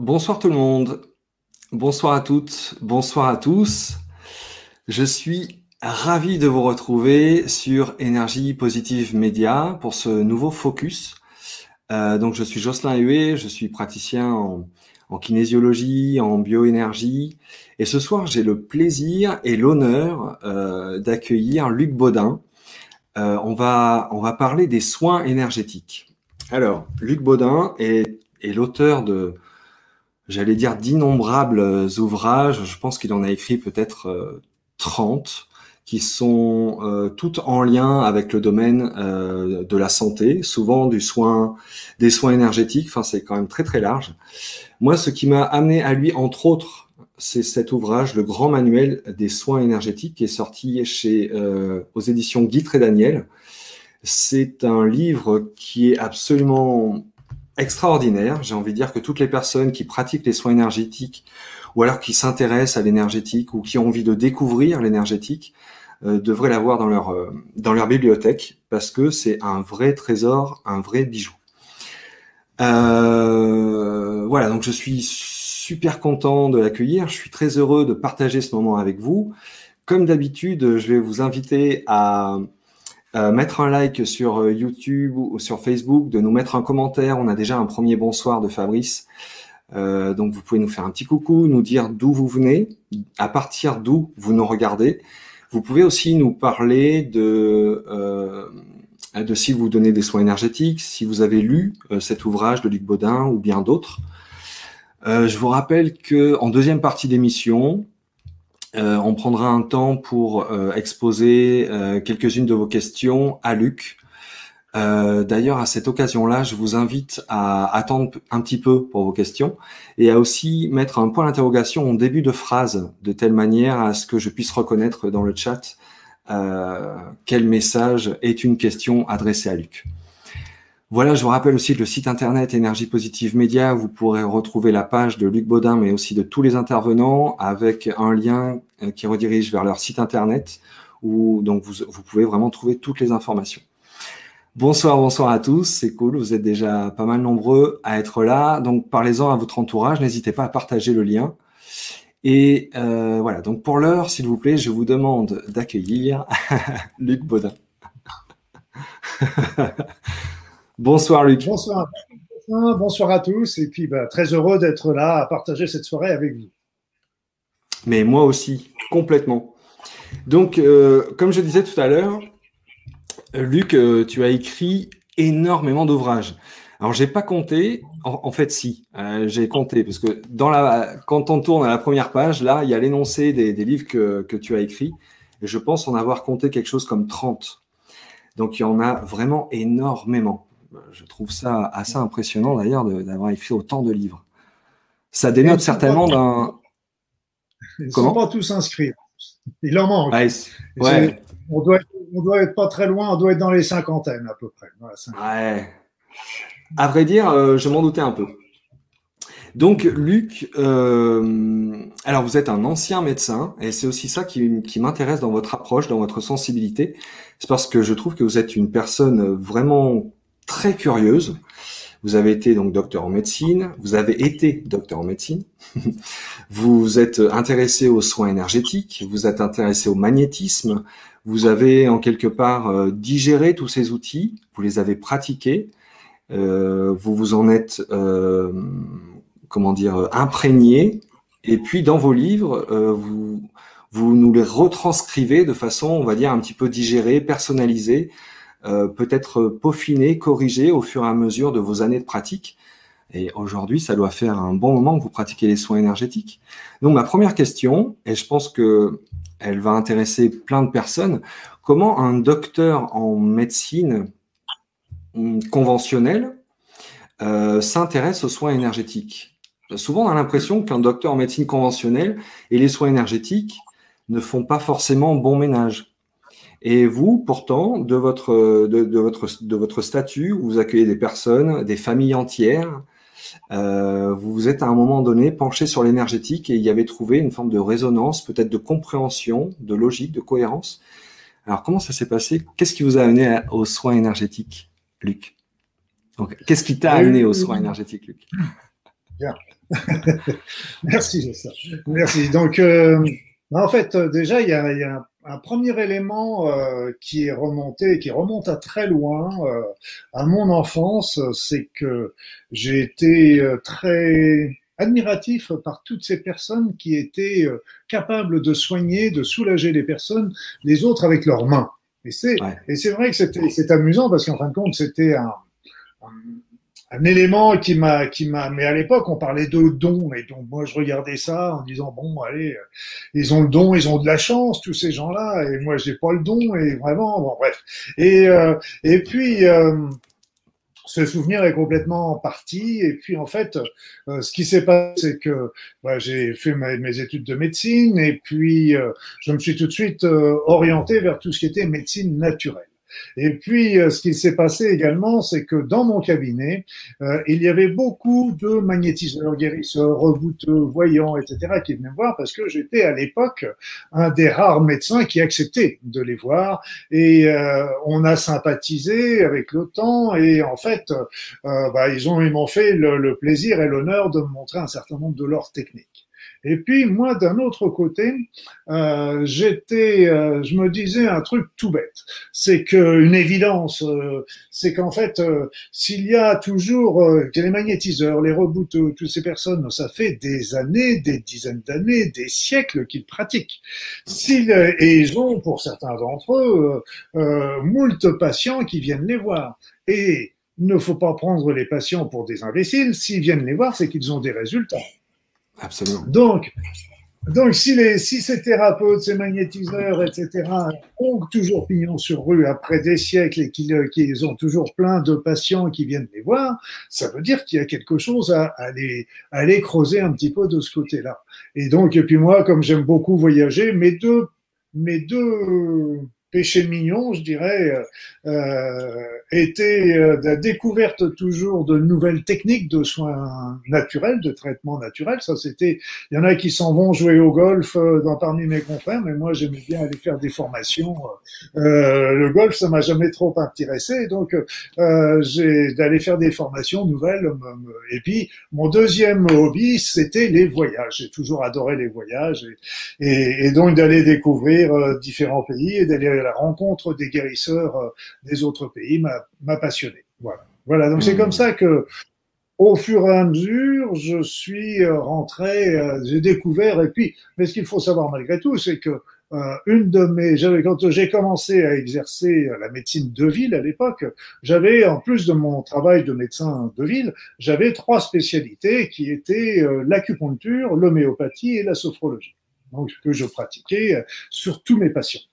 Bonsoir tout le monde. Bonsoir à toutes, bonsoir à tous. Je suis ravi de vous retrouver sur Énergie Positive Média pour ce nouveau focus. Euh, donc je suis Jocelyn Huet, je suis praticien en, kinésiologie, en bioénergie. Et ce soir, j'ai le plaisir et l'honneur euh, d'accueillir Luc Baudin. Euh, on, va, parler des soins énergétiques. Alors, Luc Baudin est l'auteur de j'allais dire d'innombrables euh, ouvrages. Je pense qu'il en a écrit peut-être 30 euh, qui sont euh, toutes en lien avec le domaine euh, de la santé, souvent du soin, des soins énergétiques. Enfin, c'est quand même très très large. Moi, ce qui m'a amené à lui, entre autres, c'est cet ouvrage, le Grand Manuel des soins énergétiques, qui est sorti chez aux éditions Guy et Daniel. C'est un livre qui est absolument extraordinaire. J'ai envie de dire que toutes les personnes qui pratiquent les soins énergétiques ou alors qui s'intéressent à l'énergétique ou qui ont envie de découvrir l'énergétique euh, devraient l'avoir dans leur euh, dans leur bibliothèque parce que c'est un vrai trésor, un vrai bijou. Euh, voilà, donc je suis super content de l'accueillir. Je suis très heureux de partager ce moment avec vous. Comme d'habitude, je vais vous inviter à euh, mettre un like sur euh, YouTube ou sur Facebook, de nous mettre un commentaire. On a déjà un premier bonsoir de Fabrice. Euh, donc vous pouvez nous faire un petit coucou, nous dire d'où vous venez, à partir d'où vous nous regardez. Vous pouvez aussi nous parler de, euh, de si vous donnez des soins énergétiques, si vous avez lu cet ouvrage de Luc Baudin ou bien d'autres. je vous rappelle que en deuxième partie d'émission, euh, on prendra un temps pour euh, exposer euh, quelques-unes de vos questions à Luc. D'ailleurs, à cette occasion-là, je vous invite à attendre un petit peu pour vos questions et à aussi mettre un point d'interrogation au début de phrase, de telle manière à ce que je puisse reconnaître dans le chat quel message est une question adressée à Luc. Voilà, je vous rappelle aussi le site internet Énergie Positive Média. Vous pourrez retrouver la page de Luc Baudin, mais aussi de tous les intervenants, avec un lien euh, qui redirige vers leur site internet, où donc vous, pouvez vraiment trouver toutes les informations. Bonsoir, bonsoir à tous. C'est cool, vous êtes déjà pas mal nombreux à être là. Donc parlez-en à votre entourage. N'hésitez pas à partager le lien. Et euh, voilà. Donc pour l'heure, s'il vous plaît, je vous demande d'accueillir Luc Baudin. Bonsoir Luc. Bonsoir. Bonsoir à tous et puis bah, très heureux d'être là à partager cette soirée avec vous. Mais moi aussi, complètement. Donc, euh, comme je disais tout à l'heure, Luc, euh, tu as écrit énormément d'ouvrages. Alors, j'ai pas compté. En, fait, si, euh, j'ai compté parce que dans la, quand on tourne à la première page, là, il y a l'énoncé des, livres que, que, tu as écrits. Et je pense en avoir compté quelque chose comme 30. Donc, il y en a vraiment énormément je trouve ça assez impressionnant d'ailleurs d'avoir écrit autant de livres. Ça dénote certainement d'un. Ils ne sont pas tous inscrits. Il en manque. On doit, doit être pas très loin, on doit être dans les cinquantaines à peu près. ouais. À vrai dire, euh, je m'en doutais un peu. Donc, Luc, euh, alors vous êtes un ancien médecin, et c'est aussi ça qui, qui m'intéresse dans votre approche, dans votre sensibilité. C'est parce que je trouve que vous êtes une personne vraiment très curieuse. Vous avez été donc docteur en médecine, vous avez été docteur en médecine, vous êtes intéressé aux soins énergétiques, vous êtes intéressé au magnétisme, vous avez en quelque part euh, digéré tous ces outils, vous les avez pratiqués, euh, vous vous en êtes, euh, comment dire, imprégné, et puis dans vos livres, vous, vous nous les retranscrivez de façon, on va dire, un petit peu digérée, personnalisée, euh, peut-être peaufiner, corriger au fur et à mesure de vos années de pratique. Et aujourd'hui, ça doit faire un bon moment que vous pratiquez les soins énergétiques. Donc, ma première question, et je pense que elle va intéresser plein de personnes, comment un docteur en médecine hum, conventionnelle euh, s'intéresse aux soins énergétiques? Souvent, on a l'impression qu'un docteur en médecine conventionnelle et les soins énergétiques ne font pas forcément bon ménage. Et vous, pourtant, de votre, de, votre, de votre statut, vous accueillez des personnes, des familles entières. Euh, vous vous êtes à un moment donné penché sur l'énergétique et y avez trouvé une forme de résonance, peut-être de compréhension, de logique, de cohérence. Alors, comment ça s'est passé? Qu'est-ce qui vous a amené aux soins énergétiques, Luc? Qu'est-ce qui t'a amené aux soins énergétiques, Luc? Bien. Merci, ça. Merci. Donc, euh, en fait, déjà, il y a, y a un premier élément euh, qui est remonté, qui remonte à très loin, euh, à mon enfance, c'est que j'ai été euh, très admiratif par toutes ces personnes qui étaient capables de soigner, de soulager les personnes, les autres avec leurs mains. Et c'est et c'est vrai que c'était c'est amusant parce qu'en fin de compte c'était un, un élément qui m'a qui m'a mais à l'époque on parlait de dons et donc moi je regardais ça en disant bon allez euh, ils ont le don ils ont de la chance tous ces gens là et moi j'ai pas le don et vraiment bon bref. Et euh, et puis euh, ce souvenir est complètement parti et puis en fait ce qui s'est passé c'est que bah, j'ai fait mes études de médecine et puis je me suis tout de suite orienté vers tout ce qui était médecine naturelle et puis, euh, ce qui s'est passé également, c'est que dans mon cabinet, euh, il y avait beaucoup de magnétiseurs, guérisseurs, rebouteux, voyants, etc., qui venaient me voir parce que j'étais à l'époque un des rares médecins qui acceptait de les voir. Et euh, on a sympathisé avec le temps. Et en fait, bah, ils ont ils m'ont fait le plaisir et l'honneur de me montrer un certain nombre de leurs techniques. Et puis moi, d'un autre côté, euh, j'étais, euh, je me disais un truc tout bête. C'est qu'une évidence, euh, c'est qu'en fait, s'il y a toujours les magnétiseurs, les rebooteux, toutes ces personnes, ça fait des années, des dizaines d'années, des siècles qu'ils pratiquent. S'ils, et ils ont, pour certains d'entre eux, moult patients qui viennent les voir. Et il ne faut pas prendre les patients pour des imbéciles. S'ils viennent les voir, c'est qu'ils ont des résultats. Absolument. Donc, donc si, les, si ces thérapeutes, ces magnétiseurs, etc., ont toujours pignon sur rue après des siècles et qu'ils ont toujours plein de patients qui viennent les voir, ça veut dire qu'il y a quelque chose à, aller, creuser un petit peu de ce côté-là. Et donc, et puis moi, comme j'aime beaucoup voyager, mes deux, mes deux péché mignon, je dirais, euh, était euh, la découverte toujours de nouvelles techniques de soins naturels, de traitement naturel. Ça, c'était, il y en a qui s'en vont jouer au golf euh, dans parmi mes confrères, mais moi, j'aimais bien aller faire des formations. Euh, le golf, ça m'a jamais trop intéressé, donc euh, j'ai d'aller faire des formations nouvelles. Et puis, mon deuxième hobby, c'était les voyages. J'ai toujours adoré les voyages et, et, et donc d'aller découvrir euh, différents pays et d'aller la rencontre des guérisseurs euh, des autres pays m'a passionné. Voilà. Voilà. Donc c'est mmh. comme ça que, au fur et à mesure, je suis euh, rentré, euh, j'ai découvert. Et puis, mais ce qu'il faut savoir malgré tout, c'est que une de mes, quand j'ai commencé à exercer la médecine de ville à l'époque, j'avais, en plus de mon travail de médecin de ville, j'avais trois spécialités qui étaient l'acupuncture, l'homéopathie et la sophrologie. Donc, que je pratiquais sur tous mes patients.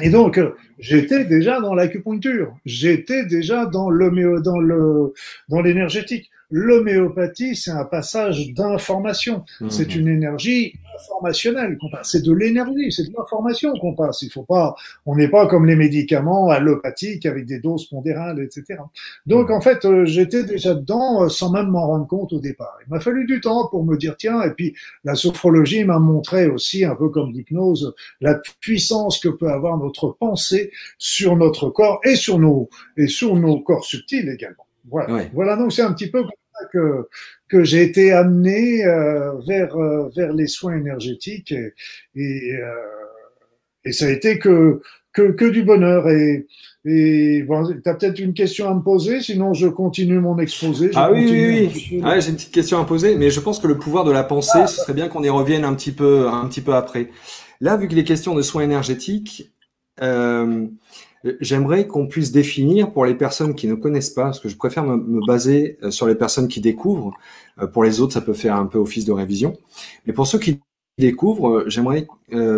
Et donc, euh, j'étais déjà dans l'acupuncture, j'étais déjà dans le dans le dans l'énergétique. L'homéopathie, c'est un passage d'information. Mhm. C'est une énergie informationnelle qu'on passe. C'est de l'énergie, c'est de l'information qu'on passe. Il faut pas, on n'est pas comme les médicaments allopathiques avec des doses pondérales, etc. Donc, mhm. en fait, euh, j'étais déjà dedans euh, sans même m'en rendre compte au départ. Il m'a fallu du temps pour me dire, tiens, et puis la sophrologie m'a montré aussi, un peu comme l'hypnose, la puissance que peut avoir notre pensée sur notre corps et sur nos, et sur nos corps subtils également. Voilà. Voilà, donc c'est un petit peu que, que j'ai été amené euh, vers, euh, vers les soins énergétiques et, et, euh, et, ça a été que, que, que du bonheur. Et, et bon, tu as peut-être une question à me poser, sinon je continue mon exposé. ah oui, oui, oui. Ah, j'ai une petite question à poser, mais je pense que le pouvoir de la pensée, ce serait bien qu'on y revienne un petit peu, un petit peu après. Là, vu que les questions de soins énergétiques, J'aimerais qu'on puisse définir pour les personnes qui ne connaissent pas, parce que je préfère me, baser euh, sur les personnes qui découvrent. Euh, pour les autres, ça peut faire un peu office de révision. Mais pour ceux qui découvrent, euh, j'aimerais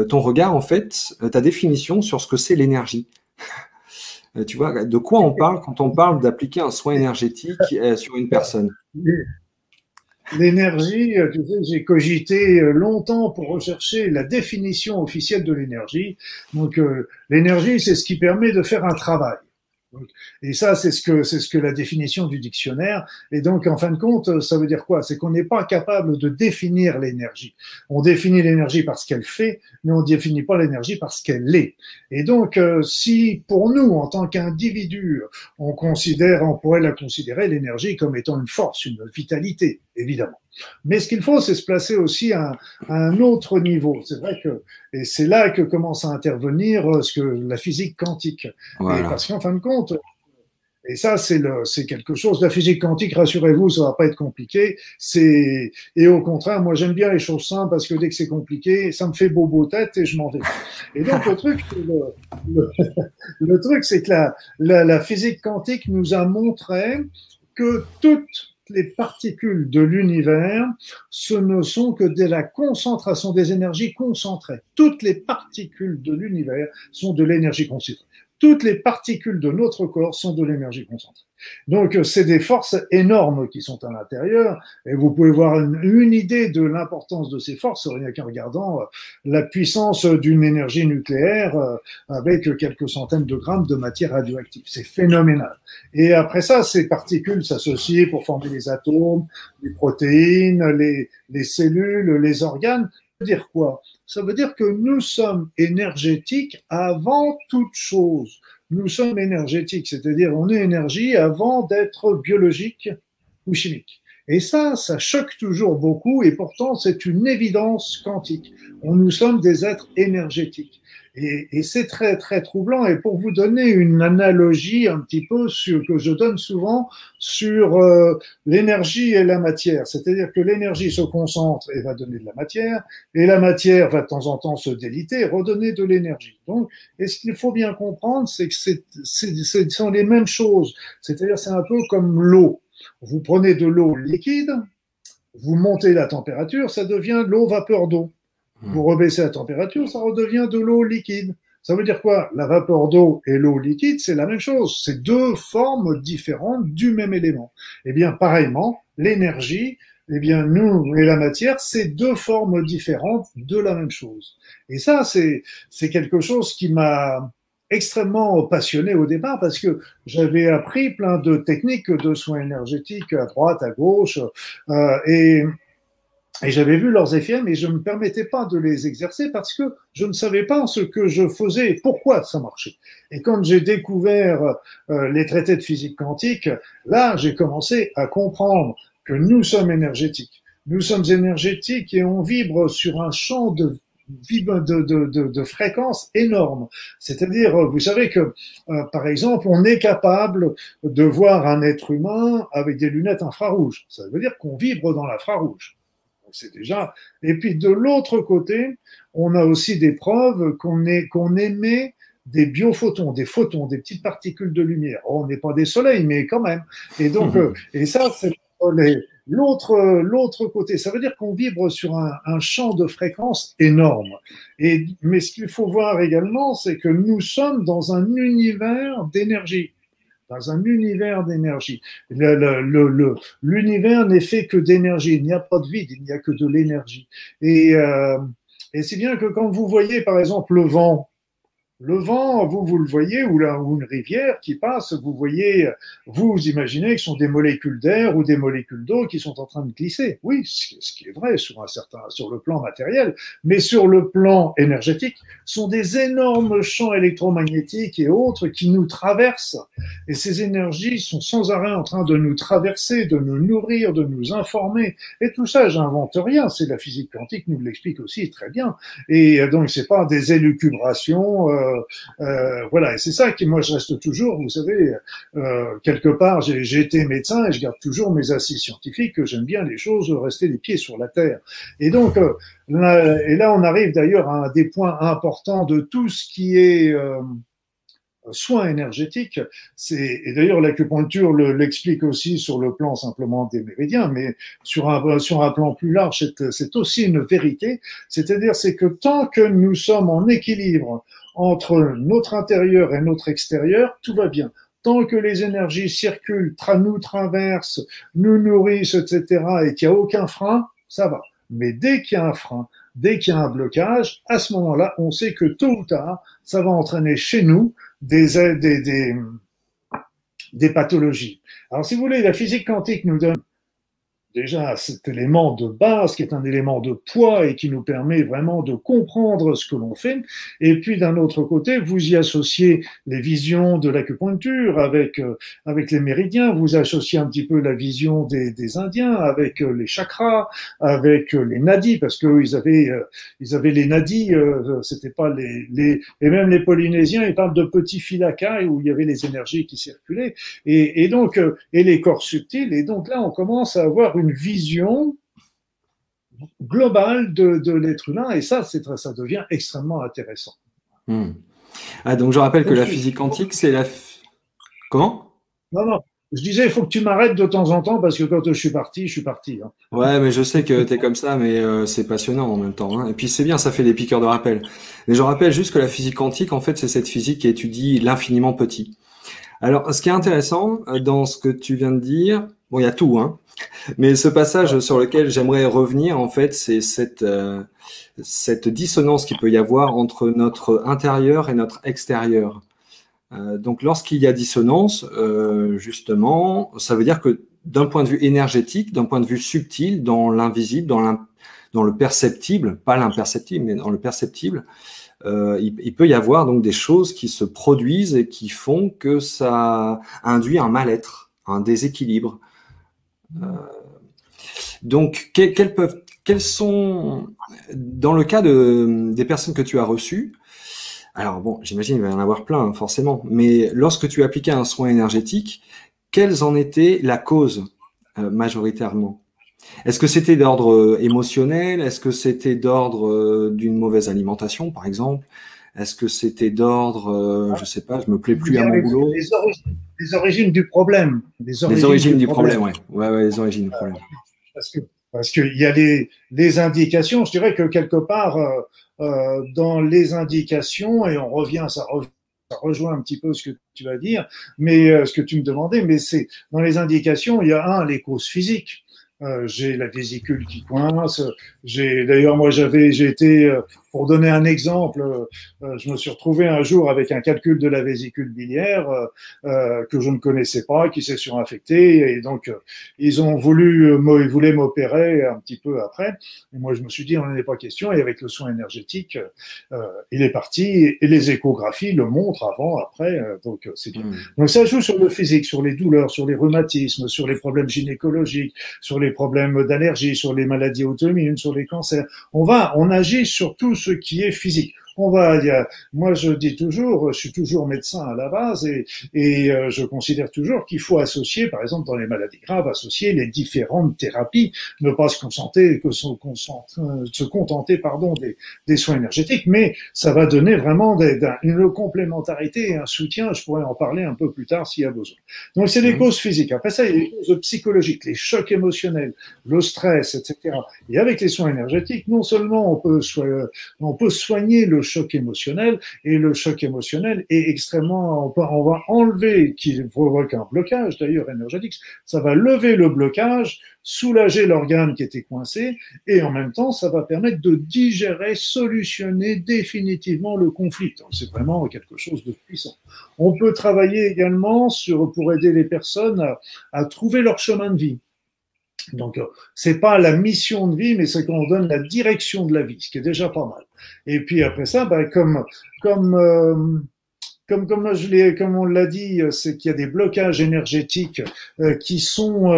ton regard, en fait, ta définition sur ce que c'est l'énergie. tu vois, de quoi on parle quand on parle d'appliquer un soin énergétique sur une personne? L'énergie, euh, tu sais, j'ai cogité euh, longtemps pour rechercher la définition officielle de l'énergie. Donc, euh, l'énergie, c'est ce qui permet de faire un travail. Et ça, c'est ce que c'est ce que la définition du dictionnaire. Et donc, en fin de compte, ça veut dire quoi? C'est qu'on n'est pas capable de définir l'énergie. On définit l'énergie parce qu'elle fait, mais on ne définit pas l'énergie parce qu'elle est. Et donc, euh, si pour nous, en tant qu'individu, on considère, on pourrait la considérer l'énergie comme étant une force, une vitalité, évidemment. Mais ce qu'il faut, c'est se placer aussi à, un autre niveau. C'est vrai que, et c'est là que commence à intervenir euh, ce que la physique quantique. parce qu'en fin de compte, et ça, c'est le, c'est quelque chose. La physique quantique, rassurez-vous, ça va pas être compliqué. C'est, et au contraire, moi, j'aime bien les choses simples parce que dès que c'est compliqué, ça me fait bobo tête et je m'en vais. Et donc, le truc, le, le, truc, c'est que la, la, la physique quantique nous a montré que toutes les particules de l'univers, ce ne sont que de la concentration des énergies concentrées. Toutes les particules de l'univers sont de l'énergie concentrée toutes les particules de notre corps sont de l'énergie concentrée. Donc, c'est des forces énormes qui sont à l'intérieur, et vous pouvez voir une, idée de l'importance de ces forces rien qu'en regardant euh, la puissance d'une énergie nucléaire euh, avec quelques centaines de grammes de matière radioactive. C'est phénoménal. Et après ça, ces particules s'associent pour former les atomes, les protéines, les cellules, les organes. Veut dire quoi? Ça veut dire que nous sommes énergétiques avant toute chose. Nous sommes énergétiques, c'est-à-dire on est énergie avant d'être biologique ou chimique. Et ça, ça choque toujours beaucoup et pourtant c'est une évidence quantique. Nous sommes des êtres énergétiques. Et, et c'est très très troublant. Et pour vous donner une analogie un petit peu sur, que je donne souvent sur euh, l'énergie et la matière, c'est-à-dire que l'énergie se concentre et va donner de la matière, et la matière va de temps en temps se déliter et redonner de l'énergie. Donc, et ce qu'il faut bien comprendre, c'est que ce sont les mêmes choses. C'est-à-dire c'est un peu comme l'eau. Vous prenez de l'eau liquide, vous montez la température, ça devient de l'eau vapeur d'eau. Vous hmm. rebaissez la température, ça redevient de l'eau liquide. Ça veut dire quoi? La vapeur d'eau et l'eau liquide, c'est la même chose. C'est deux formes différentes du même élément. Eh bien, pareillement, l'énergie, eh bien, nous et la matière, c'est deux formes différentes de la même chose. Et ça, c'est, c'est quelque chose qui m'a extrêmement passionné au départ parce que j'avais appris plein de techniques de soins énergétiques à droite, à gauche, euh, et et j'avais vu leurs effets, mais je ne me permettais pas de les exercer parce que je ne savais pas ce que je faisais et pourquoi ça marchait. Et quand j'ai découvert euh, les traités de physique quantique, là, j'ai commencé à comprendre que nous sommes énergétiques. Nous sommes énergétiques et on vibre sur un champ de de, de, de, de fréquence énorme. C'est-à-dire, vous savez que, euh, par exemple, on est capable de voir un être humain avec des lunettes infrarouges. Ça veut dire qu'on vibre dans l'infrarouge c'est déjà. Et puis de l'autre côté, on a aussi des preuves qu'on émet des biophotons, des photons, des petites particules de lumière. Oh, on n'est pas des soleils, mais quand même. Et donc, euh, et ça, c'est l'autre l'autre côté. Ça veut dire qu'on vibre sur un, un, champ de fréquence énorme. Et mais ce qu'il faut voir également, c'est que nous sommes dans un univers d'énergie dans un univers d'énergie. L'univers n'est fait que d'énergie, il n'y a pas de vide, il n'y a que de l'énergie. Et, euh, et c'est bien que quand vous voyez par exemple le vent, le vent, vous, vous le voyez, ou, là, ou une rivière qui passe, vous voyez, vous, imaginez que ce sont des molécules d'air ou des molécules d'eau qui sont en train de glisser. Oui, ce qui est vrai sur un certain, sur le plan matériel, mais sur le plan énergétique, sont des énormes champs électromagnétiques et autres qui nous traversent. Et ces énergies sont sans arrêt en train de nous traverser, de nous nourrir, de nous informer. Et tout ça, j'invente rien. C'est la physique quantique nous l'explique aussi très bien. Et donc, c'est pas des élucubrations. Euh, euh, euh, voilà, et c'est ça qui, moi, je reste toujours, vous savez, euh, quelque part, j'ai été médecin et je garde toujours mes assises scientifiques, que j'aime bien les choses, rester les pieds sur la terre. Et donc, là, et là, on arrive d'ailleurs à un des points importants de tout ce qui est soins énergétiques. C'est, et d'ailleurs, l'acupuncture l'explique aussi sur le plan simplement des méridiens, mais sur un, sur un plan plus large, c'est aussi une vérité. C'est-à-dire, c'est que tant que nous sommes en équilibre entre notre intérieur et notre extérieur, tout va bien. Tant que les énergies circulent, nous traversent, nous nourrissent, etc., et qu'il n'y a aucun frein, ça va. Mais dès qu'il y a un frein, dès qu'il y a un blocage, à ce moment-là, on sait que tôt ou tard, ça va entraîner chez nous des, des, des, des pathologies. Alors, si vous voulez, la physique quantique nous donne déjà cet élément de base qui est un élément de poids et qui nous permet vraiment de comprendre ce que l'on fait. Et puis d'un autre côté, vous y associez les visions de l'acupuncture avec euh, avec les méridiens, vous associez un petit peu la vision des, des Indiens avec euh, les chakras, avec euh, les nadis parce que ils avaient ils avaient les nadis, c'était pas les les et même les Polynésiens, ils parlent de petits fils où il y avait les énergies qui circulaient. Et, et donc et les corps subtils. Et donc là on commence à avoir une vision globale de, l'être humain, et ça, ça devient extrêmement intéressant. Hmm. Ah, donc je rappelle que la physique quantique, c'est la... Comment? Non, non. Je disais, il faut que tu m'arrêtes de temps en temps parce que quand je suis parti, je suis parti. Hein. Ouais, mais je sais que tu es comme ça, mais euh, c'est passionnant en même temps. Hein. Et puis c'est bien, ça fait des piqueurs de rappel. Mais je rappelle juste que la physique quantique, en fait, c'est cette physique qui étudie l'infiniment petit. Alors, ce qui est intéressant euh, dans ce que tu viens de dire, bon, il y a tout, hein, mais ce passage sur lequel j'aimerais revenir, en fait, c'est cette, euh, cette dissonance qu'il peut y avoir entre notre intérieur et notre extérieur. Euh, donc, lorsqu'il y a dissonance, euh, justement, ça veut dire que d'un point de vue énergétique, d'un point de vue subtil, dans l'invisible, dans, dans le perceptible, pas l'imperceptible, mais dans le perceptible, il, il, peut y avoir donc des choses qui se produisent et qui font que ça induit un mal-être, un déséquilibre. Euh, donc, quels, peuvent, quels sont, dans le cas de, des personnes que tu as reçues, alors bon, j'imagine il va y en avoir plein, forcément, mais lorsque tu appliquais un soin énergétique, quelles en étaient la cause euh, majoritairement? Est-ce que c'était d'ordre euh, émotionnel? Est-ce que c'était d'ordre d'une mauvaise alimentation, par exemple? Est-ce que c'était d'ordre, je sais pas, je me plais plus à mon boulot les origines du problème. Les origines, du, problème, oui. Ouais. Ouais, les origines du problème. Parce que parce qu'il y a les, les, indications. Je dirais que quelque part euh, euh, dans les indications, et on revient, ça, ça rejoint un petit peu ce que tu vas dire, mais euh, ce que tu me demandais, mais c'est dans les indications, il y a un les causes physiques. Euh, j'ai la vésicule qui coince. J'ai d'ailleurs moi j'avais j'ai été euh, pour donner un exemple, euh, je me suis retrouvé un jour avec un calcul de la vésicule biliaire que je ne connaissais pas, qui s'est surinfecté et donc ils ont voulu ils voulaient m'opérer un petit peu après. Et moi je me suis dit on n'en est pas question et avec le soin énergétique il est parti et les échographies le montrent avant après donc c'est bien. Mmh. Donc ça joue sur le physique, sur les douleurs, sur les rhumatismes, sur les problèmes gynécologiques, sur les problèmes d'allergie, sur les maladies auto-immunes, sur les cancers. On va, on agit sur tout ce qui est physique on va, moi je dis toujours, je suis toujours médecin à la base et, et euh, je considère toujours qu'il faut associer, par exemple dans les maladies graves, associer les différentes thérapies, ne pas se contenter, que se, euh, se contenter pardon des, des, soins énergétiques, mais ça va donner vraiment des, une complémentarité et un soutien. Je pourrais en parler un peu plus tard s'il y a besoin. Donc c'est les mmh. causes physiques. Après ça, il y a les causes psychologiques, les chocs émotionnels, le stress, etc. Et avec les soins énergétiques, non seulement on peut, on peut soigner le choc émotionnel et le choc émotionnel est extrêmement, on, va enlever, qui provoque un blocage d'ailleurs énergétique, ça va lever le blocage, soulager l'organe qui était coincé et en même temps ça va permettre de digérer, solutionner définitivement le conflit. C'est vraiment quelque chose de puissant. On peut travailler également sur, pour aider les personnes à trouver leur chemin de vie. Donc, euh, c'est pas la mission de vie, mais c'est qu'on donne la direction de la vie, ce qui est déjà pas mal. Et puis après ça, ben, comme comme euh, comme comme on l'a dit, c'est qu'il y a des blocages énergétiques euh, qui sont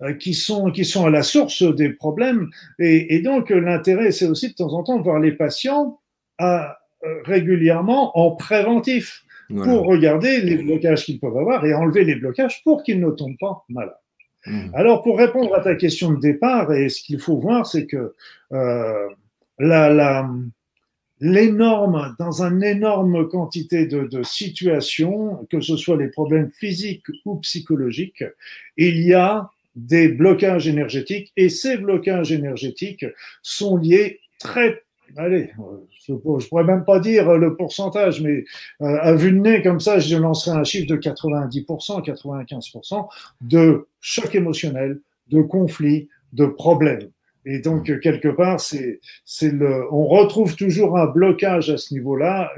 à la source des problèmes. Et, donc l'intérêt, c'est aussi de temps en temps de voir les patients régulièrement en préventif. Pour regarder les blocages qu'ils peuvent avoir et enlever les blocages pour qu'ils ne tombent pas malades. Hmm. Alors, pour répondre à ta question de départ, et ce qu'il faut voir, c'est que euh, la, l'énorme, dans une énorme quantité de, de, situations, que ce soit les problèmes physiques ou psychologiques, il y a des blocages énergétiques et ces blocages énergétiques sont liés très allez, je, je pourrais même pas dire le pourcentage, mais euh, à vue de nez comme ça, je lancerai un chiffre de 90%, 95% de choc émotionnel, de conflits, de problèmes. Et donc, quelque part, c'est, c'est le, on retrouve toujours un blocage à ce niveau-là.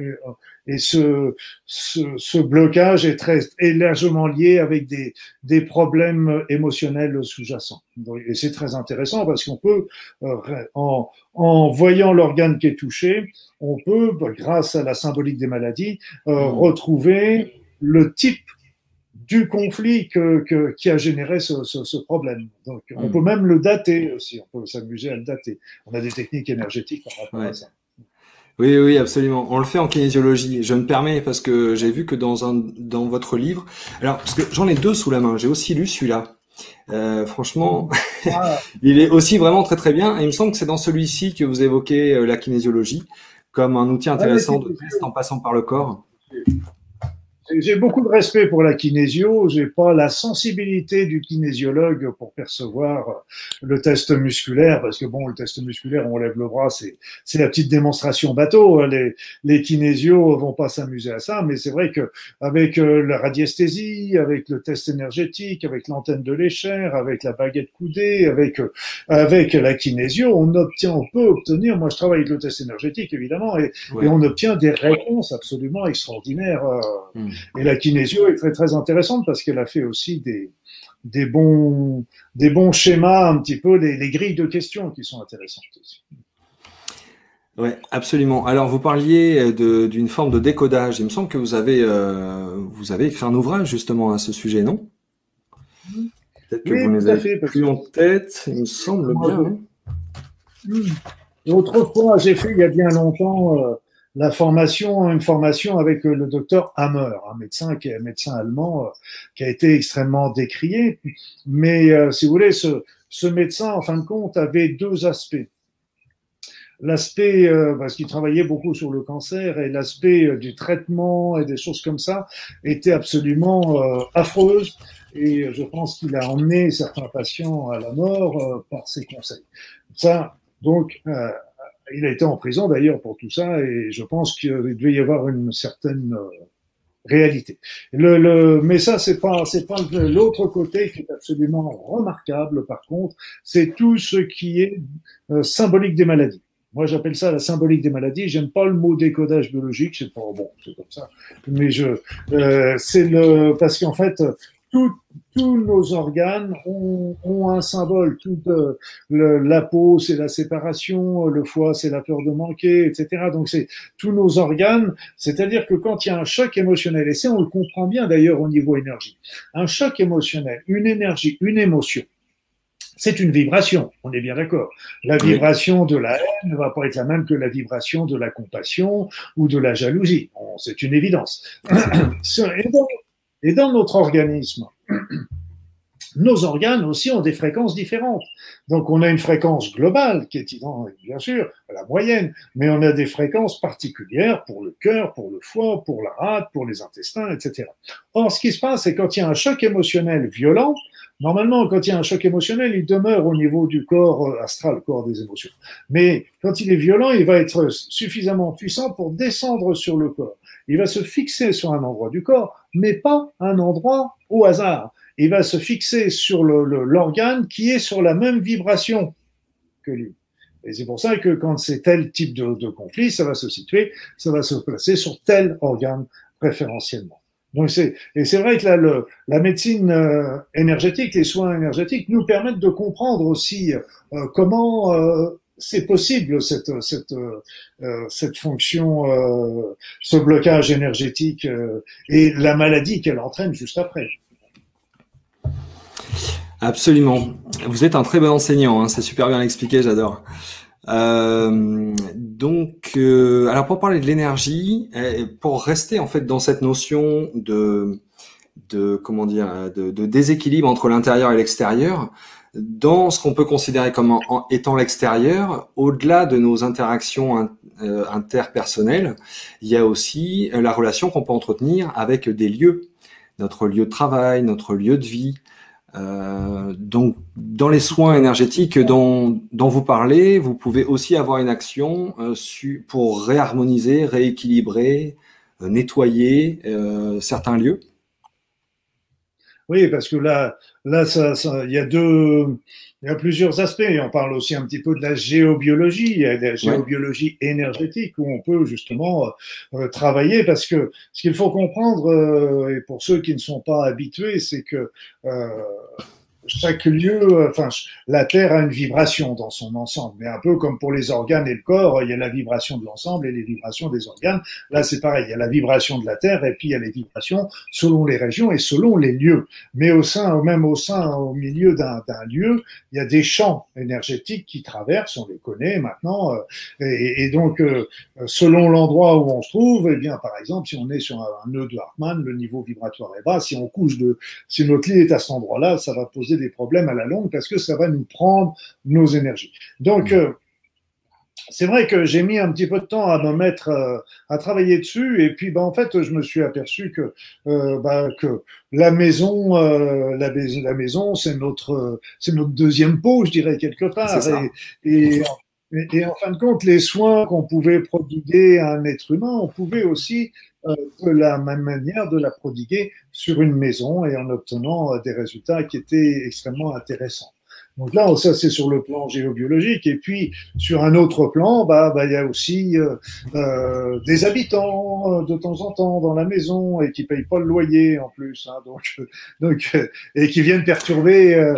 Et, ce, ce, ce, blocage est très, est largement lié avec des, des problèmes émotionnels sous-jacents. Et c'est très intéressant parce qu'on peut, euh, en, en voyant l'organe qui est touché, on peut, grâce à la symbolique des maladies, euh, mmh. retrouver le type du conflit que, que, qui a généré ce, ce, ce problème. Donc, on mm. peut même le dater aussi, on peut s'amuser à le dater. On a des techniques énergétiques par rapport à ça. Oui, oui, absolument. On le fait en kinésiologie. Je me permets parce que j'ai vu que dans un dans votre livre, alors parce que j'en ai deux sous la main. J'ai aussi lu celui-là. Euh, franchement, ah. il est aussi vraiment très très bien. Et il me semble que c'est dans celui-ci que vous évoquez euh, la kinésiologie comme un outil intéressant de test en passant par le corps. J'ai beaucoup de respect pour la kinésio. J'ai pas la sensibilité du kinésiologue pour percevoir le test musculaire, parce que bon, le test musculaire, on lève le bras, c'est c'est la petite démonstration bateau. Les les kinésios vont pas s'amuser à ça, mais c'est vrai que avec euh, la radiesthésie, avec le test énergétique, avec l'antenne de l'échelle, avec la baguette coudée, avec euh, avec la kinésio, on obtient, on peut obtenir. Moi, je travaille avec le test énergétique évidemment, et, et on obtient des réponses absolument extraordinaires. Euh, hmm. Et la kinésio est très très intéressante parce qu'elle a fait aussi des, des, bons, des bons schémas, un petit peu, des, grilles de questions qui sont intéressantes aussi. Oui, absolument. Alors, vous parliez d'une forme de décodage. Il me semble que vous avez, euh, vous avez écrit un ouvrage justement à ce sujet, non? Peut-être que vous nous avez plus en tête, il me semble bien. Hein. Hmm. Autrefois, j'ai fait il y a bien longtemps euh, la formation, une formation avec euh, le docteur Hammer, un médecin qui est médecin allemand euh, qui a été extrêmement décrié. Mais euh, si vous voulez, ce, ce, médecin, en fin de compte, avait deux aspects. L'aspect, parce qu'il travaillait beaucoup sur le cancer, et l'aspect du traitement et des choses comme ça était absolument affreuse. Et je pense qu'il a emmené certains patients à la mort par ses conseils. Ça, donc, il a été en prison d'ailleurs pour tout ça et je pense qu'il devait y avoir une certaine euh, réalité. Le, le, mais ça, c'est pas, c'est pas l'autre côté qui est absolument remarquable. Par contre, c'est tout ce qui est euh, symbolique des maladies. Moi, j'appelle ça la symbolique des maladies. J'aime pas le mot décodage biologique. C'est pas bon, c'est comme ça. Mais je, euh, c'est le parce qu'en fait, tous nos organes ont, un symbole. Toute la peau, c'est la séparation, le foie, c'est la peur de manquer, etc. Donc c'est tous nos organes. C'est-à-dire que quand il y a un choc émotionnel, et ça on le comprend bien d'ailleurs au niveau énergie, un choc émotionnel, une énergie, une émotion, c'est une vibration, on est bien d'accord. La vibration de la haine ne va pas être la même que la vibration de la compassion ou de la jalousie. c'est une évidence. Et dans notre organisme, nos organes aussi ont des fréquences différentes. Donc on a une fréquence globale qui est bien sûr la moyenne, mais on a des fréquences particulières pour le cœur, pour le foie, pour la rate, pour les intestins, etc. Or, ce qui se passe, c'est quand il y a un choc émotionnel violent, normalement, quand il y a un choc émotionnel, il demeure au niveau du corps euh, astral, corps des émotions. Mais quand il est violent, il va être suffisamment puissant pour descendre sur le corps il va se fixer sur un endroit du corps, mais pas un endroit au hasard. Il va se fixer sur l'organe qui est sur la même vibration que lui. Et c'est pour ça que quand c'est tel type de, de, conflit, ça va se situer, ça va se placer sur tel organe préférentiellement. Donc c'est et c'est vrai que la médecine euh, énergétique, les soins énergétiques nous permettent de comprendre aussi euh, comment euh, c'est possible cette cette cette fonction, ce blocage énergétique et la maladie qu'elle entraîne juste après. Absolument. Vous êtes un très bon enseignant, hein, c'est super bien expliqué, j'adore. Donc, alors pour parler de l'énergie, pour rester en fait dans cette notion de, de comment dire, de, de déséquilibre entre l'intérieur et l'extérieur, dans ce qu'on peut considérer comme étant l'extérieur, au-delà de nos interactions euh, interpersonnelles, il y a aussi euh, la relation qu'on peut entretenir avec des lieux, notre lieu de travail, notre lieu de vie. Euh, donc, dans les soins énergétiques dont, vous parlez, vous pouvez aussi avoir une action euh, pour réharmoniser, rééquilibrer, nettoyer certains lieux. Oui, parce que là, là, il y a deux, il y a plusieurs aspects. On parle aussi un petit peu de la géobiologie, il y a de la géobiologie énergétique où on peut justement euh, travailler parce que ce qu'il faut comprendre, euh, et pour ceux qui ne sont pas habitués, c'est que euh, chaque lieu, euh, enfin, la Terre a une vibration dans son ensemble, mais un peu comme pour les organes et le corps, il y a la vibration de l'ensemble et les vibrations des organes. Là, c'est pareil, il y a la vibration de la Terre et puis il y a les vibrations selon les régions et selon les lieux. Mais au sein, même au sein, au milieu d'un lieu, il y a des champs énergétiques qui traversent, on les connaît maintenant, euh, et, donc euh, selon l'endroit où on se trouve, eh bien, par exemple, si on est sur un, nœud de Hartmann, le niveau vibratoire est bas. Si on couche de, si notre lit est à cet endroit-là, ça va poser des problèmes à la longue parce que ça va nous prendre nos énergies. Donc, euh, c'est vrai que j'ai mis un petit peu de temps à me mettre euh, à travailler dessus et puis ben, en fait je me suis aperçu que euh, ben, que la maison la, la, maison c'est notre c'est notre deuxième peau je dirais quelque part. Et, et, en fin de compte les soins qu'on pouvait prodiguer à un être humain on pouvait aussi euh, de la même manière de la prodiguer sur une maison et en obtenant euh, des résultats qui étaient extrêmement intéressants. Donc là, ça c'est sur le plan géobiologique. Et puis sur un autre plan, bah, bah il y a aussi euh, euh des habitants euh, de temps en temps dans la maison et qui payent pas le loyer en plus, hein, donc donc et qui viennent perturber euh,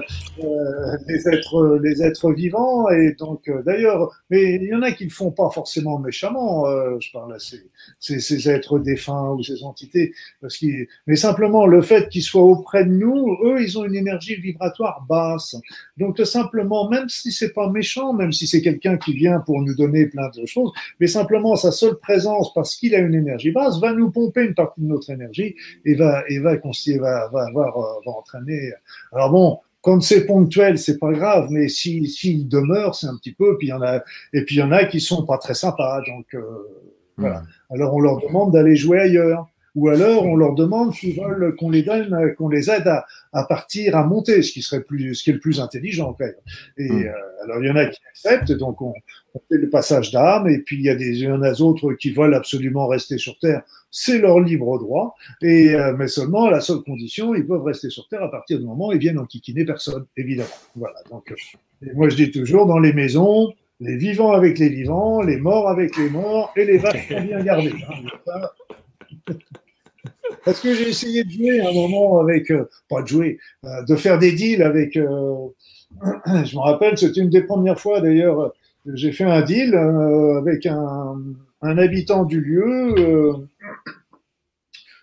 les êtres les êtres vivants. Et donc d'ailleurs, mais il y en a qui le font pas forcément méchamment. je parle à ces, ces, êtres défunts ou ces entités, parce qu'ils, mais simplement le fait qu'ils soient auprès de nous, eux, ils ont une énergie vibratoire basse. Donc simplement, même si c'est pas méchant, même si c'est quelqu'un qui vient pour nous donner plein de choses, mais simplement sa seule présence, parce qu'il a une énergie basse, va nous pomper une partie de notre énergie et va et va va va euh, va entraîner. Alors bon, quand c'est ponctuel, c'est pas grave, mais s'il si, demeure, c'est un petit peu. Puis il y en a et puis il y en a qui sont pas très sympas, donc euh, voilà. Hmm. Alors on leur demande d'aller jouer ailleurs ou alors on leur demande s'ils veulent qu'on les donne, qu'on les aide à, à, partir, à monter, ce qui serait plus, ce qui est le plus intelligent quand même. Et hmm. euh, alors il y en a qui acceptent, donc on, on fait le passage d'âme, et puis il y a des, il y en a d'autres qui veulent absolument rester sur Terre. C'est leur libre droit, et euh, mais seulement à la seule condition, ils peuvent rester sur Terre à partir du moment où ils viennent enquiquiner personne, évidemment. Voilà. Donc, euh, moi je dis toujours dans les maisons, les vivants avec les vivants, les morts avec les morts, et les vaches bien gardées. Hein. Parce que j'ai essayé de jouer à un moment avec, euh, pas de jouer, euh, de faire des deals avec. Euh, je me rappelle, c'était une des premières fois d'ailleurs, j'ai fait un deal avec un, un, habitant du lieu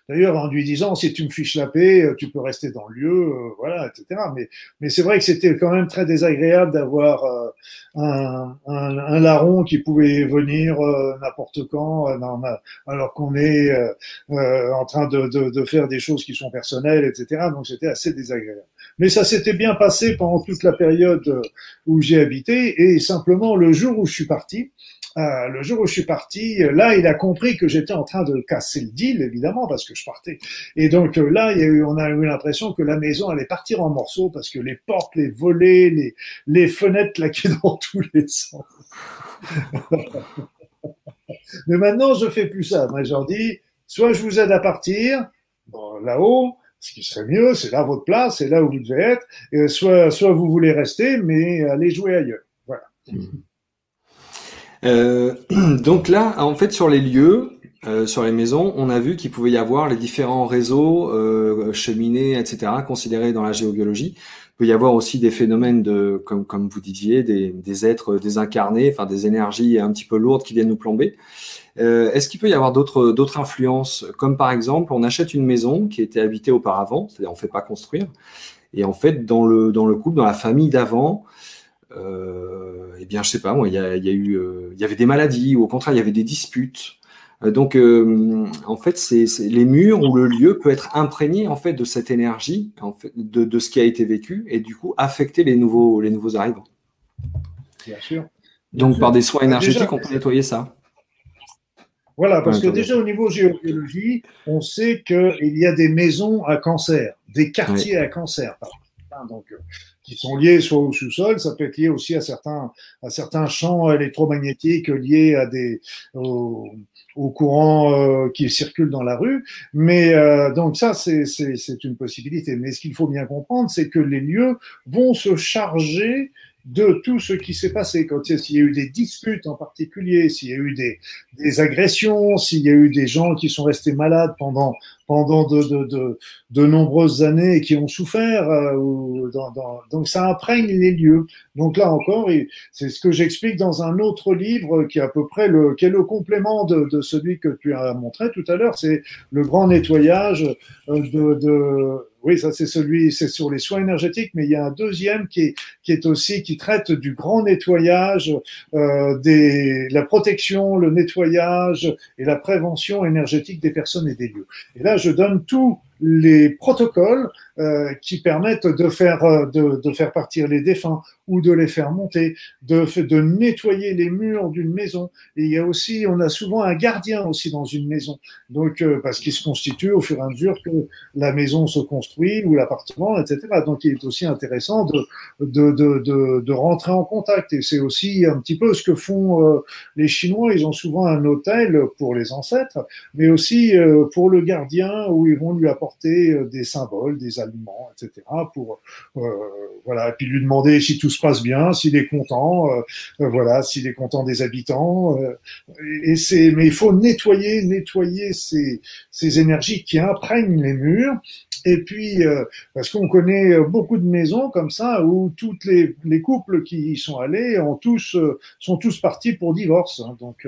D'ailleurs, en lui disant, si tu me fiches la paix, euh, tu peux rester dans le lieu, euh, voilà, etc. Mais, mais c'est vrai que c'était quand même très désagréable d'avoir euh, un, larron qui pouvait venir n'importe quand, alors qu'on est en train de, de, de, faire des choses qui sont personnelles, etc. Donc c'était assez désagréable. Mais ça s'était bien passé pendant toute la période où j'ai habité, et simplement le jour où je suis parti, euh, le jour où je suis parti, euh, là, il a compris que j'étais en train de casser le deal, évidemment, parce que je partais. Et donc euh, là, il y a eu, on a eu l'impression que la maison allait partir en morceaux parce que les portes, les volets, les, les fenêtres claquaient dans tous les sens. Mais maintenant, je fais plus ça. Moi, je dis, soit je vous aide à partir, bon, là-haut, ce qui serait mieux, c'est là votre place, c'est là où vous devez être, soit, soit vous voulez rester, mais allez jouer ailleurs. Voilà. Mmh. Euh, donc là, en fait, sur les lieux, euh, sur les maisons, on a vu qu'il pouvait y avoir les différents réseaux, euh, cheminées, etc., considérés dans la géobiologie. Il peut y avoir aussi des phénomènes de, comme, comme vous disiez, des, des êtres désincarnés, enfin des énergies un petit peu lourdes qui viennent nous plomber. Euh, Est-ce qu'il peut y avoir d'autres influences, comme par exemple, on achète une maison qui était habitée auparavant, c'est-à-dire on fait pas construire, et en fait dans le dans le couple, dans la famille d'avant, euh, eh bien, je sais pas, moi, il y, a, eu, euh, il y avait des maladies, ou au contraire, il y avait des disputes. Euh, donc, en fait, c'est les murs ou le lieu peut être imprégné en fait de cette énergie, en fait, de, de, ce qui a été vécu, et du coup affecter les nouveaux, les nouveaux arrivants. Bien sûr. Donc, par des soins bah, énergétiques, on peut nettoyer ça. Voilà, parce que déjà au niveau géologie, on sait qu'il y a des maisons à cancer, des quartiers à cancer. Exemple. Donc, qui sont liés soit au sous-sol, ça peut être lié aussi à certains, à certains champs électromagnétiques liés à des, aux, courants euh, qui circulent dans la rue. Mais euh, donc ça, c'est une possibilité. Mais ce qu'il faut bien comprendre, c'est que les lieux vont se charger de tout ce qui s'est passé, quand il y a eu des disputes en particulier, s'il y a eu des, des agressions, s'il y a eu des gens qui sont restés malades pendant pendant de, de, de, de nombreuses années et qui ont souffert. Euh, dans, dans, donc ça imprègne les lieux. Donc là encore, c'est ce que j'explique dans un autre livre qui est à peu près le, qui est le complément de, de celui que tu as montré tout à l'heure. C'est le grand nettoyage euh, de, de oui, ça c'est celui, c'est sur les soins énergétiques, mais il y a un deuxième qui est, qui est aussi qui traite du grand nettoyage, euh, des, la protection, le nettoyage et la prévention énergétique des personnes et des lieux. Et là, je donne tous les protocoles euh, qui permettent de faire, euh, de, faire partir les défunts ou de les faire monter, de, nettoyer les murs d'une maison. Et il y a aussi, on a souvent un gardien aussi dans une maison, donc euh, parce qu'il se constitue au fur et à mesure que la maison se construit ou l'appartement, etc. Donc il est aussi intéressant de, rentrer en contact. Et c'est aussi un petit peu ce que font les Chinois. Ils ont souvent un hôtel pour les ancêtres, mais aussi pour le gardien où ils vont lui apporter des symboles, des aliments, etc. Pour euh, voilà, et puis lui demander si tout se passe bien, s'il est content, euh, euh, voilà, s'il est content des habitants. et c'est, mais il faut nettoyer, nettoyer ces, ces énergies qui imprègnent les murs. Et puis, parce qu'on connaît beaucoup de maisons comme ça où toutes les, les couples qui y sont allés ont tous, sont tous partis pour divorce. Hein. donc,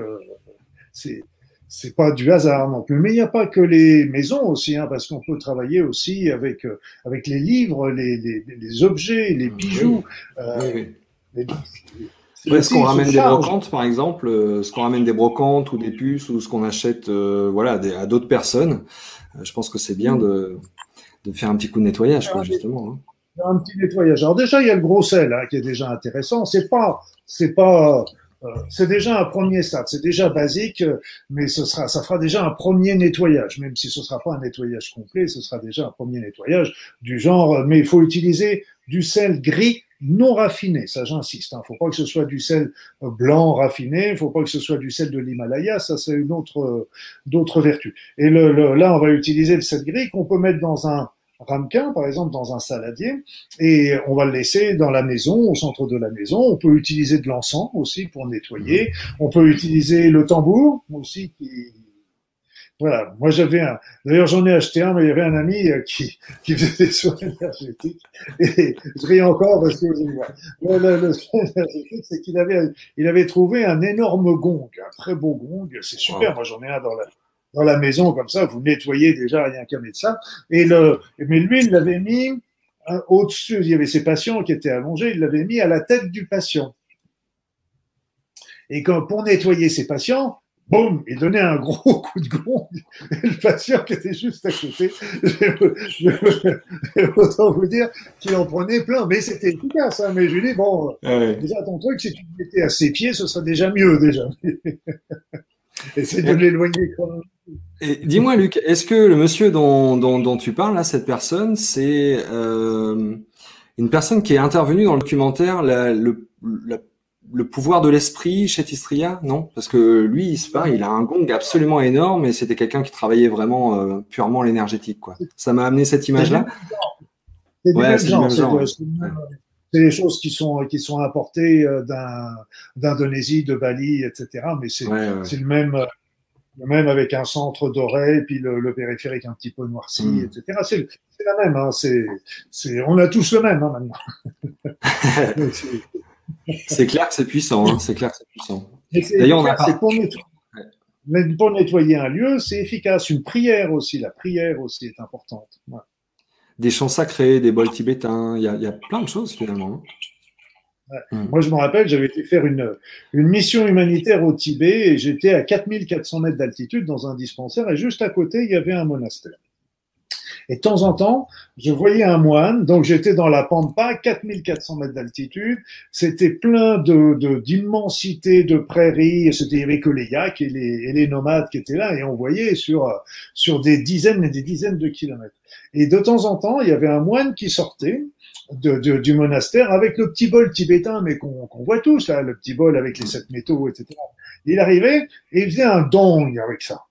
c'est c'est pas du hasard non plus. Mais il n'y a pas que les maisons aussi, hein, parce qu'on peut travailler aussi avec euh, avec les livres, les, les, les objets, les bijoux. Euh, est-ce qu'on ramène des brocantes, par exemple, euh, ce qu'on ramène des brocantes ou des puces ou ce qu'on achète, voilà, à d'autres personnes. je pense que c'est bien de, de faire un petit coup de nettoyage, quoi, justement. Hein. Un petit nettoyage. Alors déjà, il y a le gros sel hein, qui est déjà intéressant. C'est pas, c'est pas c'est déjà un premier stade, c'est déjà basique, mais ce sera, ça fera déjà un premier nettoyage, même si ce sera pas un nettoyage complet, ce sera déjà un premier nettoyage du genre, mais il faut utiliser du sel gris non raffiné, ça j'insiste. Hein. Faut pas que ce soit du sel blanc raffiné, faut pas que ce soit du sel de l'Himalaya, ça c'est une autre d'autres vertus. Et le, là, on va utiliser le sel gris qu'on peut mettre dans un ramequin, par exemple, dans un saladier, et on va le laisser dans la maison, au centre de la maison. On peut utiliser de l'encens aussi pour nettoyer. Mmh. On peut utiliser le tambour aussi qui voilà, moi j'avais un. D'ailleurs, j'en ai acheté un, mais il y avait un ami euh, qui, qui faisait des soins énergétiques. Et je ris encore parce que le, le, le soin énergétique, c'est qu'il avait, il avait trouvé un énorme gong, un très beau gong. C'est super. Moi, j'en ai un dans la, dans la maison comme ça, vous nettoyez déjà rien mettre ça. Et le, mais lui, il l'avait mis euh, au-dessus. Il y avait ses patients qui étaient allongés. Il l'avait mis à la tête du patient. Et quand, pour nettoyer ses patients, boum, il donnait un gros coup de gong. Et le patient qui était juste à côté, autant vous dire qu'il en prenait plein. Mais c'était efficace. Hein. Mais je lui dis, bon, déjà ton truc, si tu mettais à ses pieds, ce serait déjà mieux déjà. Essaye de l'éloigner quand même. Dis-moi, Luc, est-ce que le monsieur dont, dont, tu parles, là, cette personne, c'est euh, une personne qui est intervenue dans le documentaire le, le, pouvoir de l'esprit chez Tistria? Non? Parce que lui, c'est pas, il a un gong absolument énorme et c'était quelqu'un qui travaillait vraiment euh, purement l'énergétique. quoi. Ça m'a amené cette image-là C'est ouais, c'est des choses qui sont qui sont apportées euh, d'Indonésie, de Bali, etc. Mais c'est le même même avec un centre doré, et puis le, périphérique un petit peu noirci, hmm. etc. C'est la même. Hein, c'est, on a tous le même hein, maintenant. c'est clair que c'est puissant. Hein, c'est clair que c'est puissant. D'ailleurs, on a pas... pour, nettoyer, pour nettoyer un lieu, c'est efficace. Une prière aussi, la prière aussi est importante. Des chants sacrés, des bols tibétains, il y a, y a plein de choses finalement. Hmm. Moi, je me rappelle, j'avais été faire une, une mission humanitaire au Tibet et j'étais à 4400 mètres d'altitude dans un dispensaire et juste à côté, il y avait un monastère. Et de temps en temps, je voyais un moine, donc j'étais dans la Pampa, 4400 mètres d'altitude, c'était plein de d'immensité de, prairies, c'était il y avait que les yaks et les, et les nomades qui étaient là, et on voyait sur sur des dizaines et des dizaines de kilomètres. Et de temps en temps, il y avait un moine qui sortait du monastère avec le petit bol tibétain, mais qu'on voit tous, là, le petit bol avec les sept métaux, etc. Il arrivait et il faisait un dong avec ça.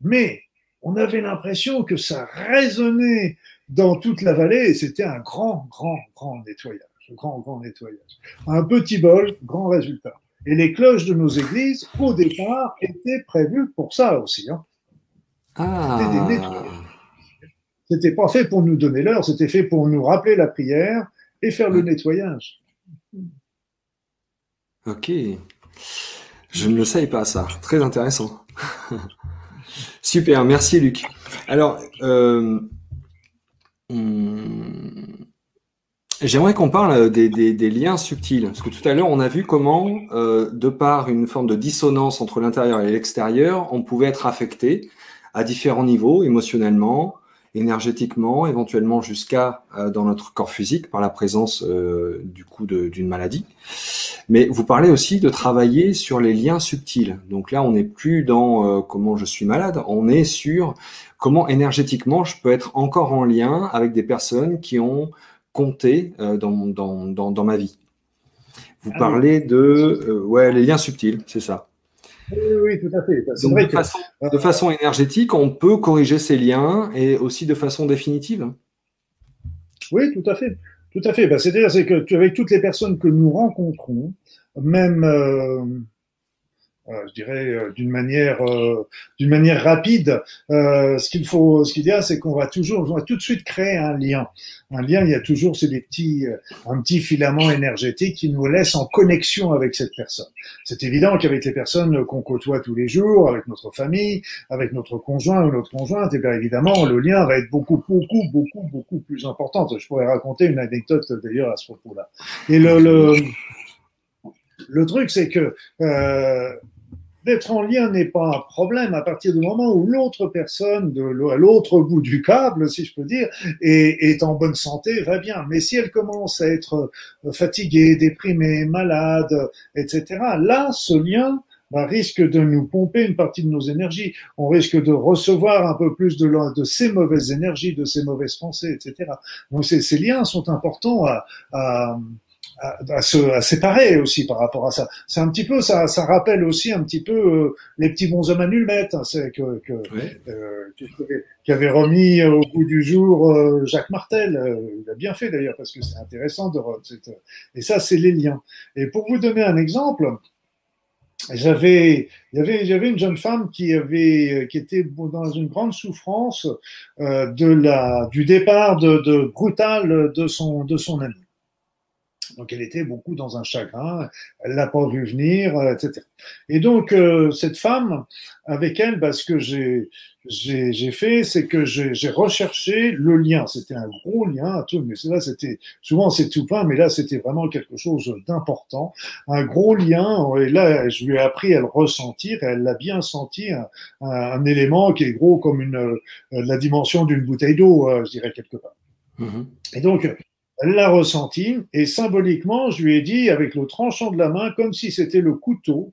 Mais on avait l'impression que ça résonnait dans toute la vallée et c'était un grand, grand, grand nettoyage. Grand, grand nettoyage. Un petit bol, grand résultat. Et les cloches de nos églises, au départ, étaient prévues pour ça aussi. Hein. Ah. C'était des nettoyages. C'était pas fait pour nous donner l'heure, c'était fait pour nous rappeler la prière et faire le nettoyage. Ok. Je ne le savais pas ça. Très intéressant. Super, merci Luc. Alors, euh, hmm, j'aimerais qu'on parle des, liens subtils. Parce que tout à l'heure, on a vu comment, euh, de par une forme de dissonance entre l'intérieur et l'extérieur, on pouvait être affecté à différents niveaux, émotionnellement, énergétiquement, éventuellement jusqu'à euh, dans notre corps physique par la présence euh, du coup d'une maladie. Mais vous parlez aussi de travailler sur les liens subtils. Donc là, on n'est plus dans euh, comment je suis malade, on est sur comment énergétiquement je peux être encore en lien avec des personnes qui ont compté dans, dans, dans, dans ma vie. Vous ah parlez de ouais les liens subtils, c'est ça. Oui, tout à fait. de, façon, énergétique, on peut corriger ces liens et aussi de façon définitive. Oui, tout à fait. Tout à fait. Ben, c'est-à-dire c'est que avec toutes les personnes que nous rencontrons, même euh, euh, je dirais euh, d'une manière euh, d'une manière rapide. ce qu'il faut, ce qu'il y a, c'est qu'on va toujours, on va tout de suite créer un lien. Un lien, il y a toujours c'est des petits, un petit filament énergétique qui nous laisse en connexion avec cette personne. C'est évident qu'avec les personnes qu'on côtoie tous les jours, avec notre famille, avec notre conjoint ou notre conjointe, et eh bien évidemment le lien va être beaucoup, beaucoup, beaucoup, beaucoup plus important. Je pourrais raconter une anecdote d'ailleurs à ce propos-là. Et le, le le truc, c'est que euh, d'être en lien n'est pas un problème à partir du moment où l'autre personne, de l'autre bout du câble, si je peux dire, est, en bonne santé, va bien. Mais si elle commence à être euh, fatiguée, déprimée, malade, etc., là, ce lien bah, risque de nous pomper une partie de nos énergies. On risque de recevoir un peu plus de, de ces mauvaises énergies, de ces mauvaises pensées, etc. Donc ces, ces liens sont importants à, à à, se à séparer aussi par rapport à ça. C'est un petit peu ça, ça rappelle aussi un petit peu euh, les petits bonshommes à nul hein, c'est que, que euh, qui avait remis au bout du jour euh, Jacques Martel. il a bien fait d'ailleurs parce que c'est intéressant de et ça c'est les liens. Et pour vous donner un exemple. J'avais, il y avait, j'avais une jeune femme qui avait, qui était dans une grande souffrance de la, du départ de, de brutal de son, de son ami. Donc elle était beaucoup dans un chagrin, elle l'a pas vu venir, euh, etc. Et donc euh, cette femme, avec elle, bah, ce que j'ai j'ai fait, c'est que j'ai recherché le lien. C'était un gros lien, tout, mais là c'était souvent c'est tout plein, mais là c'était vraiment quelque chose d'important, un gros lien. Et là, je lui ai appris à le ressentir. Et elle l'a bien senti, un, un, élément qui est gros comme une euh, la dimension d'une bouteille d'eau, je dirais quelque part. Mm-hmm. Et donc l'a ressenti et symboliquement, je lui ai dit avec le tranchant de la main, comme si c'était le couteau,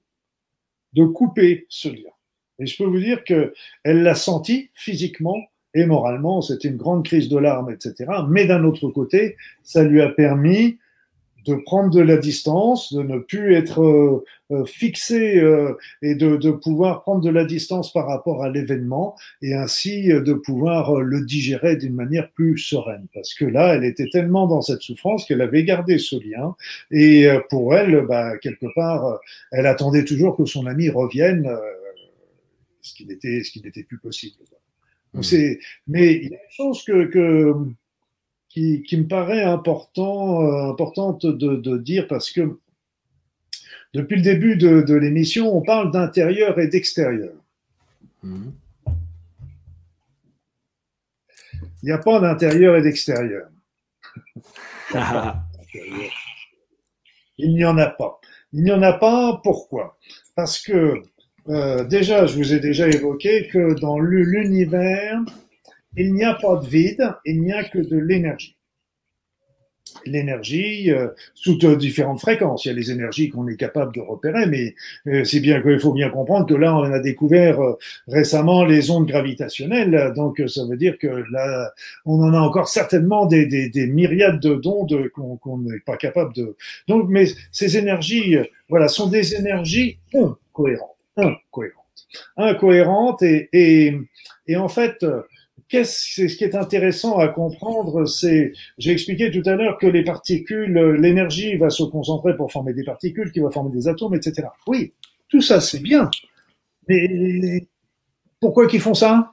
de couper ce lien. Et je peux vous dire que elle l'a senti physiquement et moralement. C'était une grande crise de larmes, etc. Mais d'un autre côté, ça lui a permis de prendre de la distance, de ne plus être euh, euh, fixé euh, et de, de, pouvoir prendre de la distance par rapport à l'événement et ainsi de pouvoir le digérer d'une manière plus sereine. Parce que là, elle était tellement dans cette souffrance qu'elle avait gardé ce lien et pour elle, bah, quelque part, elle attendait toujours que son ami revienne, ce qui n'était ce qui n'était plus possible. Mmh. Mais il y a une chose que, que qui, qui me paraît important, euh, importante de, de, dire parce que depuis le début de, de l'émission, on parle d'intérieur et d'extérieur. Mhm. Il n'y a pas d'intérieur et d'extérieur. Il n'y en a pas. Il n'y en a pas. Pourquoi? Parce que euh, déjà, je vous ai déjà évoqué que dans l'univers, il n'y a pas de vide, il n'y a que de l'énergie. l'énergie euh, sous différentes fréquences. Il y a les énergies qu'on est capable de repérer, mais euh, c'est bien qu'il faut bien comprendre que là, on a découvert euh, récemment les ondes gravitationnelles, donc ça veut dire que là, on en a encore certainement des, des, des myriades d'ondes qu'on n'est pas capable de. Donc, mais ces énergies, voilà, sont des énergies incohérentes, incohérentes, incohérentes, et, et, et en fait Qu'est-ce ce qui est intéressant à comprendre, c'est, j'ai expliqué tout à l'heure que les particules, l'énergie va se concentrer pour former des particules, qui vont former des atomes, etc. Oui, tout ça c'est bien, mais pourquoi qu'ils font ça?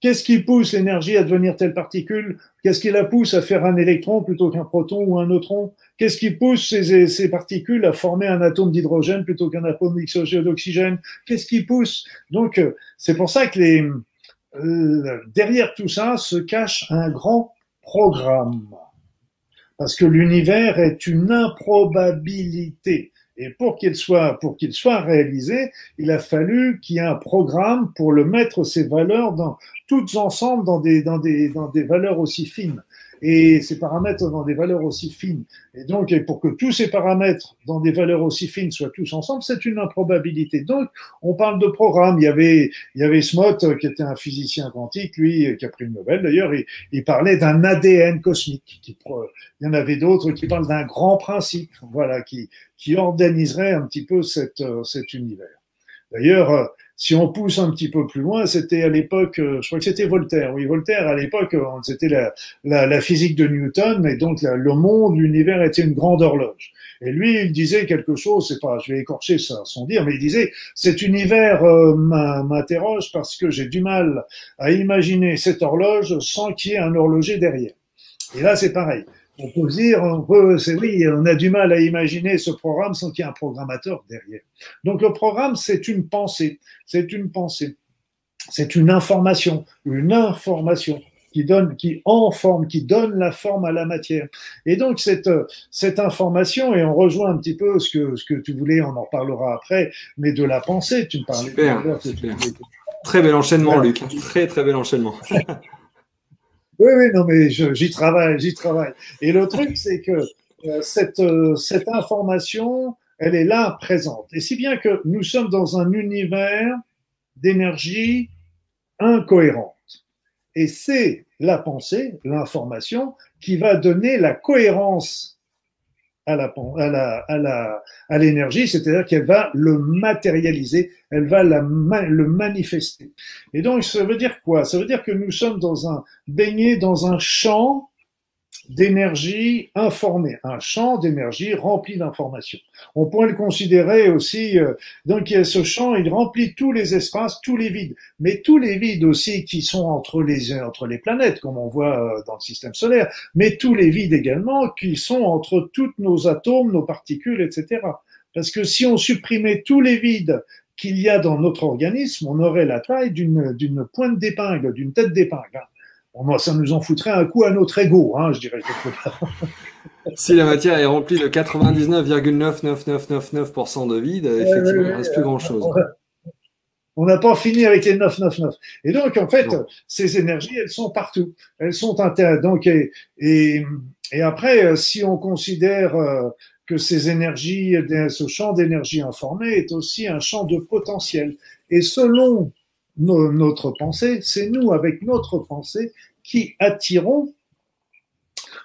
Qu'est-ce qui pousse l'énergie à devenir telle particule? Qu'est-ce qui la pousse à faire un électron plutôt qu'un proton ou un neutron? Qu'est-ce qui pousse ces, ces, particules à former un atome d'hydrogène plutôt qu'un atome d'oxygène? Qu'est-ce qui pousse? Donc, euh, c'est pour ça que les, euh, derrière tout ça se cache un grand programme. Parce que l'univers est une improbabilité. Et pour qu'il soit, pour qu'il soit réalisé, il a fallu qu'il y ait un programme pour le mettre ses valeurs dans, toutes ensemble dans des, dans des, dans des valeurs aussi fines et ces paramètres dans des valeurs aussi fines. Et donc, pour que tous ces paramètres dans des valeurs aussi fines soient tous ensemble, c'est une improbabilité. Donc, on parle de programme. Il y avait, il y avait Smoth, qui était un physicien quantique, lui, qui a pris le Nobel d'ailleurs, il, il parlait d'un ADN cosmique. Il y en avait d'autres qui parlent d'un grand principe, voilà, qui, qui organiserait un petit peu cette, cet univers. D'ailleurs, si on pousse un petit peu plus loin, c'était à l'époque, euh, je crois que c'était Voltaire. Oui, Voltaire, à l'époque, euh, c'était la, la, la, physique de Newton, et donc le monde, l'univers était une grande horloge. Et lui, il disait quelque chose, c'est pas, je vais écorcher ça, son dire, mais il disait, cet univers euh, m'interroge parce que j'ai du mal à imaginer cette horloge sans qu'il y ait un horloger derrière. Et là, c'est pareil on peut dire, on peut, c'est oui, on a du mal à imaginer ce programme sans qu'il y ait un programmateur derrière. Donc le programme, c'est une pensée, c'est une pensée, c'est une information, une information qui donne, qui en forme, qui donne la forme à la matière. Et donc cette cette information, et on rejoint un petit peu ce que ce que tu voulais, on en parlera après, mais de la pensée, tu me parlais. Super, super. Très bel enchaînement, Luc. Très très bel enchaînement. Oui, oui, non, mais j'y travaille, j'y travaille. Et le truc, c'est que euh, euh, cette information, elle est là, présente. Et si bien que nous sommes dans un univers d'énergie incohérente. Et c'est la pensée, l'information, qui va donner la cohérence à la à la à la à l'énergie, c'est-à-dire qu'elle va le matérialiser, elle va la, le manifester. Et donc ça veut dire quoi? Ça veut dire que nous sommes dans un baigné dans un champ d'énergie informée, un champ d'énergie rempli d'informations. On pourrait le considérer aussi, euh, donc ce champ, il remplit tous les espaces, tous les vides, mais tous les vides aussi qui sont entre les, entre les planètes, comme on voit euh, dans le système solaire, mais tous les vides également qui sont entre tous nos atomes, nos particules, etc. Parce que si on supprimait tous les vides qu'il y a dans notre organisme, on aurait la taille d'une, d'une pointe d'épingle, d'une tête d'épingle. Hein ça nous en foutrait un coup à notre ego, hein, je dirais si la matière est remplie de 99,99999% de vide, effectivement, il ne reste plus grand-chose. On n'a pas fini avec les 999. Et donc, en fait, ces énergies, elles sont partout. Elles sont donc et, et, et, après, si on considère euh, que ces énergies, ce champ d'énergie informée est aussi un champ de potentiel. Et selon notre pensée, c'est nous, avec notre pensée, qui attirons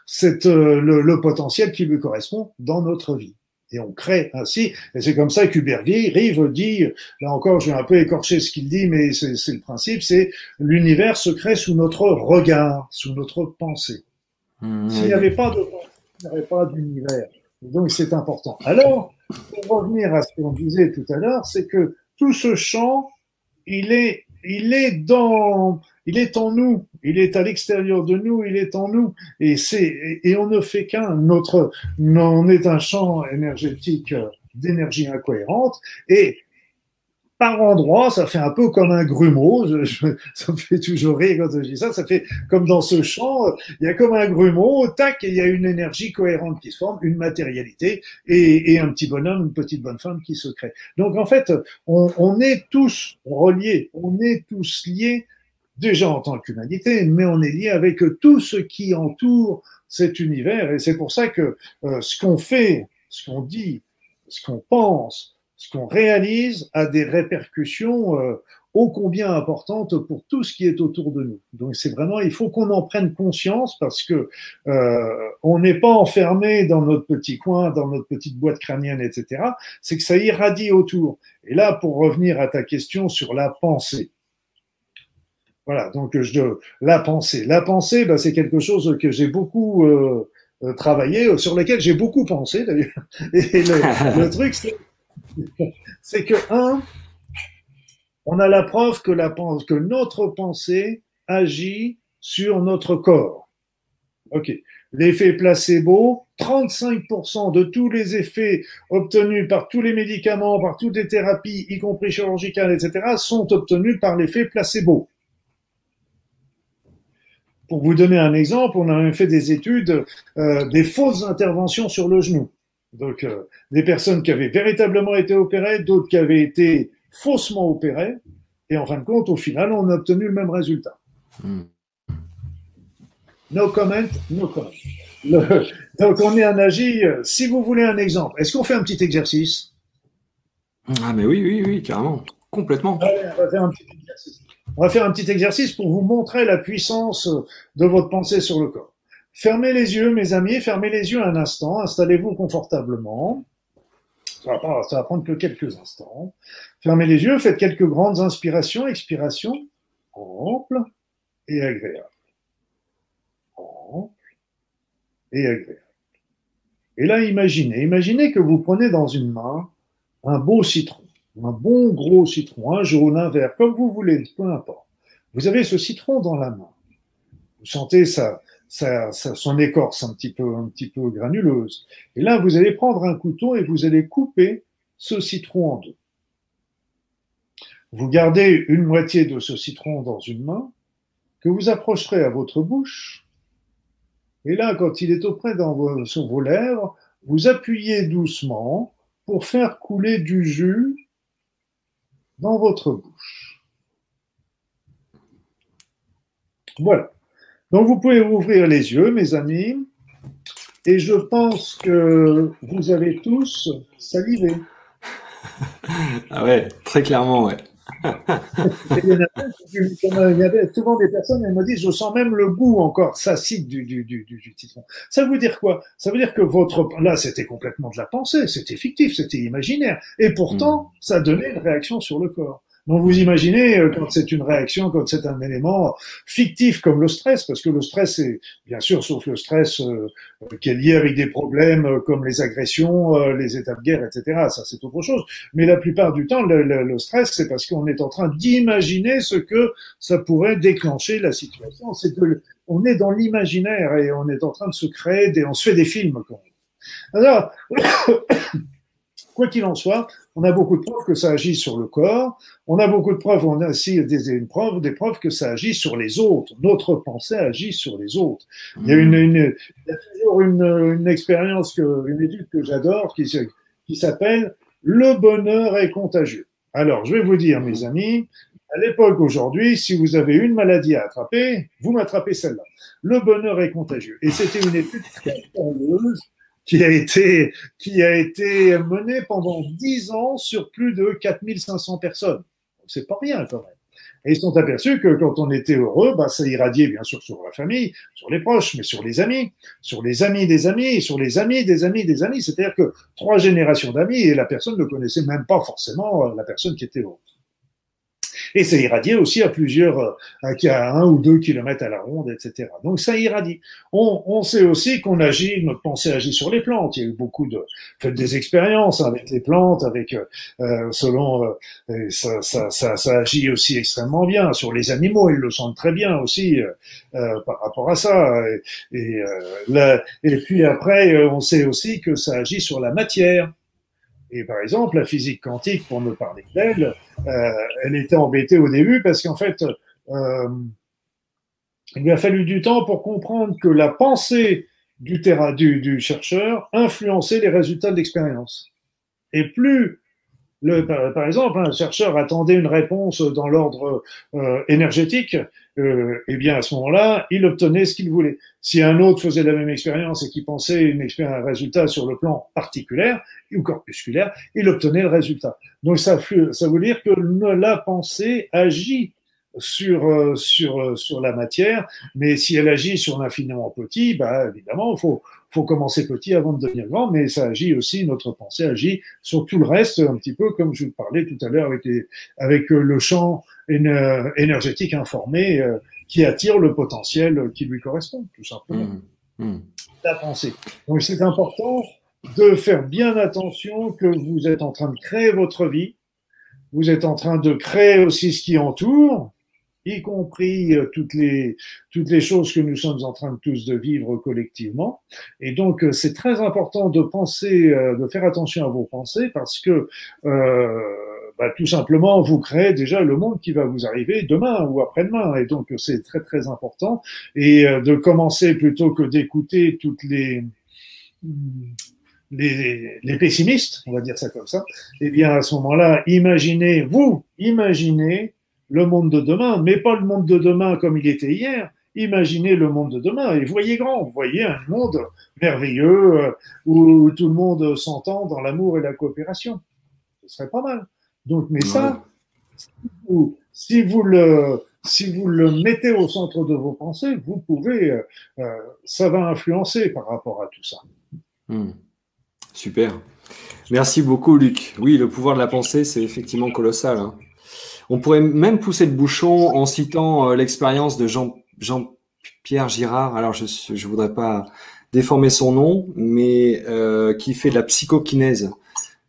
cette, euh, le, potentiel qui lui correspond dans notre vie. Et on crée ainsi, et c'est comme ça Rive dit, là encore je vais un peu écorcher ce qu'il dit, mais c'est le principe, c'est l'univers se crée sous notre regard, sous notre pensée. Mmh, S'il n'y avait pas de pensée, il n'y aurait pas d'univers. Donc c'est important. Alors, pour revenir à ce qu'on disait tout à l'heure, c'est que tout ce champ, il est il est dans, il est en nous, il est à l'extérieur de nous, il est en nous, et c'est, et on ne fait qu'un. Notre, on est un champ énergétique d'énergie incohérente, et par endroits, ça fait un peu comme un grumeau. ça me fait toujours rire quand je dis ça. Ça fait comme dans ce champ, il y a comme un grumeau, tac, et il y a une énergie cohérente qui se forme, une matérialité, et, un petit bonhomme, une petite bonne femme qui se crée. Donc en fait, on, est tous reliés, on est tous liés déjà en tant qu'humanité, mais on est lié avec tout ce qui entoure cet univers. Et c'est pour ça que euh, ce qu'on fait, ce qu'on dit, ce qu'on pense, ce qu'on réalise a des répercussions euh, ô combien importantes pour tout ce qui est autour de nous. Donc c'est vraiment, il faut qu'on en prenne conscience parce que euh, on n'est pas enfermé dans notre petit coin, dans notre petite boîte crânienne, etc. C'est que ça irradie autour. Et là, pour revenir à ta question sur la pensée. Voilà, donc je, la pensée. La pensée, bah, c'est quelque chose que j'ai beaucoup euh, euh travaillé, sur lequel j'ai beaucoup pensé d'ailleurs. Et le, le truc, c'est que, un, on a la preuve que notre pensée agit sur notre corps. Ok. L'effet placebo, 35% de tous les effets obtenus par tous les médicaments, par toutes les thérapies, y compris chirurgicales, etc., sont obtenus par l'effet placebo. Pour vous donner un exemple, on a même fait des études, euh, des fausses interventions sur le genou. Donc, euh, des personnes qui avaient véritablement été opérées, d'autres qui avaient été faussement opérées, et en fin de compte, au final, on a obtenu le même résultat. Hmm. No comment, no comment. donc, on est en agi. Si vous voulez un exemple, est-ce qu'on fait un petit exercice? Ah, mais oui, oui, oui, carrément, complètement. Allez, on va faire un petit exercice. On va faire un petit exercice pour vous montrer la puissance de votre pensée sur le corps. Fermez les yeux, mes amis, fermez les yeux un instant, installez-vous confortablement. Ça va, ça va prendre que quelques instants. Fermez les yeux, faites quelques grandes inspirations, expirations, ample et agréable. Ample et agréable. Et là, imaginez, imaginez que vous prenez dans une main un beau citron un bon gros citron, un jaune, un vert, comme vous voulez, peu importe. Vous avez ce citron dans la main. Vous sentez sa, son écorce un petit, peu, granuleuse. Et là, vous allez prendre un couteau et vous allez couper ce citron en deux. Vous gardez une moitié de ce citron dans une main que vous approcherez à votre bouche. Et là, quand il est auprès dans vos, vos lèvres, vous appuyez doucement pour faire couler du jus dans votre bouche. Voilà. Donc vous pouvez ouvrir les yeux, mes amis, et je pense que vous avez tous salivé. Ah ouais, très clairement, ouais. il, y avait souvent des personnes, elles me disent, je sens même le goût encore sacide du, du, du, du, citron. Ça veut dire quoi? Ça veut dire que votre... Là, c'était complètement de la pensée, c'était fictif, c'était imaginaire. Et pourtant, hmm. ça donnait une réaction sur le corps. Donc vous imaginez euh, quand c'est une réaction, quand c'est un élément fictif comme le stress, parce que le stress est bien sûr, sauf le stress euh, qui est lié avec des problèmes euh, comme les agressions, les états de guerre, etc. Ça c'est autre chose. Mais la plupart du temps, le, le stress, c'est parce qu'on est en train d'imaginer ce que ça pourrait déclencher la situation. C'est que on est dans l'imaginaire et on est en train de se créer des, on se fait des films. Quand même. Alors Quoi qu'il en soit, on a beaucoup de preuves que ça agit sur le corps. On a beaucoup de preuves, on a aussi des, preuves, des preuves que ça agit sur les autres. Notre pensée agit sur les autres. Il y a, une, une toujours une, une expérience, que, une étude que j'adore qui, qui s'appelle Le bonheur est contagieux. Alors, je vais vous dire, mes amis, à l'époque aujourd'hui, si vous avez une maladie à attraper, vous m'attrapez celle-là. Le bonheur est contagieux. Et c'était une étude très sérieuse qui a été, qui a été mené pendant dix ans sur plus de 4500 personnes. C'est pas rien quand même. Et ils sont aperçus que quand on était heureux, bah, ça irradiait bien sûr sur la famille, sur les proches, mais sur les amis, sur les amis des amis, sur les amis des amis des amis. C'est-à-dire que trois générations d'amis et la personne ne connaissait même pas forcément la personne qui était heureuse et ça irradie aussi à plusieurs, euh, à un ou deux kilomètres à la ronde, etc. Donc ça irradie. On, on sait aussi qu'on agit, notre pensée agit sur les plantes. Il y a eu beaucoup de, faites des expériences avec les plantes, avec euh, euh selon, euh, ça, ça, ça, agit aussi extrêmement bien sur les animaux. Ils le sentent très bien aussi euh, par rapport à ça. Et, et, et puis après, on sait aussi que ça agit sur la matière. Et par exemple, la physique quantique, pour ne parler d'elle, euh, elle était embêtée au début parce qu'en fait, euh, il lui a fallu du temps pour comprendre que la pensée du, du, du chercheur influençait les résultats de l'expérience. Et plus Par, exemple, un chercheur attendait une réponse dans l'ordre euh, énergétique, euh, eh bien à ce moment-là, il obtenait ce qu'il voulait. Si un autre faisait la même expérience et qui pensait un résultat sur le plan particulier ou corpusculaire, il obtenait le résultat. Donc ça, veut dire que la pensée agit sur euh, euh, sur la matière, mais si elle agit sur l'infiniment petit, bah évidemment, il faut faut commencer petit avant de devenir grand, mais ça agit aussi, notre pensée agit sur tout le reste, un petit peu comme je vous parlais tout à l'heure avec, avec euh, le champ énergétique informé qui attire le potentiel qui lui correspond, tout simplement. Mmh, mmh. La pensée. Donc c'est important de faire bien attention que vous êtes en train de créer votre vie, vous êtes en train de créer aussi ce qui entoure, y compris euh, toutes les, toutes les choses que nous sommes en train de tous de vivre collectivement. Et donc, euh, c'est très important de penser, euh, de faire attention à vos pensées parce que euh, bah, tout simplement, vous créez déjà le monde qui va vous arriver demain ou après-demain. Et donc, c'est très, très important. Et de commencer plutôt que d'écouter toutes les, les, les, pessimistes, on va dire ça comme ça, eh bien, à ce moment-là, imaginez, vous, imaginez le monde de demain, mais pas le monde de demain comme il était hier. Imaginez le monde de demain et voyez grand, voyez un monde merveilleux euh, où tout le monde s'entend dans l'amour et la coopération. Ce serait pas mal. Donc, mais ça, si vous, le, si vous le mettez au centre de vos pensées, vous pouvez, euh, euh, ça va influencer par rapport à tout ça. Hmm. Super. Merci beaucoup, Luc. Oui, le pouvoir de la pensée, c'est effectivement colossal. Hein. On pourrait même pousser le bouchon en citant euh, l'expérience de Jean, Jean-Pierre Girard. Alors, je ne voudrais pas déformer son nom, mais euh, qui fait de la psychokinèse.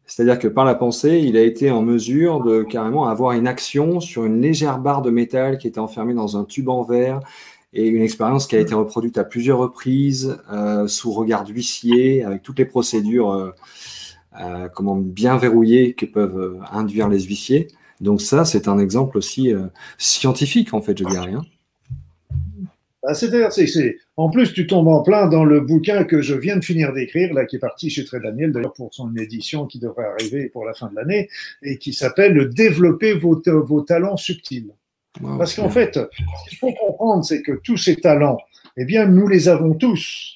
C'est-à-dire que par la pensée, il a été en mesure de carrément avoir une action sur une légère barre de métal qui était enfermée dans un tube en verre et une expérience qui a été reproduite à plusieurs reprises euh, sous regard d'huissier avec toutes les procédures comment bien verrouillées que peuvent induire les huissiers. Donc ça, c'est un exemple aussi euh, scientifique, en fait, je dirais. rien. Bah, c'est-à-dire, c'est, en plus, tu tombes en plein dans le bouquin que je viens de finir d'écrire, là, qui est parti chez Très Daniel, d'ailleurs, pour son édition qui devrait arriver pour la fin de l'année, et qui s'appelle Développer vos, vos talents subtils. Parce qu'en fait, ce qu'il faut comprendre, c'est que tous ces talents, eh bien, nous les avons tous.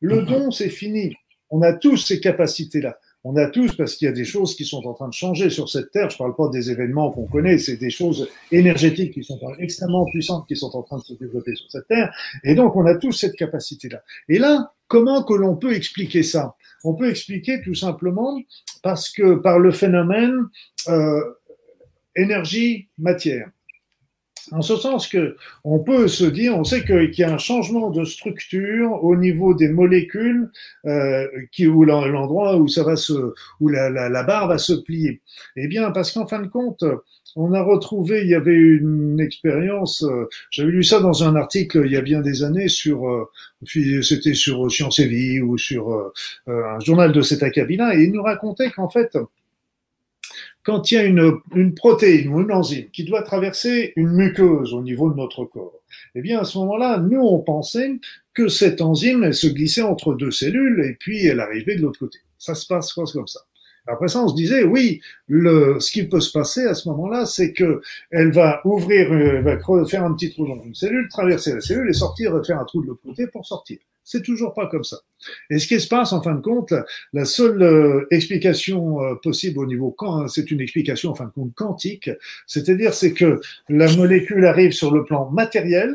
Le mm-hmm. don, c'est fini. On a tous ces capacités-là on a tous, parce qu'il y a des choses qui sont en train de changer sur cette Terre, je ne parle pas des événements qu'on connaît, c'est des choses énergétiques qui sont extrêmement puissantes, qui sont en train de se développer sur cette Terre, et donc on a tous cette capacité-là. Et là, comment que l'on peut expliquer ça? On peut expliquer tout simplement parce que par le phénomène euh, énergie-matière. En ce sens que on peut se dire, on sait qu'il y a un changement de structure au niveau des molécules, euh, qui où l'endroit où ça va se, où la, la, barre va se plier. Eh bien, parce qu'en fin de compte, on a retrouvé, il y avait une expérience, euh, j'avais lu ça dans un article il y a bien des années sur, euh, c'était sur Science et Vie ou sur euh, un journal de cet acabit-là, et il nous racontait qu'en fait, quand il y a une, protéine ou une enzyme qui doit traverser une muqueuse au niveau de notre corps, eh bien à ce moment-là, nous on pensait que cette enzyme elle se glissait entre deux cellules et puis elle arrivait de l'autre côté. Ça se passe comme ça. Après ça, on se disait, oui, le, ce qui peut se passer à ce moment-là, c'est que elle va ouvrir, elle va faire un petit trou dans une cellule, traverser la cellule et sortir, faire un trou de l'autre côté pour sortir. C'est toujours pas comme ça. Et ce qui se passe, en fin de compte, la seule euh, explication euh, possible au niveau c'est une explication en fin de compte quantique, c'est-à-dire c'est que la molécule arrive sur le plan matériel.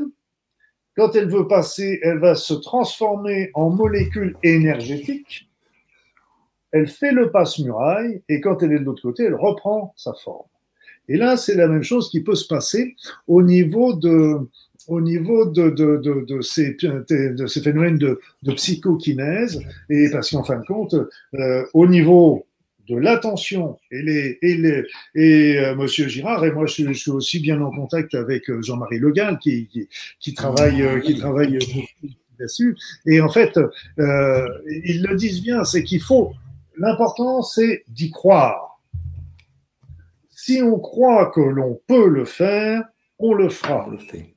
Quand elle veut passer, elle va se transformer en molécule énergétique. Elle fait le passe-muraille et quand elle est de l'autre côté, elle reprend sa forme. Et là, c'est la même chose qui peut se passer au niveau de, au niveau de, de, de, de, ces, ces phénomènes de, de psychokinèse, et parce qu'en fin de compte, euh, au niveau de l'attention et les et les et euh, Monsieur Girard et moi je, suis aussi bien en contact avec euh, Jean-Marie Legal qui, qui, qui travaille euh, qui travaille dessus. Et en fait euh, ils le disent bien c'est qu'il faut l'important c'est d'y croire. Si on croit que l'on peut le faire on le fera. On le fait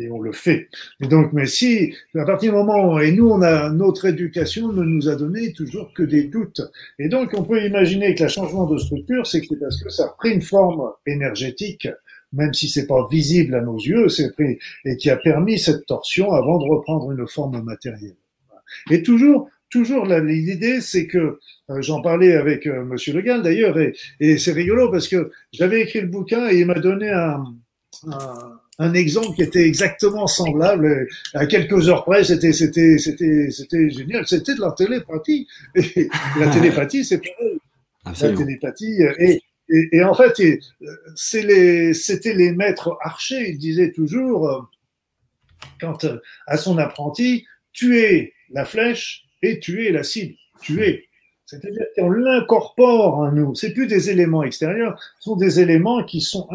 et on le fait. Et donc, mais si, à partir du moment où, et nous, on a, notre éducation ne nous a donné toujours que des doutes. Et donc, on peut imaginer que le changement de structure, c'est parce que ça a pris une forme énergétique, même si c'est pas visible à nos yeux, c'est pris, et qui a permis cette torsion avant de reprendre une forme matérielle. Et toujours, toujours l'idée, c'est que euh, j'en parlais avec euh, Monsieur Le Gall d'ailleurs, et, et c'est rigolo parce que j'avais écrit le bouquin et il m'a donné un, un, un, exemple qui était exactement semblable. À quelques heures près, c'était c'était c'était c'était génial. C'était de la télépathie. Et la télépathie, c'est pareil. La télépathie et et, et, en fait, c'est les, c'était les maîtres archers. Ils disaient toujours, quand à son apprenti, tuer la flèche et tuer la cible. Tuer. C'est-à-dire qu'on l'incorpore en nous. C'est plus des éléments extérieurs, ce sont des éléments qui sont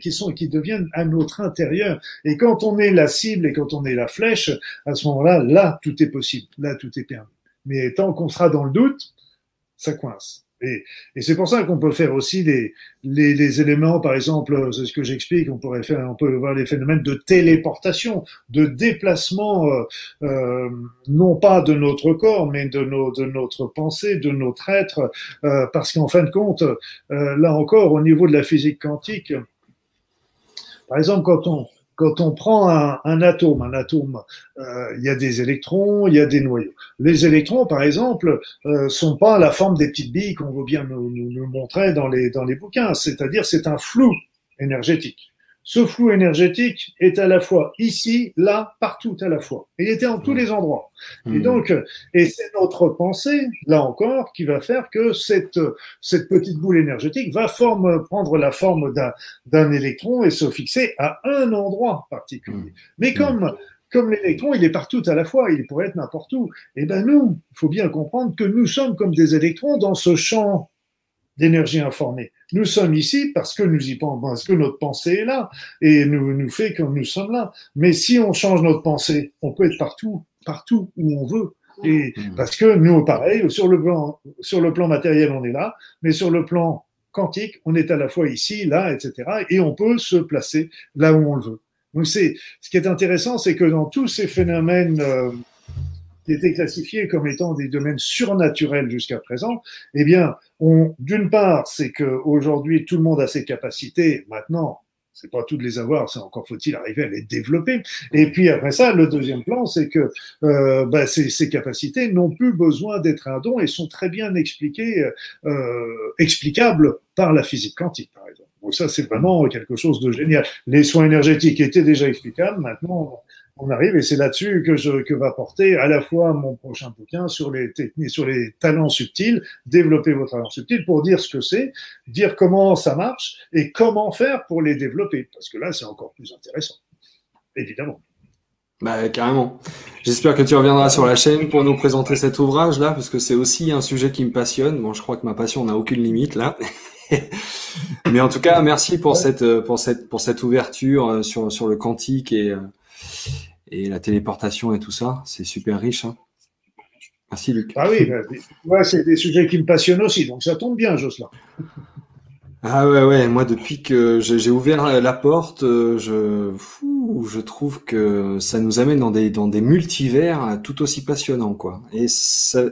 qui sont, qui deviennent à notre intérieur. Et quand on est la cible et quand on est la flèche, à ce moment-là, là, tout est possible. Là, tout est permis. Mais tant qu'on sera dans le doute, ça coince. Et, c'est pour ça qu'on peut faire aussi les, les éléments, par exemple, c'est ce que j'explique, on pourrait faire, on peut voir les phénomènes de téléportation, de déplacement, euh, euh, non pas de notre corps, mais de, notre pensée, de notre être, euh, parce qu'en fin de compte, là encore, au niveau de la physique quantique, par exemple, quand on, quand on prend un, atome, un atome, euh, il y a des électrons, il y a des noyaux. Les électrons, par exemple, euh, sont pas la forme des petites billes qu'on veut bien nous, nous, nous, montrer dans les, dans les bouquins. C'est-à-dire, c'est un flou énergétique. Ce flou énergétique est à la fois ici, là, partout à la fois. il était en tous les endroits. Et hmm. donc, et c'est notre pensée, là encore, qui va faire que cette, cette petite boule énergétique va forme, prendre la forme d'un, électron et se fixer à un endroit particulier. Hmm. Mais comme, comme l'électron, il est partout à la fois, il pourrait être n'importe où. Eh ben nous, il faut bien comprendre que nous sommes comme des électrons dans ce champ d'énergie informée. Nous sommes ici parce que nous y pensons, parce que notre pensée est là et nous, nous fait que nous sommes là. Mais si on change notre pensée, on peut être partout, partout où on veut. Et mmh. parce que nous, pareil, sur le plan, sur le plan matériel, on est là, mais sur le plan quantique, on est à la fois ici, là, etc. Et on peut se placer là où on le veut. Donc c'est, ce qui est intéressant, c'est que dans tous ces phénomènes euh, qui étaient classifiés comme étant des domaines surnaturels jusqu'à présent, eh bien, d'une part, c'est que aujourd'hui tout le monde a ses capacités. Maintenant, c'est pas tout de les avoir, c'est encore faut-il arriver à les développer. Et puis après ça, le deuxième plan, c'est que euh, bah, ces, ces, capacités n'ont plus besoin d'être un don et sont très bien expliquées, euh, explicables par la physique quantique, par exemple. Donc ça, c'est vraiment quelque chose de génial. Les soins énergétiques étaient déjà explicables. Maintenant, on arrive et c'est là-dessus que je que va porter à la fois mon prochain bouquin sur les techniques, sur les talents subtils, développer vos talents subtils pour dire ce que c'est, dire comment ça marche et comment faire pour les développer parce que là c'est encore plus intéressant, évidemment. Bah carrément. J'espère que tu reviendras sur la chaîne pour nous présenter cet ouvrage là parce que c'est aussi un sujet qui me passionne. Bon, je crois que ma passion n'a aucune limite là. Mais en tout cas, merci pour cette pour cette pour cette ouverture euh, sur sur le quantique et euh, et la téléportation et tout ça, c'est super riche. Hein. Merci Luc. Ah oui, bah, c'est des sujets qui me passionnent aussi, donc ça tombe bien, Jocelyn. Ah ouais, ouais, moi depuis que j'ai ouvert la porte, euh, je, je trouve que ça nous amène dans des, dans des multivers tout aussi passionnants, quoi. Et ça,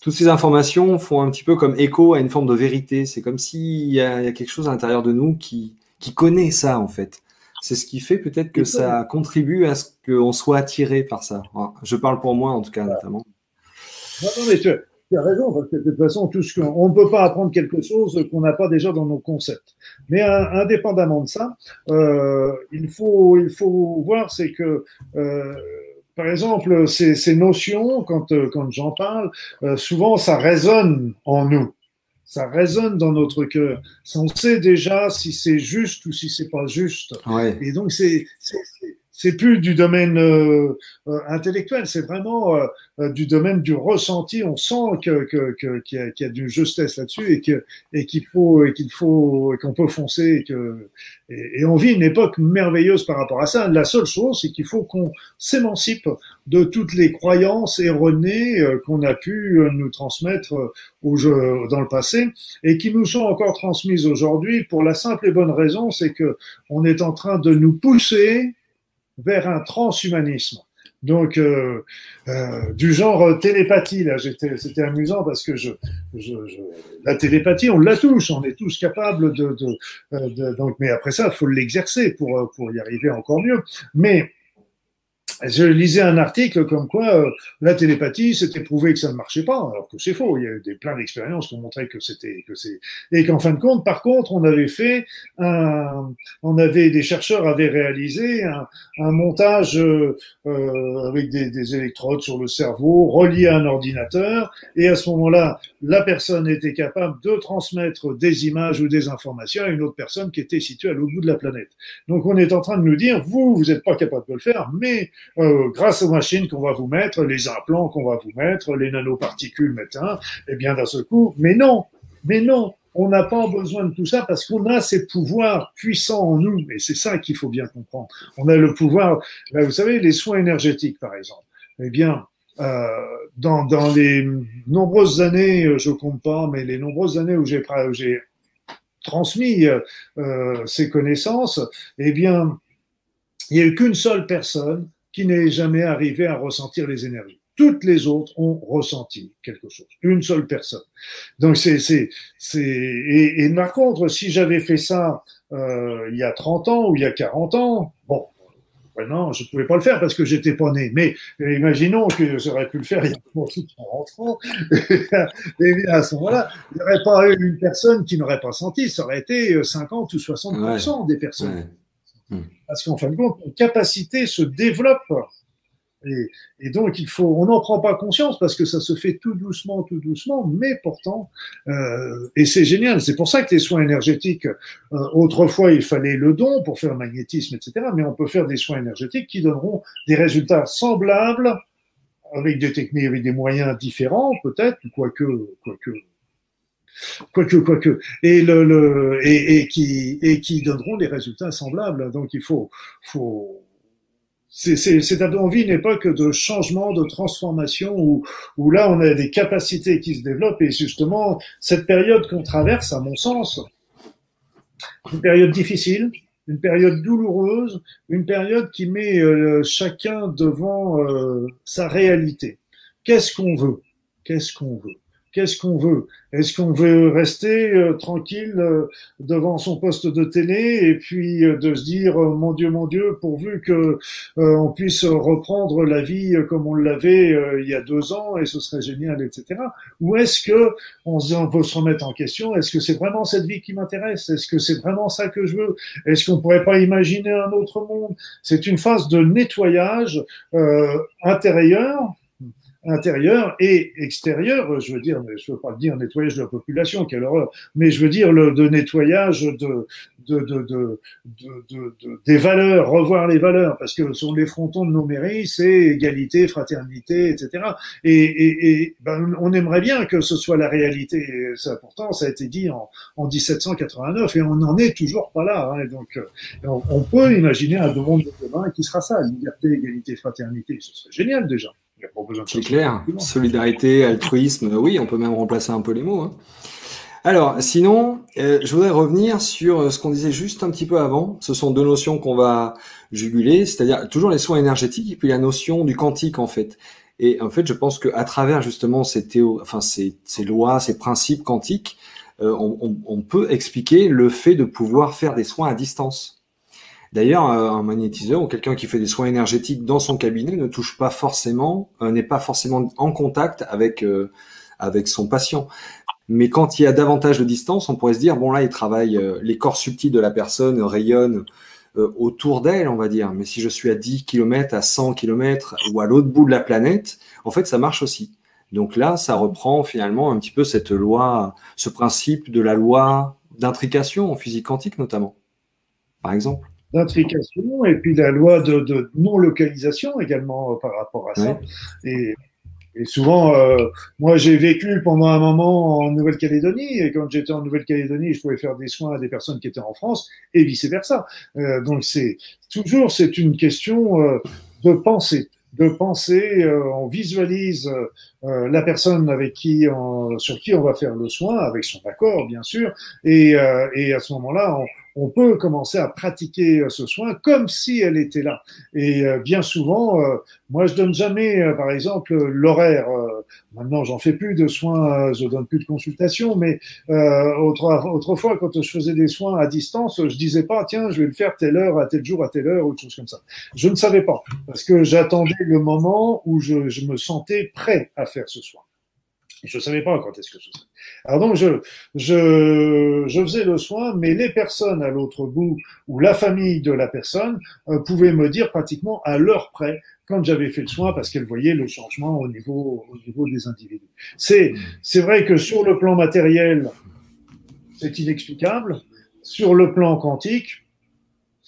toutes ces informations font un petit peu comme écho à une forme de vérité. C'est comme s'il y, y a, quelque chose à l'intérieur de nous qui, qui connaît ça, en fait. C'est ce qui fait peut-être que ça contribue à ce qu'on soit attiré par ça. Je parle pour moi en tout cas, notamment. Non, non, mais tu, as raison, parce que de toute façon, tout ce on ne peut pas apprendre quelque chose qu'on n'a pas déjà dans nos concepts. Mais indépendamment de ça, euh, il, faut, il faut voir, c'est que euh, par exemple, ces, ces notions, quand, quand j'en parle, euh, souvent ça résonne en nous ça résonne dans notre cœur. On sait déjà si c'est juste ou si c'est pas juste. Ouais. Et donc c'est c'est plus du domaine euh, euh intellectuel, c'est vraiment euh, euh, du domaine du ressenti. On sent que qu'il que, y, a, qu y a du justesse là-dessus et que et qu'il faut et qu'il faut qu'on peut foncer et que et, et, on vit une époque merveilleuse par rapport à ça. La seule chose, c'est qu'il faut qu'on s'émancipe de toutes les croyances erronées qu'on a pu nous transmettre au jeu, dans le passé et qui nous sont encore transmises aujourd'hui pour la simple et bonne raison, c'est que on est en train de nous pousser vers un transhumanisme. Donc, euh, euh, du genre télépathie, là, c'était amusant parce que je, je, je, la télépathie, on la touche, on est tous capables de, de, de donc, mais après ça, il faut l'exercer pour, pour y arriver encore mieux. Mais je lisais un article comme quoi euh, la télépathie, c'était prouvé que ça ne marchait pas, alors que c'est faux. Il y a eu des, plein d'expériences qui ont montré que c'était que c'est et qu'en fin de compte, par contre, on avait fait un, on avait des chercheurs avaient réalisé un, un montage euh, euh avec des, des, électrodes sur le cerveau reliés à un ordinateur, et à ce moment-là, la personne était capable de transmettre des images ou des informations à une autre personne qui était située à l'autre bout de la planète. Donc, on est en train de nous dire, vous, vous n'êtes pas capable de le faire, mais euh, grâce aux machines qu'on va vous mettre, les implants qu'on va vous mettre, les nanoparticules maintenant, eh bien d'un seul coup, mais non, mais non, on n'a pas besoin de tout ça parce qu'on a ces pouvoirs puissants en nous, et c'est ça qu'il faut bien comprendre. On a le pouvoir, vous savez, les soins énergétiques par exemple. Eh bien, euh, dans, dans les nombreuses années, euh, je compte pas, mais les nombreuses années où j'ai j'ai transmis euh, ces connaissances, eh bien, il n'y a eu qu'une seule personne qui n'est jamais arrivé à ressentir les énergies. Toutes les autres ont ressenti quelque chose. Une seule personne. Donc c'est c'est c'est et, et, par contre si j'avais fait ça euh, il y a 30 ans ou il y a 40 ans, bon, non, je pouvais pas le faire parce que j'étais pas né. Mais imaginons que j'aurais pu le faire il y a 30 ans. et bien à ce moment-là, il n'y aurait pas eu une personne qui n'aurait pas senti. Ça aurait été 50 ou 60 des personnes. Hmm. Parce qu'en fin de compte, nos capacités se développent. Et, et, donc, il faut, on n'en prend pas conscience parce que ça se fait tout doucement, tout doucement, mais pourtant, euh, et c'est génial. C'est pour ça que les soins énergétiques, euh, autrefois, il fallait le don pour faire magnétisme, etc. Mais on peut faire des soins énergétiques qui donneront des résultats semblables avec des techniques, avec des moyens différents, peut-être, quoique, quoique, quoique, quoique, et le, le et, et, qui et qui donneront des résultats semblables. Donc il faut faut c'est c'est on vit une époque de changement, de transformation où où là on a des capacités qui se développent et justement cette période qu'on traverse, à mon sens, une période difficile, une période douloureuse, une période qui met euh, chacun devant euh, sa réalité. Qu'est-ce qu'on veut? Qu'est-ce qu'on veut? Qu'est-ce qu'on veut? Est-ce qu'on veut rester euh, tranquille euh, devant son poste de télé et puis euh, de se dire mon Dieu, mon Dieu, pourvu que on puisse reprendre la vie comme on l'avait il y a deux ans et ce serait génial, etc. Ou est-ce que on, on se remettre en question? Est-ce que c'est vraiment cette vie qui m'intéresse? Est-ce que c'est vraiment ça que je veux? Est-ce qu'on pourrait pas imaginer un autre monde? C'est une phase de nettoyage intérieur intérieur et extérieur, je veux dire, je veux pas dire nettoyage de la population, quelle horreur, mais je veux dire le de nettoyage de, de, de, de, de des valeurs, revoir les valeurs, parce que sur les frontons de nos mairies, c'est égalité, fraternité, etc. Et, et, et ben, on aimerait bien que ce soit la réalité. ça, pourtant, ça a été dit en, en 1789 et on n'en est toujours pas là. Hein, donc, on, on, peut imaginer un monde de demain qui sera ça, liberté, égalité, fraternité. Ce serait génial déjà. C'est clair. Solidarité, altruisme, oui, on peut même remplacer un peu les mots. Hein. Alors, sinon, euh, je voudrais revenir sur euh, ce qu'on disait juste un petit peu avant. Ce sont deux notions qu'on va juguler, c'est-à-dire toujours les soins énergétiques et puis la notion du quantique en fait. Et en fait, je pense qu'à travers justement ces, théo enfin, ces, ces lois, ces principes quantiques, euh, on, on, peut expliquer le fait de pouvoir faire des soins à distance. D'ailleurs, euh, un magnétiseur ou quelqu'un qui fait des soins énergétiques dans son cabinet ne touche pas forcément, euh, n'est pas forcément en contact avec euh, avec son patient. Mais quand il y a davantage de distance, on pourrait se dire bon là, il travaille, les corps subtils de la personne rayonnent autour d'elle, on va dire. Mais si je suis à 10 km, à 100 km ou à l'autre bout de la planète, en fait, ça marche aussi. Donc là, ça reprend finalement un petit peu cette loi, ce principe de la loi d'intrication en physique quantique notamment, par exemple d'intrication et puis la loi de, de non-localisation également euh, par rapport à ça. Et, et, souvent, euh, moi j'ai vécu pendant un moment en Nouvelle-Calédonie et quand j'étais en Nouvelle-Calédonie, je pouvais faire des soins à des personnes qui étaient en France et vice-versa. Euh, donc c'est toujours c'est une question euh, de pensée de penser, euh, on visualise euh, la personne avec qui on, sur qui on va faire le soin, avec son accord bien sûr, et, et à ce moment-là, on, on peut commencer à pratiquer ce soin comme si elle était là. Et bien souvent, moi je donne jamais, par exemple, l'horaire. maintenant, j'en fais plus de soins, je donne plus de consultations, mais autrefois, quand je faisais des soins à distance, je disais pas tiens, je vais le faire telle heure, à tel jour, à telle heure, ou autre chose comme ça. Je ne savais pas parce que j'attendais le moment où je, je me sentais prêt à faire ce soin. Je ne savais pas quand est-ce que ce serait. Alors donc, je, je, je faisais le soin, mais les personnes à l'autre bout ou la famille de la personne euh, pouvaient me dire pratiquement à l'heure près quand j'avais fait le soin parce qu'elles voyaient le changement au niveau, au niveau des individus. C'est, c'est vrai que sur le plan matériel, c'est inexplicable. Sur le plan quantique,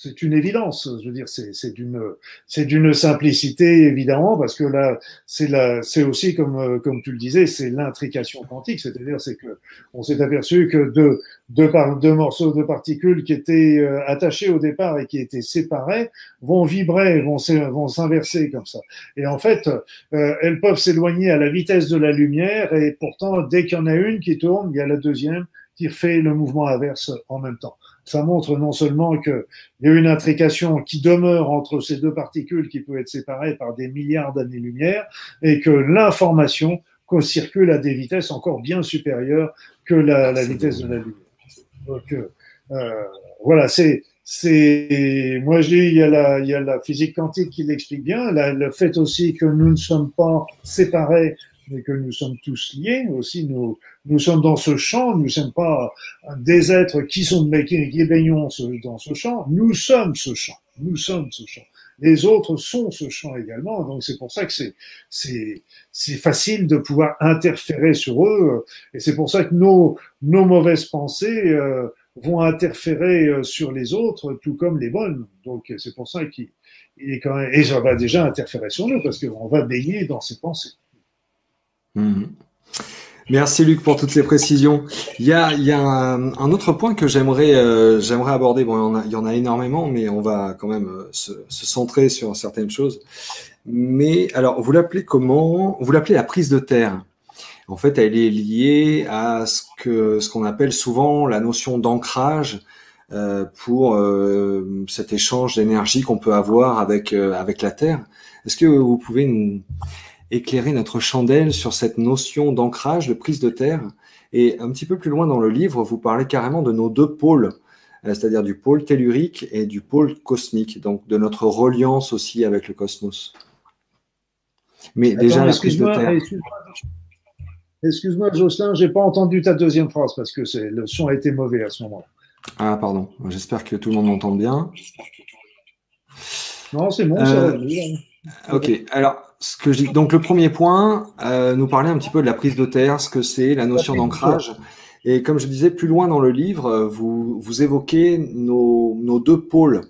c'est une évidence. Je veux dire, c'est d'une c'est d'une simplicité évidemment parce que là, c'est c'est aussi comme euh, comme tu le disais, c'est l'intrication quantique. C'est-à-dire, c'est que on s'est aperçu que deux deux, par, deux morceaux de particules qui étaient euh, attachés au départ et qui étaient séparés vont vibrer, vont vont s'inverser comme ça. Et en fait, euh, elles peuvent s'éloigner à la vitesse de la lumière et pourtant, dès qu'il y en a une qui tourne, il y a la deuxième qui fait le mouvement inverse en même temps ça montre non seulement qu'il y a une intrication qui demeure entre ces deux particules qui peuvent être séparées par des milliards d'années-lumière et que l'information circule à des vitesses encore bien supérieures que la, la vitesse de la lumière. Donc euh, euh voilà, c'est c'est moi je dis il y a la il y a la physique quantique qui l'explique bien, le fait aussi que nous ne sommes pas séparés mais que nous sommes tous liés aussi. Nous, nous sommes dans ce champ, nous ne sommes pas des êtres qui sont qui, qui baignons dans ce champ. Nous sommes ce champ. Nous sommes ce champ. Les autres sont ce champ également. Donc c'est pour ça que c'est c'est c'est facile de pouvoir interférer sur eux. Et c'est pour ça que nos nos mauvaises pensées euh, vont interférer euh, sur les autres, tout comme les bonnes. Donc c'est pour ça qu'il est quand même et ça va déjà interférer sur nous parce qu'on va baigner dans ses pensées. Mhm. Merci Luc pour toutes ces précisions. Il y a, il y a un, autre point que j'aimerais euh, j'aimerais aborder. Bon, il y, en a, énormément, mais on va quand même euh, se, centrer sur certaines choses. Mais alors, vous l'appelez comment? Vous l'appelez la prise de terre. En fait, elle est liée à ce que ce qu'on appelle souvent la notion d'ancrage euh, pour cet échange d'énergie qu'on peut avoir avec avec la terre. Est-ce que vous pouvez nous éclairer notre chandelle sur cette notion d'ancrage, de prise de terre. Et un petit peu plus loin dans le livre, vous parlez carrément de nos deux pôles, euh, c'est-à-dire du pôle tellurique et du pôle cosmique, donc de notre reliance aussi avec le cosmos. Mais déjà, la prise de terre. Excuse-moi, Jocelyn, j'ai pas entendu ta deuxième phrase parce que le son a été mauvais à ce moment-là. Ah, pardon. J'espère que tout le monde m'entend bien. Non, c'est bon, ça euh, Ok, alors ce que je donc le premier point, euh, nous parler un petit peu de la prise de terre, ce que c'est, la notion d'ancrage. Et comme je disais plus loin dans le livre, vous, vous évoquez nos, nos deux pôles.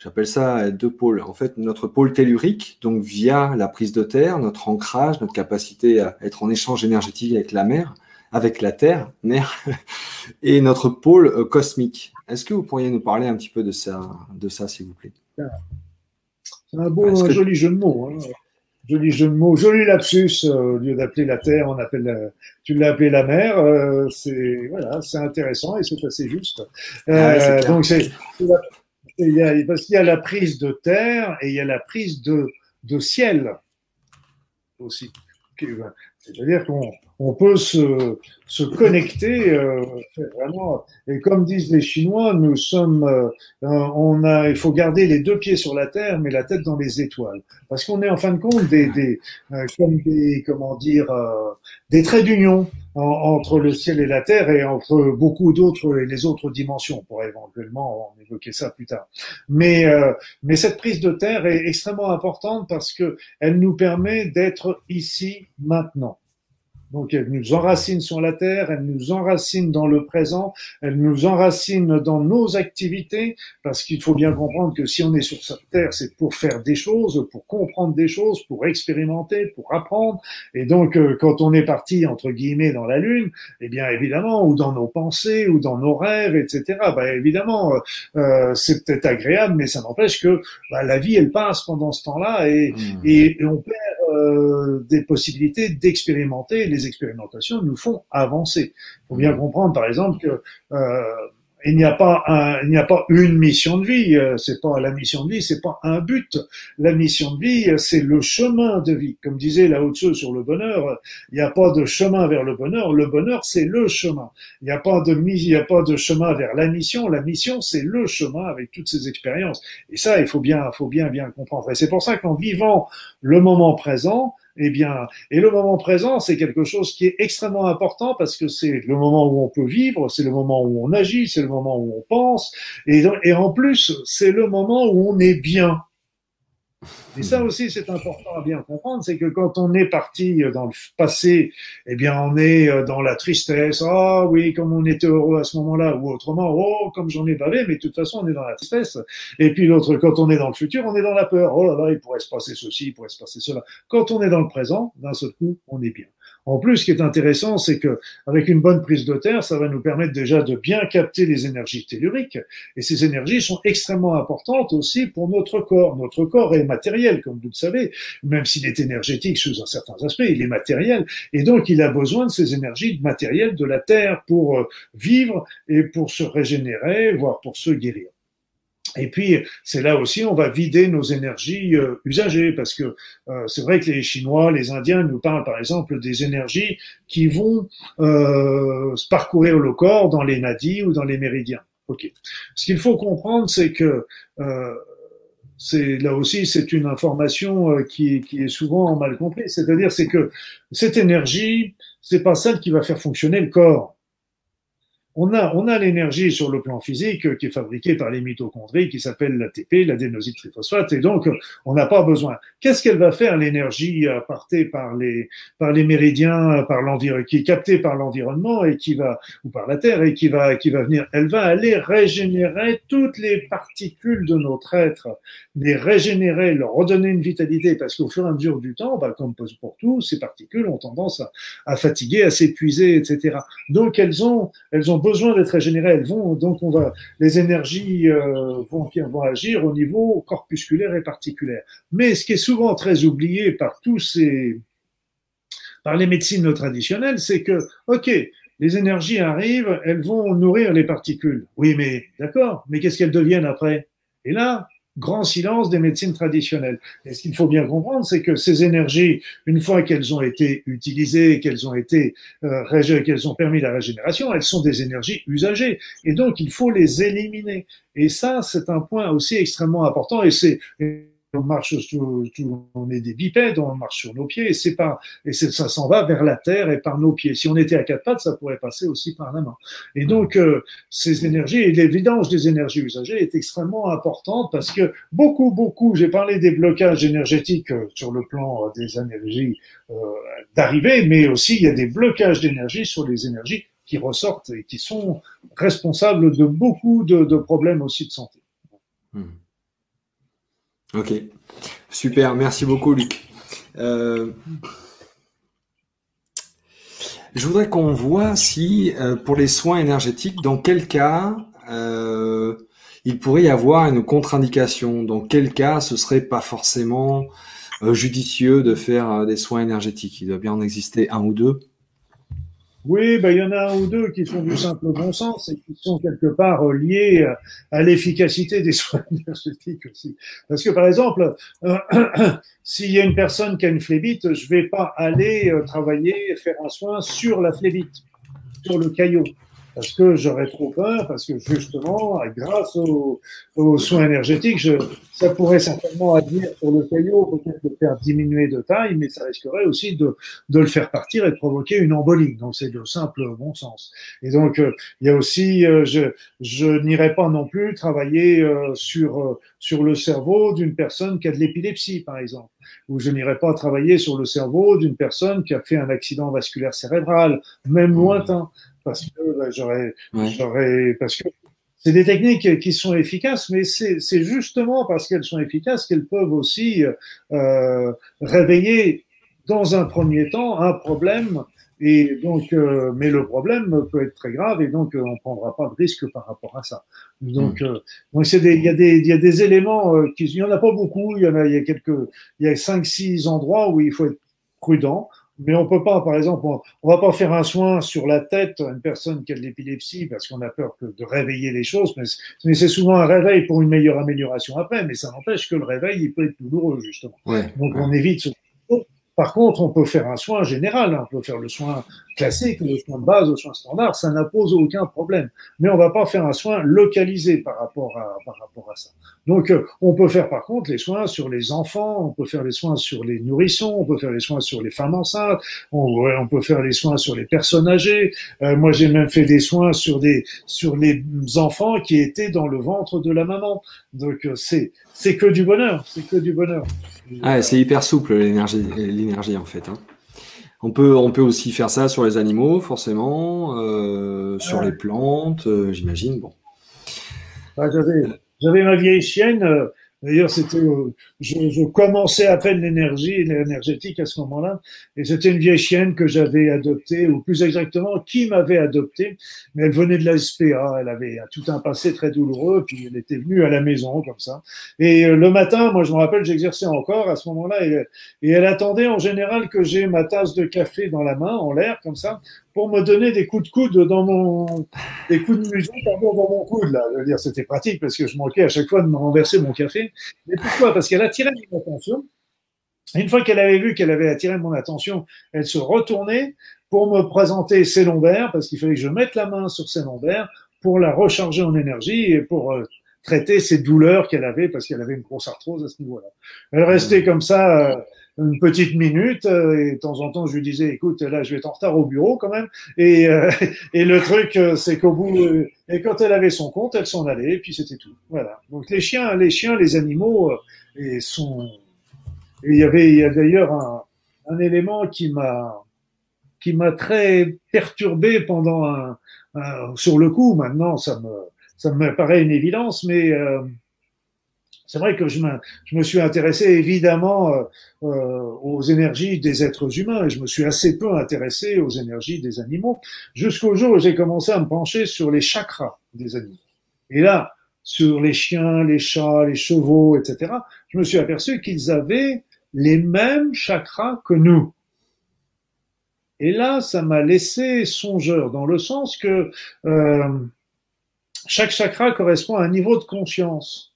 J'appelle ça deux pôles. En fait, notre pôle tellurique, donc via la prise de terre, notre ancrage, notre capacité à être en échange énergétique avec la mer, avec la terre, mer, et notre pôle euh, cosmique. Est-ce que vous pourriez nous parler un petit peu de ça, de ça, s'il vous plaît? C'est un beau, un joli jeu de mots. Hein joli jeu de mots, joli lapsus. Euh, au lieu d'appeler la terre, on appelle tu l'as appelé la mer. Euh, c'est voilà, c'est intéressant et c'est assez juste. Euh, donc c'est il y a, parce qu'il y a la prise de terre et il y a la prise de de ciel aussi. C'est-à-dire qu'on on peut se, se connecter euh, vraiment. Et comme disent les Chinois, nous sommes, euh, on a, il faut garder les deux pieds sur la terre, mais la tête dans les étoiles, parce qu'on est en fin de compte des, des euh, comme des, comment dire, euh, des traits d'union entre le ciel et la terre et entre beaucoup d'autres et les autres dimensions. On pourrait éventuellement en évoquer ça plus tard. Mais mais cette prise de terre est extrêmement importante parce que elle nous permet d'être ici maintenant. Donc elle nous enracine sur la terre, elle nous enracine dans le présent, elle nous enracine dans nos activités, parce qu'il faut bien comprendre que si on est sur cette terre, c'est pour faire des choses, pour comprendre des choses, pour expérimenter, pour apprendre. Et donc euh, quand on est parti entre guillemets dans la lune, eh bien évidemment, ou dans nos pensées, ou dans nos rêves, etc. Bah évidemment, euh, euh, c'est peut-être agréable, mais ça n'empêche que bah, la vie elle passe pendant ce temps-là et, mmh. et, on perd des possibilités d'expérimenter les expérimentations nous font avancer. Il faut bien comprendre, par exemple, que euh, il n'y a pas un, il n'y a pas une mission de vie. Euh, c'est pas la mission de vie, c'est pas un but. La mission de vie, c'est le chemin de vie. Comme disait Lao Tzu sur le bonheur, il n'y a pas de chemin vers le bonheur. Le bonheur, c'est le chemin. Il n'y a pas de il n'y a pas de chemin vers la mission. La mission, c'est le chemin avec toutes ces expériences. Et ça, il faut bien, faut bien, bien comprendre. Et c'est pour ça qu'en vivant le moment présent, eh bien, et le moment présent, c'est quelque chose qui est extrêmement important parce que c'est le moment où on peut vivre, c'est le moment où on agit, c'est le moment où on pense, et, et en plus, c'est le moment où on est bien. Et ça aussi, c'est important à bien comprendre, c'est que quand on est parti dans le passé, eh bien, on est euh, dans la tristesse. Ah oui, comme on était heureux à ce moment-là, ou autrement, oh, comme j'en ai bavé, mais de toute façon, on est dans la tristesse. Et puis l'autre, quand on est dans le futur, on est dans la peur. Oh là là, il pourrait se passer ceci, il pourrait se passer cela. Quand on est dans le présent, d'un seul coup, on est bien. En plus, ce qui est intéressant, c'est que avec une bonne prise de terre, ça va nous permettre déjà de bien capter les énergies telluriques. Et ces énergies sont extrêmement importantes aussi pour notre corps. Notre corps est matériel, comme vous le savez, même s'il est énergétique sous un certain aspect, il est matériel. Et donc, il a besoin de ces énergies matérielles de la terre pour euh, vivre et pour se régénérer, voire pour se guérir. Et puis, c'est là aussi, on va vider nos énergies euh, usagées, parce que euh, c'est vrai que les Chinois, les Indiens nous parlent, par exemple, des énergies qui vont euh, parcourir le corps dans les nadis ou dans les méridiens. Ok. Ce qu'il faut comprendre, c'est que euh, c'est là aussi, c'est une information qui, qui, est souvent mal comprise. C'est-à-dire, c'est que cette énergie, c'est pas celle qui va faire fonctionner le corps on a, on a l'énergie sur le plan physique euh, qui est fabriquée par les mitochondries qui s'appelle l'ATP, l'adénosine triphosphate, et donc on n'a pas besoin. Qu'est-ce qu'elle va faire l'énergie apportée par les, par les méridiens, par l'environnement, qui est captée par l'environnement et qui va, ou par la Terre et qui va, qui va venir, elle va aller régénérer toutes les particules de notre être, les régénérer, leur redonner une vitalité, parce qu'au fur et à mesure du temps, bah, comme pour tout, ces particules ont tendance à, à fatiguer, à s'épuiser, etc. Donc elles ont, elles ont besoin d'être régénérées. Elles vont, donc on va, les énergies euh, vont, vont agir au niveau corpusculaire et particulaire. Mais ce qui est souvent très oublié par tous ces, par les médecines traditionnelles, c'est que, ok, les énergies arrivent, elles vont nourrir les particules. Oui, mais d'accord, mais qu'est-ce qu'elles deviennent après? Et là, grand silence des médecines traditionnelles. Et ce qu'il faut bien comprendre, c'est que ces énergies, une fois qu'elles ont été utilisées, qu'elles ont été euh, qu'elles ont permis la régénération, elles sont des énergies usagées. Et donc, il faut les éliminer. Et ça, c'est un point aussi extrêmement important. Et c'est on marche, on est des bipèdes, on marche sur nos pieds, et c'est pas, et ça s'en va vers la terre et par nos pieds. Si on était à quatre pattes, ça pourrait passer aussi par la main. Et donc, euh, ces énergies et l'évidence des énergies usagées est extrêmement importante parce que beaucoup, beaucoup, j'ai parlé des blocages énergétiques euh, sur le plan euh, des énergies euh, d'arrivée, mais aussi il y a des blocages d'énergie sur les énergies qui ressortent et qui sont responsables de beaucoup de, de problèmes aussi de santé. Hmm. Ok, super, merci beaucoup Luc. Euh, je voudrais qu'on voit si, euh, pour les soins énergétiques, dans quel cas euh, il pourrait y avoir une contre-indication. Dans quel cas ce serait pas forcément judicieux de faire des soins énergétiques. Il doit bien en exister un ou deux. Oui, ben, il y en a un ou deux qui sont du simple bon sens et qui sont quelque part euh, liés euh, à l'efficacité des soins énergétiques aussi. Parce que par exemple, euh, s'il y a une personne qui a une phlébite, je vais pas aller travailler et faire un soin sur la phlébite, sur le caillot parce que j'aurais trop peur, parce que justement, grâce aux, soins énergétiques, je, ça pourrait certainement agir sur le caillot, peut-être le faire diminuer de taille, mais ça risquerait aussi de, de le faire partir et de provoquer une embolie. Donc c'est de simple bon sens. Et donc euh, il y a aussi, euh, je, je n'irai pas non plus travailler euh, sur sur le cerveau d'une personne qui a de l'épilepsie, par exemple, ou je n'irai pas travailler sur le cerveau d'une personne qui a fait un accident vasculaire cérébral, même lointain parce que bah, j'aurais, j'aurais, parce que c'est des techniques qui sont efficaces, mais c'est justement parce qu'elles sont efficaces qu'elles peuvent aussi euh, réveiller dans un premier temps un problème. Et donc, euh, mais le problème peut être très grave et donc euh, on prendra pas de risque par rapport à ça. Donc, hmm. donc c'est il y a des, il y a des éléments qui, il y en a pas beaucoup. Il y en a, il y a quelques, il y a cinq, six endroits où il faut être prudent mais on peut pas, par exemple, on, on, va pas faire un soin sur la tête à une personne qui a de l'épilepsie parce qu'on a peur que, de réveiller les choses, mais, c'est souvent un réveil pour une meilleure amélioration après, mais ça n'empêche que le réveil, il peut être douloureux, justement. Ouais, Donc, ouais. on évite ce par contre, on peut faire un soin général, hein. on peut faire le soin classique, le soin de base, le soin standard, ça n'impose aucun problème. Mais on va pas faire un soin localisé par rapport à, par rapport à ça. Donc, euh, on peut faire par contre les soins sur les enfants, on peut faire les soins sur les nourrissons, on peut faire les soins sur les femmes enceintes, on, on peut faire les soins sur les personnes âgées. Euh, moi, j'ai même fait des soins sur des sur les enfants qui étaient dans le ventre de la maman. Donc, euh, c'est c'est que du bonheur, c'est que du bonheur. Ah, c'est hyper souple l'énergie, l'énergie en fait. Hein. On peut, on peut aussi faire ça sur les animaux, forcément, euh, sur Ouais. les plantes, euh, j'imagine. Bon. Ah, j'avais, j'avais ma vieille chienne. D'ailleurs, c'était, je, je commençais à peine l'énergie, l'énergétique à ce moment-là, et c'était une vieille chienne que j'avais adoptée, ou plus exactement, qui m'avait adoptée. Mais elle venait de la SPA, elle avait tout un passé très douloureux, puis elle était venue à la maison comme ça. Et euh, le matin, moi, je me rappelle, j'exerçais encore à ce moment-là, et, et elle attendait en général que j'ai ma tasse de café dans la main, en l'air comme ça, pour me donner des coups de coude dans mon, des coups de museau pardon, dans mon coude. Là. Je veux dire, c'était pratique parce que je manquais à chaque fois de me renverser mon café. Mais pourquoi? Parce qu'elle attirait mon attention. Une fois qu'elle avait vu qu'elle avait attiré mon attention, elle se retournait pour me présenter ses lombaires, parce qu'il fallait que je mette la main sur ses lombaires pour la recharger en énergie et pour euh, traiter ces douleurs qu'elle avait, parce qu'elle avait une grosse arthrose à ce niveau-là. Elle restait comme ça euh, une petite minute, euh, et de temps en temps, je lui disais, écoute, là, je vais être en retard au bureau quand même. Et, euh, et le truc, euh, c'est qu'au bout, euh, et quand elle avait son compte, elle s'en allait, et puis c'était tout. Voilà. Donc les chiens, les chiens, les animaux, et sont. Et il y avait, il y a d'ailleurs un, un élément qui m'a, qui m'a très perturbé pendant un, un- sur le coup. Maintenant, ça me, ça me paraît une évidence, mais c'est vrai que je me, suis intéressé évidemment euh, euh, aux énergies des êtres humains et je me suis assez peu intéressé aux énergies des animaux jusqu'au jour où j'ai commencé à me pencher sur les chakras des animaux. Et là, sur les chiens, les chats, les chevaux, etc., je me suis aperçu qu'ils avaient les mêmes chakras que nous. Et là, ça m'a laissé songeur dans le sens que euh, chaque chakra correspond à un niveau de conscience.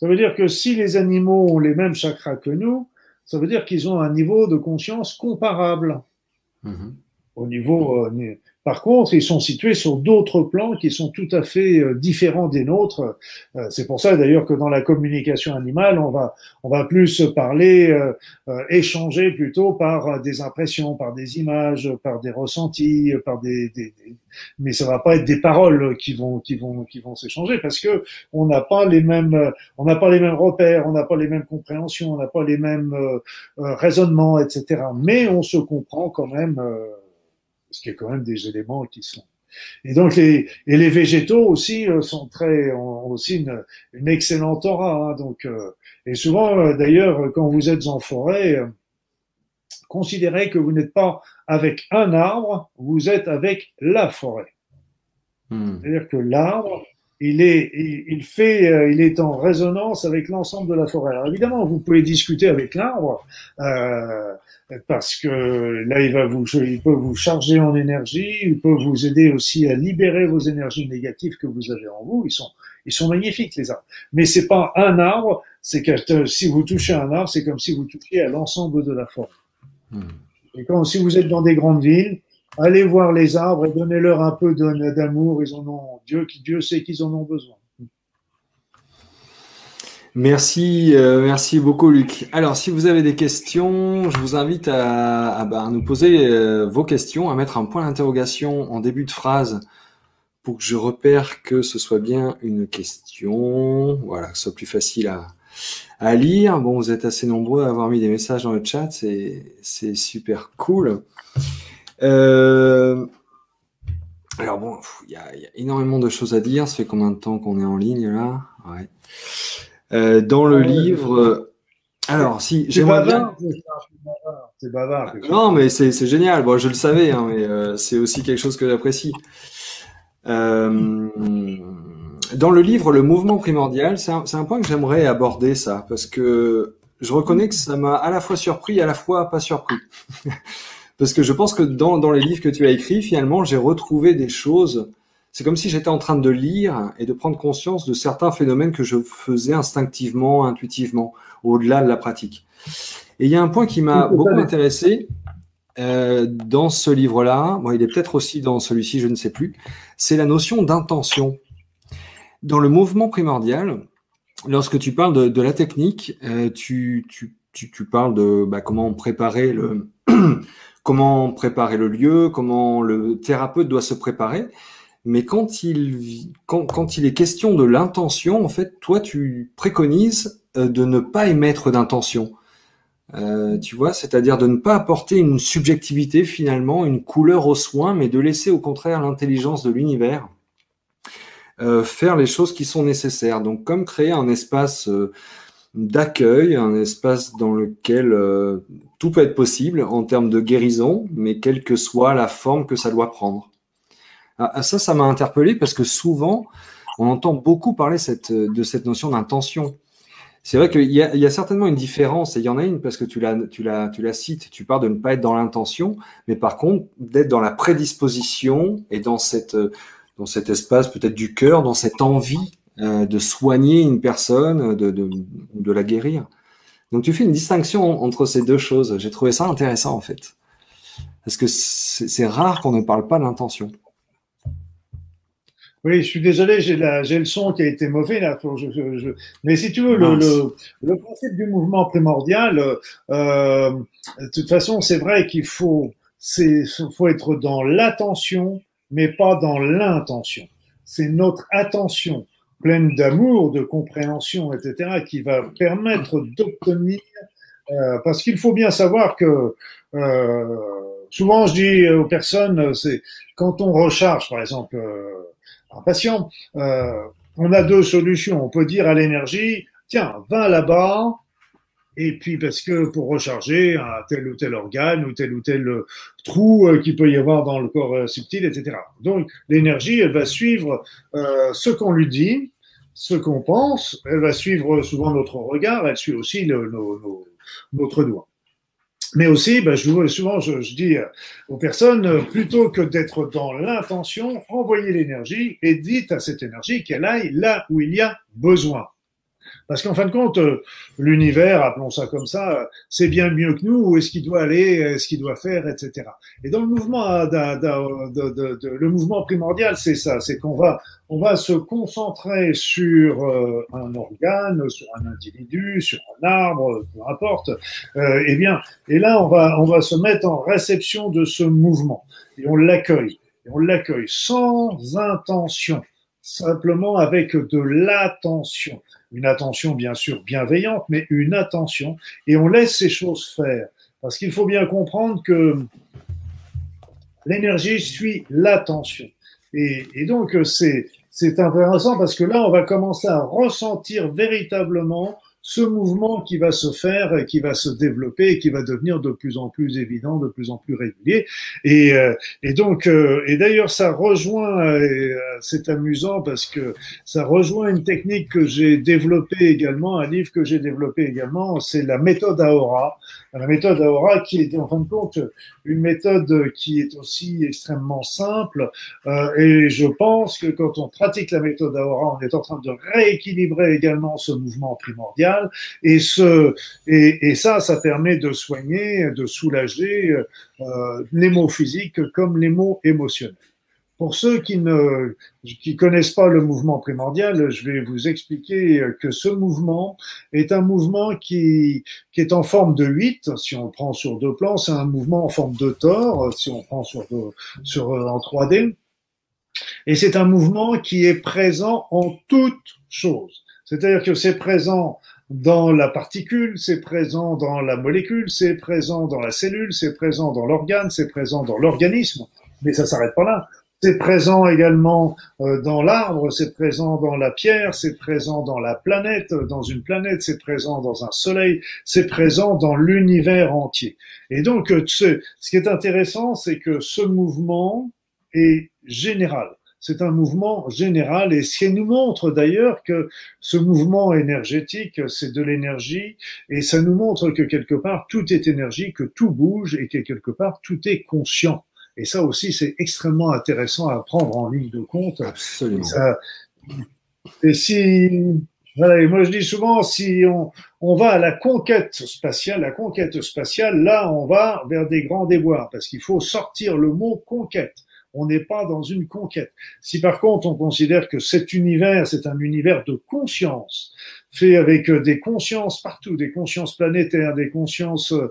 Ça veut dire que si les animaux ont les mêmes chakras que nous, ça veut dire qu'ils ont un niveau de conscience comparable. Mhm. Au niveau, euh, par contre, ils sont situés sur d'autres plans qui sont tout à fait euh, différents des nôtres. Euh, c'est pour ça d'ailleurs que dans la communication animale, on va, on va plus parler, euh, euh, échanger plutôt par des impressions, par des images, par des ressentis, par des, des, des- mais ça va pas être des paroles qui vont, qui vont, qui vont s'échanger parce que on n'a pas les mêmes, on n'a pas les mêmes repères, on n'a pas les mêmes compréhensions, on n'a pas les mêmes euh, raisonnements, etc. Mais on se comprend quand même. Parce qu'il y a quand même des éléments qui sont. Et donc les et les végétaux aussi euh, sont très ont aussi une, une excellente aura. hein, donc euh, et souvent euh, d'ailleurs quand vous êtes en forêt, considérez que vous n'êtes pas avec un arbre, vous êtes avec la forêt. Mhm. C'est-à-dire que l'arbre, il est, il, il fait, euh, il est en résonance avec l'ensemble de la forêt. Alors évidemment, vous pouvez discuter avec l'arbre euh, parce que là, il va vous, il peut vous charger en énergie, il peut vous aider aussi à libérer vos énergies négatives que vous avez en vous. Ils sont, ils sont magnifiques les arbres. Mais c'est pas un arbre, c'est que euh, si vous touchez un arbre, c'est comme si vous touchiez à l'ensemble de la forêt. Mhm. Et quand, si vous êtes dans des grandes villes, allez voir les arbres et donnez-leur un peu d'amour. Ils en ont, Dieu, Dieu sait qu'ils en ont besoin. Merci, euh, merci beaucoup, Luc. Alors, si vous avez des questions, je vous invite à, bah, nous poser euh, vos questions, à mettre un point d'interrogation en début de phrase pour que je repère que ce soit bien une question. Voilà, que ce soit plus facile à, lire. Bon, vous êtes assez nombreux à avoir mis des messages dans le chat, c'est super cool. Euh, alors bon, il y a, il y a énormément de choses à dire. Ça fait combien de temps qu'on est en ligne là? Ouais. Euh, dans le ouais, livre. euh, Alors, si j'aimerais bien. c'est bavard. Non, mais c'est génial. Bon, je le savais, hein, mais euh, c'est aussi quelque chose que j'apprécie. Dans le livre Le mouvement primordial, c'est un, un point que j'aimerais aborder ça, parce que je reconnais que ça m'a à la fois surpris et à la fois pas surpris. Parce que je pense que dans, dans les livres que tu as écrits, finalement, j'ai retrouvé des choses. C'est comme si j'étais en train de lire et de prendre conscience de certains phénomènes que je faisais instinctivement, intuitivement, au-delà de la pratique. Et il y a un point qui m'a beaucoup intéressé euh, dans ce livre-là. Bon, il est peut-être aussi dans celui-ci, je ne sais plus. C'est la notion d'intention. Dans le mouvement primordial, lorsque tu parles de, de la technique, euh, tu, tu, tu, tu, parles de bah, comment préparer le comment préparer le lieu, comment le thérapeute doit se préparer. Mais quand il, est question de l'intention, en fait, toi, tu préconises euh, de ne pas émettre d'intention. Euh, tu vois, c'est-à-dire de ne pas apporter une subjectivité finalement, une couleur aux soins, mais de laisser au contraire l'intelligence de l'univers euh, faire les choses qui sont nécessaires. Donc, comme créer un espace d'accueil, un espace dans lequel euh, tout peut être possible en termes de guérison, mais quelle que soit la forme que ça doit prendre. Ah, ah, ça, ça m'a interpellé parce que souvent, on entend beaucoup parler de cette notion d'intention. C'est vrai qu'il y, a certainement une différence, et il y en a une parce que tu la, tu la, tu la cites, tu parles de ne pas être dans l'intention, mais par contre d'être dans la prédisposition et dans, cette, dans cet espace peut-être du cœur, dans cette envie euh, de soigner une personne, de, de, de, la guérir. Donc tu fais une distinction entre ces deux choses. J'ai trouvé ça intéressant en fait. Parce que c'est rare qu'on ne parle pas d'intention. Oui, je suis désolé, j'ai le son qui a été mauvais là. Je, je, je... Mais si tu veux, le, le, le, principe du mouvement primordial, euh, de toute façon, c'est vrai qu'il faut, faut être dans l'attention, mais pas dans l'intention. C'est notre attention pleine d'amour, de compréhension, etc., qui va permettre d'obtenir, euh, parce qu'il faut bien savoir que euh, souvent je dis aux personnes, c'est quand on recharge, par exemple, euh, un patient, on a deux solutions. On peut dire à l'énergie, tiens, va là-bas, et puis parce que pour recharger un tel ou tel organe ou tel ou tel trou euh, qu'il peut y avoir dans le corps euh, subtil, etc. Donc l'énergie, elle va suivre euh, ce qu'on lui dit, ce qu'on pense, elle va suivre souvent notre regard, elle suit aussi notre doigt. Mais aussi, je, souvent, je, dis aux personnes, plutôt que d'être dans l'intention, envoyez l'énergie et dites à cette énergie qu'elle aille là où il y a besoin. Parce qu'en fin de compte, euh, l'univers, appelons ça comme ça, c'est bien mieux que nous, où est-ce qu'il doit aller, ce qu'il doit faire, etc. Et dans le mouvement, euh, le mouvement primordial, c'est ça, c'est qu'on va, on va se concentrer sur euh, un organe, sur un individu, sur un arbre, peu importe. Euh, et bien, et là, on va, on va se mettre en réception de ce mouvement et on l'accueille. Et on l'accueille sans intention, simplement avec de l'attention une attention bien sûr bienveillante, mais une attention, et on laisse ces choses faire. Parce qu'il faut bien comprendre que l'énergie suit l'attention. Et, et, donc c'est intéressant parce que là, on va commencer à ressentir véritablement ce mouvement qui va se faire, qui va se développer et qui va devenir de plus en plus évident, de plus en plus régulier. Et, euh, et donc, euh, et d'ailleurs, ça rejoint, euh, c'est amusant parce que ça rejoint une technique que j'ai développée également, un livre que j'ai développé également, c'est la méthode Aora. La méthode Aora qui est en fin de compte une méthode qui est aussi extrêmement simple. et je pense que quand on pratique la méthode Aora, on est en train de rééquilibrer également ce mouvement primordial et, ce, et, et, ça, ça permet de soigner, de soulager euh, les maux physiques comme les maux émotionnels. Pour ceux qui ne qui connaissent pas le mouvement primordial, je vais vous expliquer que ce mouvement est un mouvement qui, qui est en forme de 8, si on le prend sur deux plans, c'est un mouvement en forme de tor, si on prend sur, sur en 3D. Et c'est un mouvement qui est présent en toutes choses. C'est-à-dire que c'est présent dans la particule, c'est présent dans la molécule, c'est présent dans la cellule, c'est présent dans l'organe, c'est présent dans l'organisme, mais ça s'arrête pas là. C'est présent également euh, dans l'arbre, c'est présent dans la pierre, c'est présent dans la planète, dans une planète, c'est présent dans un soleil, c'est présent dans l'univers entier. Et donc, euh, ce, ce qui est intéressant, c'est que ce mouvement est général. C'est un mouvement général et ce qui nous montre d'ailleurs que ce mouvement énergétique, c'est de l'énergie et ça nous montre que quelque part tout est énergie, que tout bouge et que quelque part tout est conscient. Et ça aussi, c'est extrêmement intéressant à prendre en ligne de compte. Absolument. Et, si, voilà, et moi je dis souvent, si on, on va à la conquête spatiale, la conquête spatiale, là, on va vers des grands déboires, parce qu'il faut sortir le mot conquête. On n'est pas dans une conquête. Si par contre on considère que cet univers, c'est un univers de conscience, fait avec euh, des consciences partout, des consciences planétaires, des consciences euh,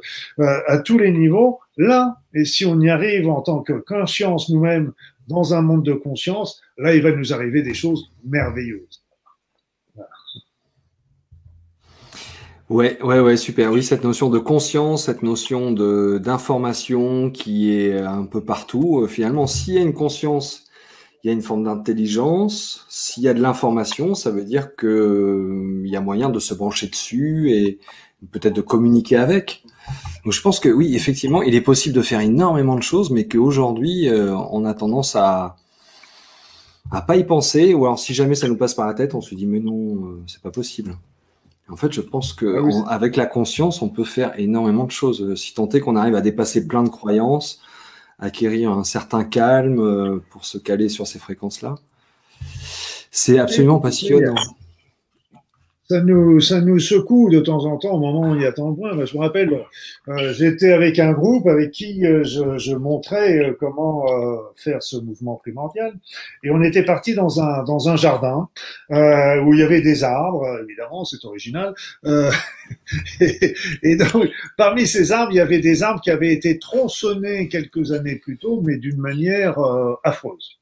à tous les niveaux, là, et si on y arrive en tant que conscience nous-mêmes dans un monde de conscience, là, il va nous arriver des choses merveilleuses. Ouais, ouais, ouais, super. Oui, cette notion de conscience, cette notion de d'information qui est un peu partout. Euh, finalement, s'il y a une conscience, il y a une forme d'intelligence. S'il y a de l'information, ça veut dire que euh, y a moyen de se brancher dessus et peut-être de communiquer avec. Donc, je pense que oui, effectivement, il est possible de faire énormément de choses, mais qu'aujourd'hui, euh, on a tendance à à pas y penser, ou alors si jamais ça nous passe par la tête, on se dit mais non, c'est pas possible. En fait, je pense que ah avec la conscience, on peut faire énormément de choses. Euh, si tant est qu'on arrive à dépasser plein de croyances, acquérir un certain calme euh, pour se caler sur ces fréquences-là, c'est absolument passionnant ça nous, ça nous secoue de temps en temps au moment où il y a tant de points. je me rappelle, euh, j'étais avec un groupe avec qui euh, je, je, montrais euh, comment faire ce mouvement primordial. Et on était parti dans un, dans un jardin où il y avait des arbres, évidemment, c'est original. Et, donc, parmi ces arbres, il y avait des arbres qui avaient été tronçonnés quelques années plus tôt, mais d'une manière affreuse.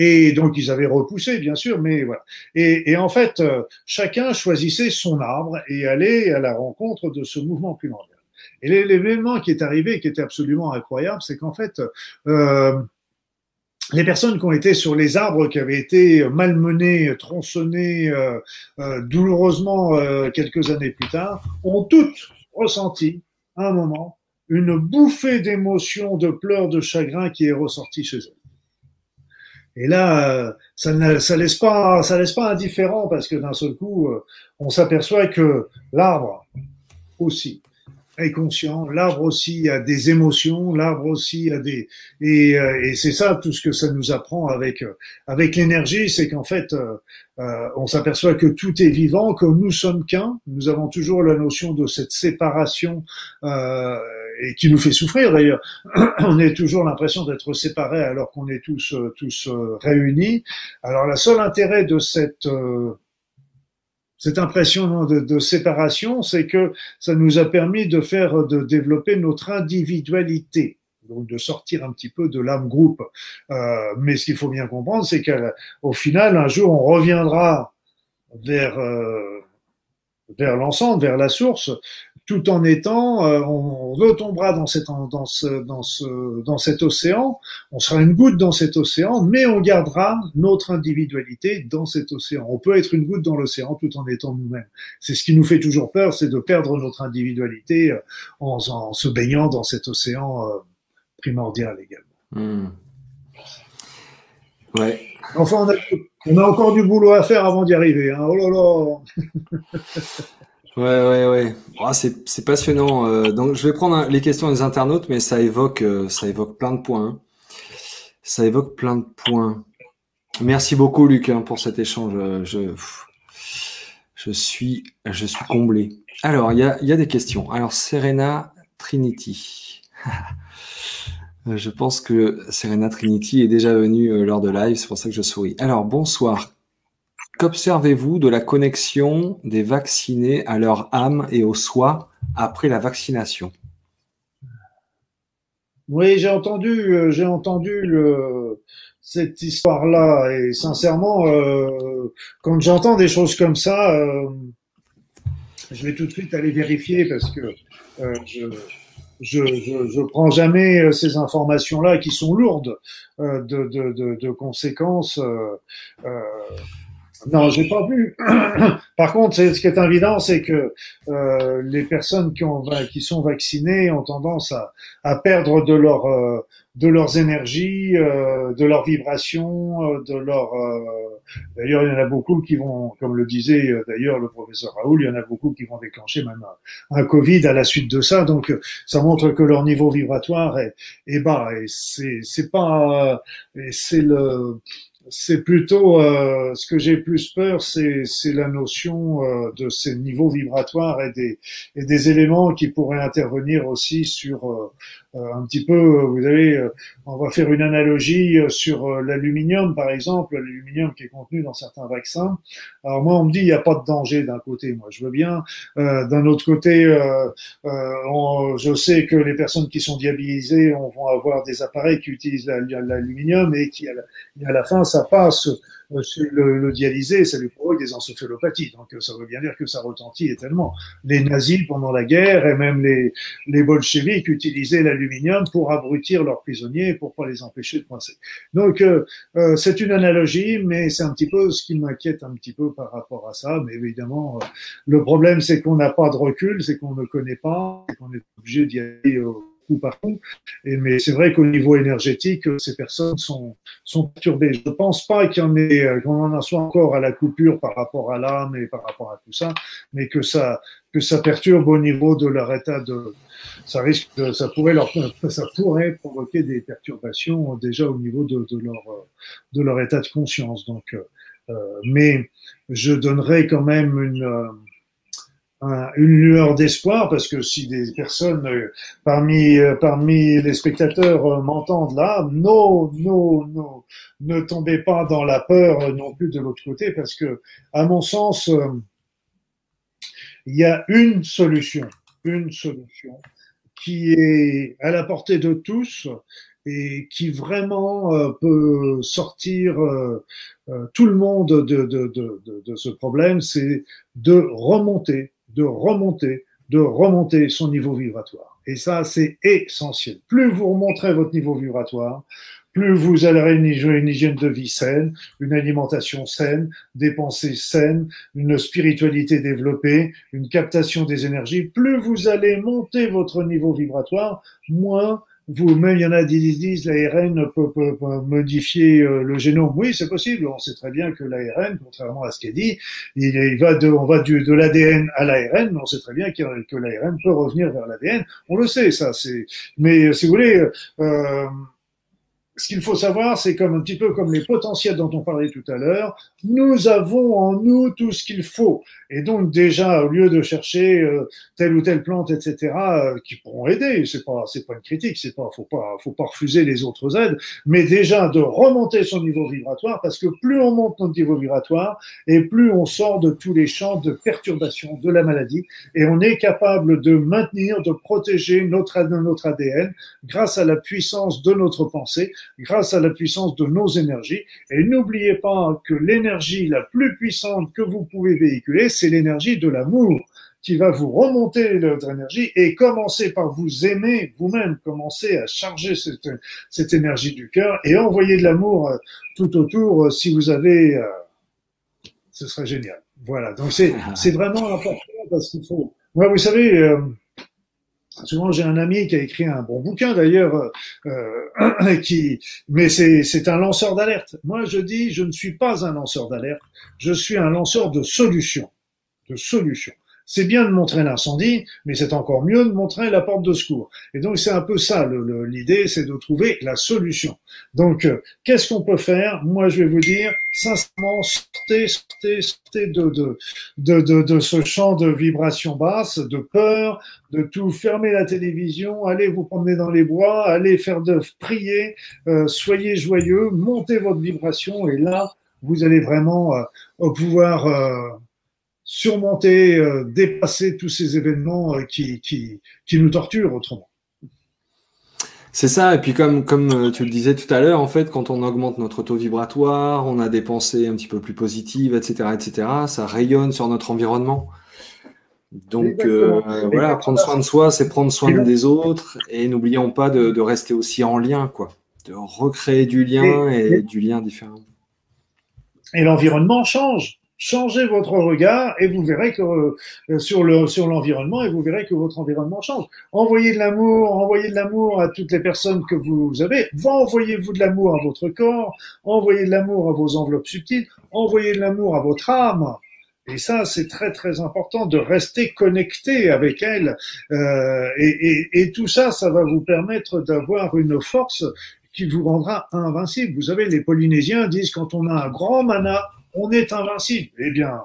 Et donc ils avaient repoussé, bien sûr, mais voilà. Et, en fait, euh, chacun choisissait son arbre et allait à la rencontre de ce mouvement primordial. Et l'événement qui est arrivé, qui était absolument incroyable, c'est qu'en fait, euh, les personnes qui ont été sur les arbres qui avaient été malmenés, tronçonnés euh, euh douloureusement quelques années plus tard, ont toutes ressenti à un moment une bouffée d'émotions, de pleurs, de chagrin qui est ressortie chez elles. Et là, euh, ça ne laisse pas, ça laisse pas indifférent parce que d'un seul coup, euh, on s'aperçoit que l'arbre aussi est conscient, l'arbre aussi a des émotions, l'arbre aussi a des et, euh, et c'est ça tout ce que ça nous apprend avec avec l'énergie, c'est qu'en fait, on s'aperçoit que tout est vivant, que nous sommes qu'un. Nous avons toujours la notion de cette séparation et qui nous fait souffrir d'ailleurs. on a toujours l'impression d'être séparés alors qu'on est tous euh, tous euh, réunis. Alors la seule intérêt de cette euh, cette impression de, séparation, c'est que ça nous a permis de faire, de développer notre individualité, donc de sortir un petit peu de l'âme groupe. Euh, mais ce qu'il faut bien comprendre, c'est qu'au final, un jour, on reviendra vers vers l'ensemble, vers la source, tout en étant, euh, on retombera dans, cette, dans, ce, dans, ce, dans cet océan, on sera une goutte dans cet océan, mais on gardera notre individualité dans cet océan. On peut être une goutte dans l'océan tout en étant nous-mêmes. C'est ce qui nous fait toujours peur, c'est de perdre notre individualité euh, en, en, se baignant dans cet océan euh, primordial également. Hmm. Ouais. Enfin, on a, on a, encore du boulot à faire avant d'y arriver. Hein. Oh là là Ouais, ouais, ouais. Oh, c'est passionnant. Euh, donc, je vais prendre les questions des internautes, mais ça évoque, euh, ça évoque plein de points. Hein. Ça évoque plein de points. Merci beaucoup, Luc, hein, pour cet échange. Euh, je, je suis, je suis comblé. Alors, il y a, y a des questions. Alors, Serena Trinity. je pense que Serena Trinity est déjà venue lors de live, c'est pour ça que je souris. Alors, bonsoir. Qu'observez-vous de la connexion des vaccinés à leur âme et au soi après la vaccination? Oui, j'ai entendu, euh, j'ai entendu cette histoire-là et sincèrement, euh, quand j'entends des choses comme ça, euh, je vais tout de suite aller vérifier parce que je, je, je, prends jamais ces informations-là qui sont lourdes de, de, conséquences Non, j'ai pas vu. Par contre, ce qui est évident, c'est que euh, les personnes qui, ont, qui sont vaccinées ont tendance à, à perdre de leur euh, de leurs énergies, euh, de leurs vibrations, euh, de leur. Euh, d'ailleurs, il y en a beaucoup qui vont, comme le disait d'ailleurs le professeur Raoul, il y en a beaucoup qui vont déclencher même un, un, Covid à la suite de ça. Donc, ça montre que leur niveau vibratoire est, est bas. Et c'est c'est pas, c'est le c'est plutôt euh, ce que j'ai plus peur, c'est la notion euh, de ces niveaux vibratoires et des, et des éléments qui pourraient intervenir aussi sur euh, un petit peu, euh, vous savez, euh, on va faire une analogie sur l'aluminium, par exemple, l'aluminium qui est contenu dans certains vaccins. Alors moi, on me dit, il n'y a pas de danger d'un côté, moi je veux bien. d'un autre côté, je sais que les personnes qui sont diabolisées vont avoir des appareils qui utilisent l'aluminium et qui, à la fin, ça passe euh, le, le dialysé, ça lui provoque des encéphalopathies. Donc ça veut bien dire que ça retentit tellement. Les nazis pendant la guerre et même les, les bolcheviks utilisaient l'aluminium pour abrutir leurs prisonniers pour pas les empêcher de coincer. Donc euh, euh, c'est une analogie, mais c'est un petit peu ce qui m'inquiète un petit peu par rapport à ça. Mais évidemment, le problème c'est qu'on n'a pas de recul, c'est qu'on ne connaît pas, qu'on est obligé d'y aller par coup. Et, mais c'est vrai qu'au niveau énergétique, ces personnes sont, sont perturbées. Je ne pense pas qu'il y en euh, qu'on en soit encore à la coupure par rapport à l'âme et par rapport à tout ça, mais que ça, que ça perturbe au niveau de leur état de, ça risque de, ça pourrait leur, ça pourrait provoquer des perturbations déjà au niveau de, leur, de leur état de conscience. Donc, euh, mais je donnerais quand même une, euh, une lueur d'espoir parce que si des personnes euh, parmi euh, parmi les spectateurs euh, m'entendent là, non, non, non, ne tombez pas dans la peur non plus de l'autre côté parce que à mon sens il y a une solution, une solution qui est à la portée de tous et qui vraiment peut sortir tout le monde de, de, de, de ce problème, c'est de remonter de remonter, de remonter son niveau vibratoire. Et ça, c'est essentiel. Plus vous remonterez votre niveau vibratoire, plus vous allez une hygiène de vie saine, une alimentation saine, des pensées saines, une spiritualité développée, une captation des énergies, plus vous allez monter votre niveau vibratoire, moins vous-même, il y en a qui disent l'ARN peut, peut, modifier euh, le génome. Oui, c'est possible. On sait très bien que l'ARN, contrairement à ce qu'elle dit, il, va de, on va du, de l'ADN à l'ARN, mais on sait très bien que, l'ARN peut revenir vers l'ADN. On le sait, ça. C'est, mais si vous voulez. Euh, ce qu'il faut savoir, c'est comme un petit peu comme les potentiels dont on parlait tout à l'heure, nous avons en nous tout ce qu'il faut. Et donc déjà, au lieu de chercher euh, telle ou telle plante, etc., euh, qui pourront aider, c'est pas c'est pas une critique, c'est pas faut pas faut pas refuser les autres aides, mais déjà de remonter son niveau vibratoire, parce que plus on monte notre niveau vibratoire, et plus on sort de tous les champs de perturbation de la maladie, et on est capable de maintenir, de protéger notre notre ADN grâce à la puissance de notre pensée grâce à la puissance de nos énergies. Et n'oubliez pas que l'énergie la plus puissante que vous pouvez véhiculer, c'est l'énergie de l'amour qui va vous remonter votre énergie et commencer par vous aimer vous-même, commencer à charger cette, cette énergie du cœur et envoyer de l'amour euh, tout autour euh, si vous avez, euh, ce serait génial. Voilà, donc c'est vraiment important parce qu'il faut. Moi, vous savez, Souvent, j'ai un ami qui a écrit un bon bouquin d'ailleurs, euh, qui, mais c'est un lanceur d'alerte. Moi, je dis, je ne suis pas un lanceur d'alerte, je suis un lanceur de solutions, de solutions. C'est bien de montrer l'incendie, mais c'est encore mieux de montrer la porte de secours. Et donc c'est un peu ça l'idée, c'est de trouver la solution. Donc euh, qu'est-ce qu'on peut faire? Moi je vais vous dire sincèrement sortez, sortez, sortez de, de, de, de, ce champ de vibrations basses, de peur, de tout fermer la télévision, allez vous promener dans les bois, allez faire de prier, euh, soyez joyeux, montez votre vibration et là vous allez vraiment euh, pouvoir euh, surmonter, euh, dépasser tous ces événements euh, qui, qui, qui, nous torturent autrement. C'est ça, et puis comme, comme euh, tu le disais tout à l'heure, en fait, quand on augmente notre taux vibratoire, on a des pensées un petit peu plus positives, etc., etc., ça rayonne sur notre environnement. Donc voilà, prendre soin de soi, c'est prendre soin des autres, et n'oublions pas de, de, rester aussi en lien, quoi, de recréer du lien et, et du lien différent. et l'environnement change. Changez votre regard et vous verrez que euh, sur le sur l'environnement et vous verrez que votre environnement change. Envoyez de l'amour, envoyez de l'amour à toutes les personnes que vous avez. Envoyez-vous de l'amour à votre corps, envoyez de l'amour à vos enveloppes subtiles, envoyez de l'amour à votre âme. Et ça, c'est très très important de rester connecté avec elle. Euh, et, et, et, tout ça, ça va vous permettre d'avoir une force qui vous rendra invincible. Vous savez, les Polynésiens disent quand on a un grand mana, on est invincible. Eh bien,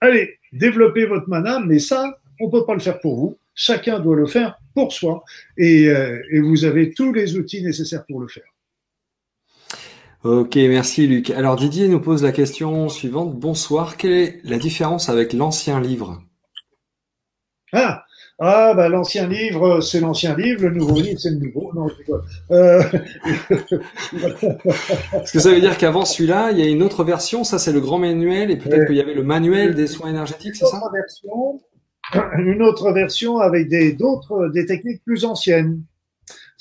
allez, développez votre mana, mais ça, on peut pas le faire pour vous. Chacun doit le faire pour soi. Et, euh, et vous avez tous les outils nécessaires pour le faire. Ok, merci Luc. Alors Didier nous pose la question suivante. Bonsoir, quelle est la différence avec l'ancien livre? Ah, ah, bah, l'ancien livre, c'est l'ancien livre, le nouveau livre, c'est le nouveau. Non, je euh... Est-ce que ça veut dire qu'avant celui-là, il y a une autre version Ça, c'est le grand manuel, et peut-être qu'il y avait le manuel des soins énergétiques, c'est ça? Version, Une autre version avec des, d'autres, des techniques plus anciennes.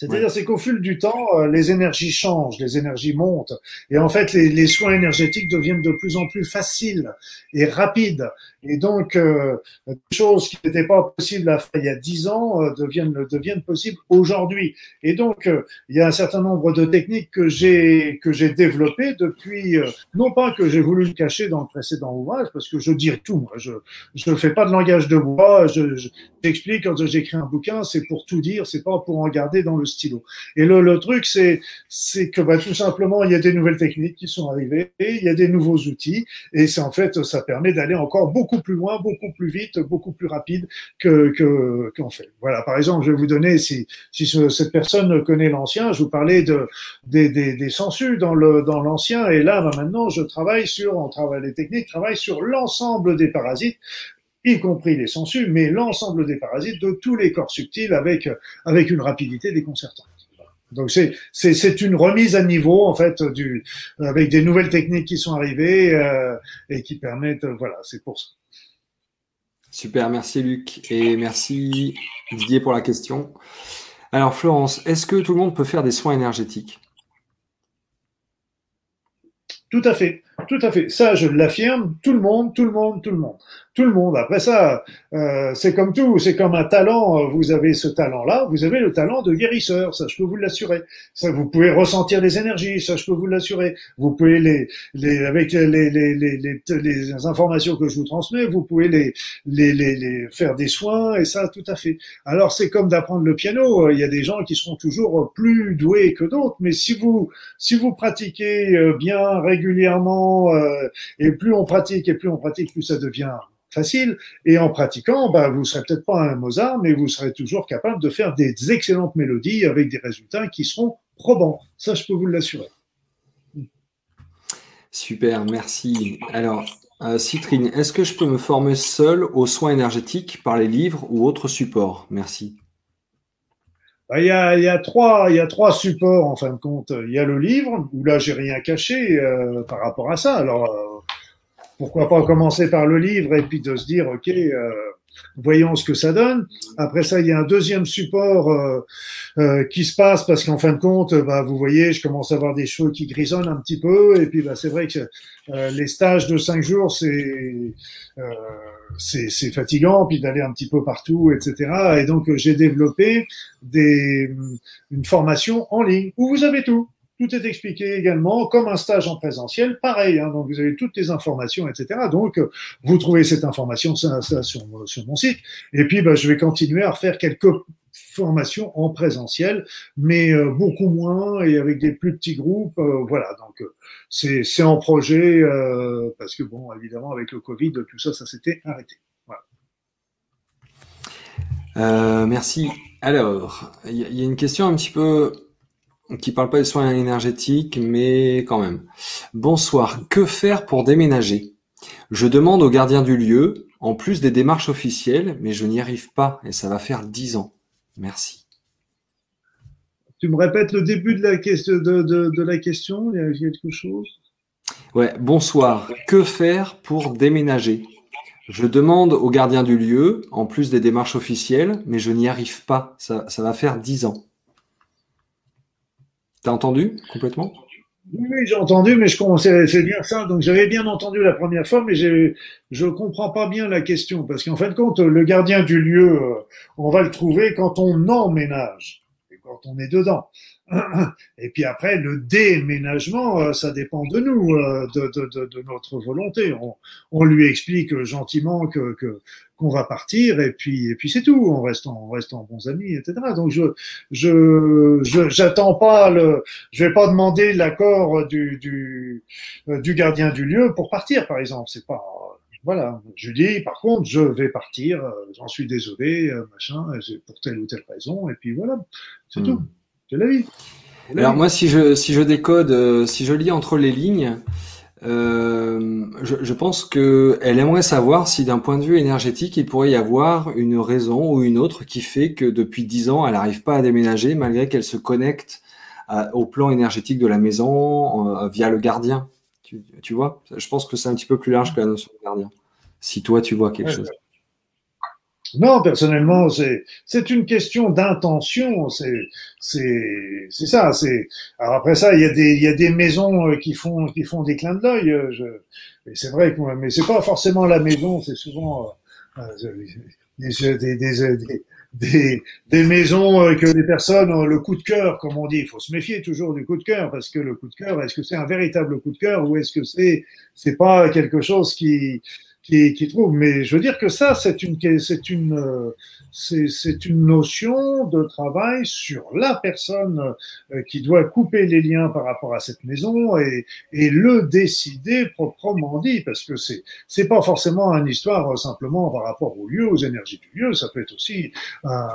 C'est-à-dire, c'est qu'au fil du temps, euh, les énergies changent, les énergies montent, et en fait, les, les, soins énergétiques deviennent de plus en plus faciles et rapides. Et donc, euh, des choses qui n'étaient pas possibles à faire il y a dix ans euh, deviennent, deviennent possibles aujourd'hui. Et donc, euh, il y a un certain nombre de techniques que j'ai que j'ai développées depuis, non pas que j'ai voulu le cacher dans le précédent ouvrage, parce que je dis tout. Moi, je je fais pas de langage de bois. Je, j'explique quand j'écris un bouquin, c'est pour tout dire, c'est pas pour en garder dans le stylo. Et le, truc, c'est que bah, tout simplement, il y a des nouvelles techniques qui sont arrivées, il y a des nouveaux outils, et c'est en fait, ça permet d'aller encore beaucoup plus loin, beaucoup plus vite, beaucoup plus rapide que qu'on fait. Voilà. Par exemple, je vais vous donner si si ce, cette personne connaît l'ancien, je vous parlais de des des, dans l'ancien, et là bah, maintenant, je travaille sur, on travaille les techniques, travaille sur l'ensemble des parasites y compris les sensus, mais l'ensemble des parasites de tous les corps subtils avec, avec une rapidité déconcertante. Donc c'est c'est une remise à niveau en fait du avec des nouvelles techniques qui sont arrivées euh, et qui permettent voilà c'est pour ça. Super, merci Luc et merci Didier pour la question. Alors Florence, est-ce que tout le monde peut faire des soins énergétiques? Tout à fait, tout à fait. Ça, je l'affirme. Tout le monde, tout le monde, tout le monde tout le monde. Après ça, euh, c'est comme tout, c'est comme un talent. Vous avez ce talent-là, vous avez le talent de guérisseur, ça je peux vous l'assurer. Ça, vous pouvez ressentir des énergies, ça je peux vous l'assurer. Vous pouvez les, les avec les, les, les, les, les informations que je vous transmets, vous pouvez les, les, les, les faire des soins et ça tout à fait. Alors c'est comme d'apprendre le piano. Il y a des gens qui seront toujours plus doués que d'autres, mais si vous si vous pratiquez euh, bien régulièrement euh, et plus on pratique et plus on pratique, plus ça devient facile. Et en pratiquant, bah, vous serez peut-être pas un Mozart, mais vous serez toujours capable de faire des excellentes mélodies avec des résultats qui seront probants. Ça, je peux vous l'assurer. Super, merci. Alors, euh, Citrine, est-ce que je peux me former seul aux soins énergétiques par les livres ou autres supports? Merci. Bah, il y, a, il, y a trois, il y a trois supports en fin de compte. Il y a le livre, où là j'ai rien caché euh, par rapport à ça. Alors euh, pourquoi pas commencer par le livre et puis de se dire, OK, euh, voyons ce que ça donne. Après ça, il y a un deuxième support euh, euh, qui se passe parce qu'en fin de compte, bah, vous voyez, je commence à avoir des cheveux qui grisonnent un petit peu. Et puis, bah, c'est vrai que les stages de cinq jours, c'est c'est fatigant, puis d'aller un petit peu partout, etc. Et donc, j'ai développé des, une formation en ligne où vous avez tout. Tout est expliqué également comme un stage en présentiel, pareil. Hein, donc vous avez toutes les informations, etc. Donc vous trouvez cette information sur, mon site. Et puis bah, je vais continuer à refaire quelques formations en présentiel, mais euh, beaucoup moins et avec des plus petits groupes. Euh, voilà, donc euh, c'est en projet euh, parce que bon, évidemment avec le Covid, tout ça, ça s'était arrêté. Voilà. merci. Alors, il y a une question un petit peu qui parle pas des soins énergétiques, mais quand même. Bonsoir. Que faire pour déménager? Je demande au gardien du lieu, en plus des démarches officielles, mais je n'y arrive pas et ça va faire dix ans. Merci. Tu me répètes le début de la question de, de, la question? Il y a quelque chose? Ouais. Bonsoir. Que faire pour déménager? Je demande au gardien du lieu, en plus des démarches officielles, mais je n'y arrive pas. Ça, ça va faire dix ans. T'as entendu complètement? Oui, j'ai entendu, mais je commençais, c'est bien ça. Donc j'avais bien entendu la première fois, mais je comprends pas bien la question parce qu'en fin de compte, le gardien du lieu, euh, on va le trouver quand on emménage et quand on est dedans. Et puis après, le déménagement, euh, ça dépend de nous, euh, de, de, de, de notre volonté. On, on, lui explique gentiment que, que qu'on va partir et puis et puis c'est tout. On reste en, on reste en bons amis, etc. Donc je je j'attends pas le, je vais pas demander l'accord du du euh, du gardien du lieu pour partir, par exemple. C'est pas voilà, je dis, par contre, je vais partir, j'en suis désolé, machin, pour telle ou telle raison, et puis voilà, c'est hmm. tout. Alors moi, si je, si je décode, euh, si je lis entre les lignes, euh, je, je, pense qu'elle aimerait savoir si d'un point de vue énergétique, il pourrait y avoir une raison ou une autre qui fait que depuis dix ans, elle n'arrive pas à déménager malgré qu'elle se connecte au plan énergétique de la maison euh, via le gardien. Tu, tu, vois? Je pense que c'est un petit peu plus large que la notion de gardien. Si toi, tu vois quelque chose. Non, personnellement, c'est une question d'intention. C'est ça. C'est après ça, il y a des il y a des maisons euh, qui font qui font des clins d'œil. Euh. C'est vrai que mais c'est pas forcément la maison. C'est souvent euh, des, des, des, des, des maisons que les personnes ont le coup de cœur, comme on dit. Il faut se méfier toujours du coup de cœur parce que le coup de cœur, est-ce que c'est un véritable coup de cœur ou est-ce que c'est c'est pas quelque chose qui qui, qui trouve. Mais je veux dire que ça, c'est une, c'est une, euh, c'est une notion de travail sur la personne euh, qui doit couper les liens par rapport à cette maison et, et le décider proprement dit, parce que c'est c'est pas forcément une histoire euh, simplement par rapport au lieu, aux énergies du lieu, ça peut être aussi un,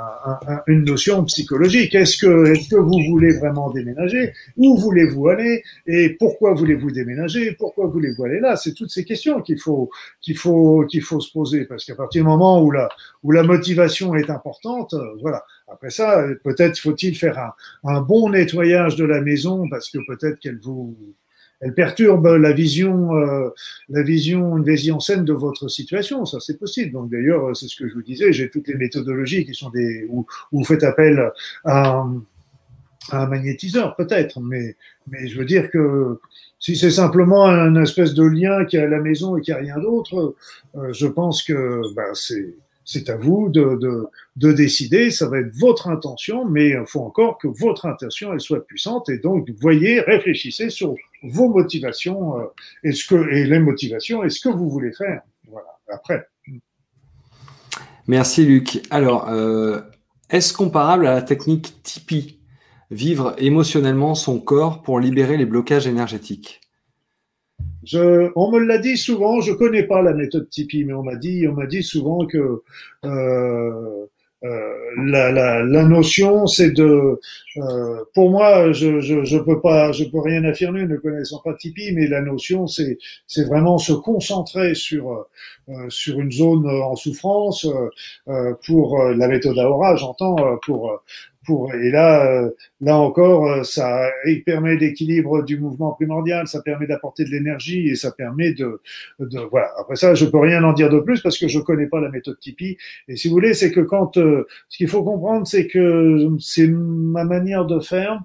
un, une notion psychologique. Est-ce que est-ce que vous voulez vraiment déménager? Où voulez-vous aller? Et pourquoi voulez-vous déménager? Pourquoi voulez-vous aller là? C'est toutes ces questions qu'il faut qu'il faut qu'il faut se poser, parce qu'à partir du moment où la où la motivation est importante. Euh, voilà. Après ça, peut-être faut-il faire un, un, bon nettoyage de la maison parce que peut-être qu'elle vous, elle perturbe la vision, euh, la vision, une vision saine de votre situation. Ça, c'est possible. Donc d'ailleurs, c'est ce que je vous disais. J'ai toutes les méthodologies qui sont des où, vous faites appel à, un magnétiseur, peut-être. Mais mais je veux dire que si c'est simplement un espèce de lien qui est à la maison et qui a rien d'autre, euh, je pense que ben, c'est c'est à vous de, de, de, décider, ça va être votre intention, mais il faut encore que votre intention soit puissante et donc voyez, réfléchissez sur vos motivations euh, et les motivations et ce que vous voulez faire. Voilà, après. Merci Luc. Alors, euh, est-ce comparable à la technique Tipeee? Vivre émotionnellement son corps pour libérer les blocages énergétiques on me l'a dit souvent, je connais pas la méthode Tipeee, mais on m'a dit, on m'a dit souvent que euh, euh, la, notion, c'est de, euh, pour moi, je, je, peux pas, je peux rien affirmer ne connaissant pas Tipeee, mais la notion, c'est, vraiment se concentrer sur sur une zone en souffrance pour la méthode Aora, j'entends, pour et là, euh, là encore, euh, ça permet d'équilibre du mouvement primordial, ça permet d'apporter de l'énergie et ça permet de, de, voilà. Après ça, je peux rien en dire de plus parce que je connais pas la méthode Tipeee. Et si vous voulez, c'est que quand, euh, ce qu'il faut comprendre, c'est que c'est ma manière de faire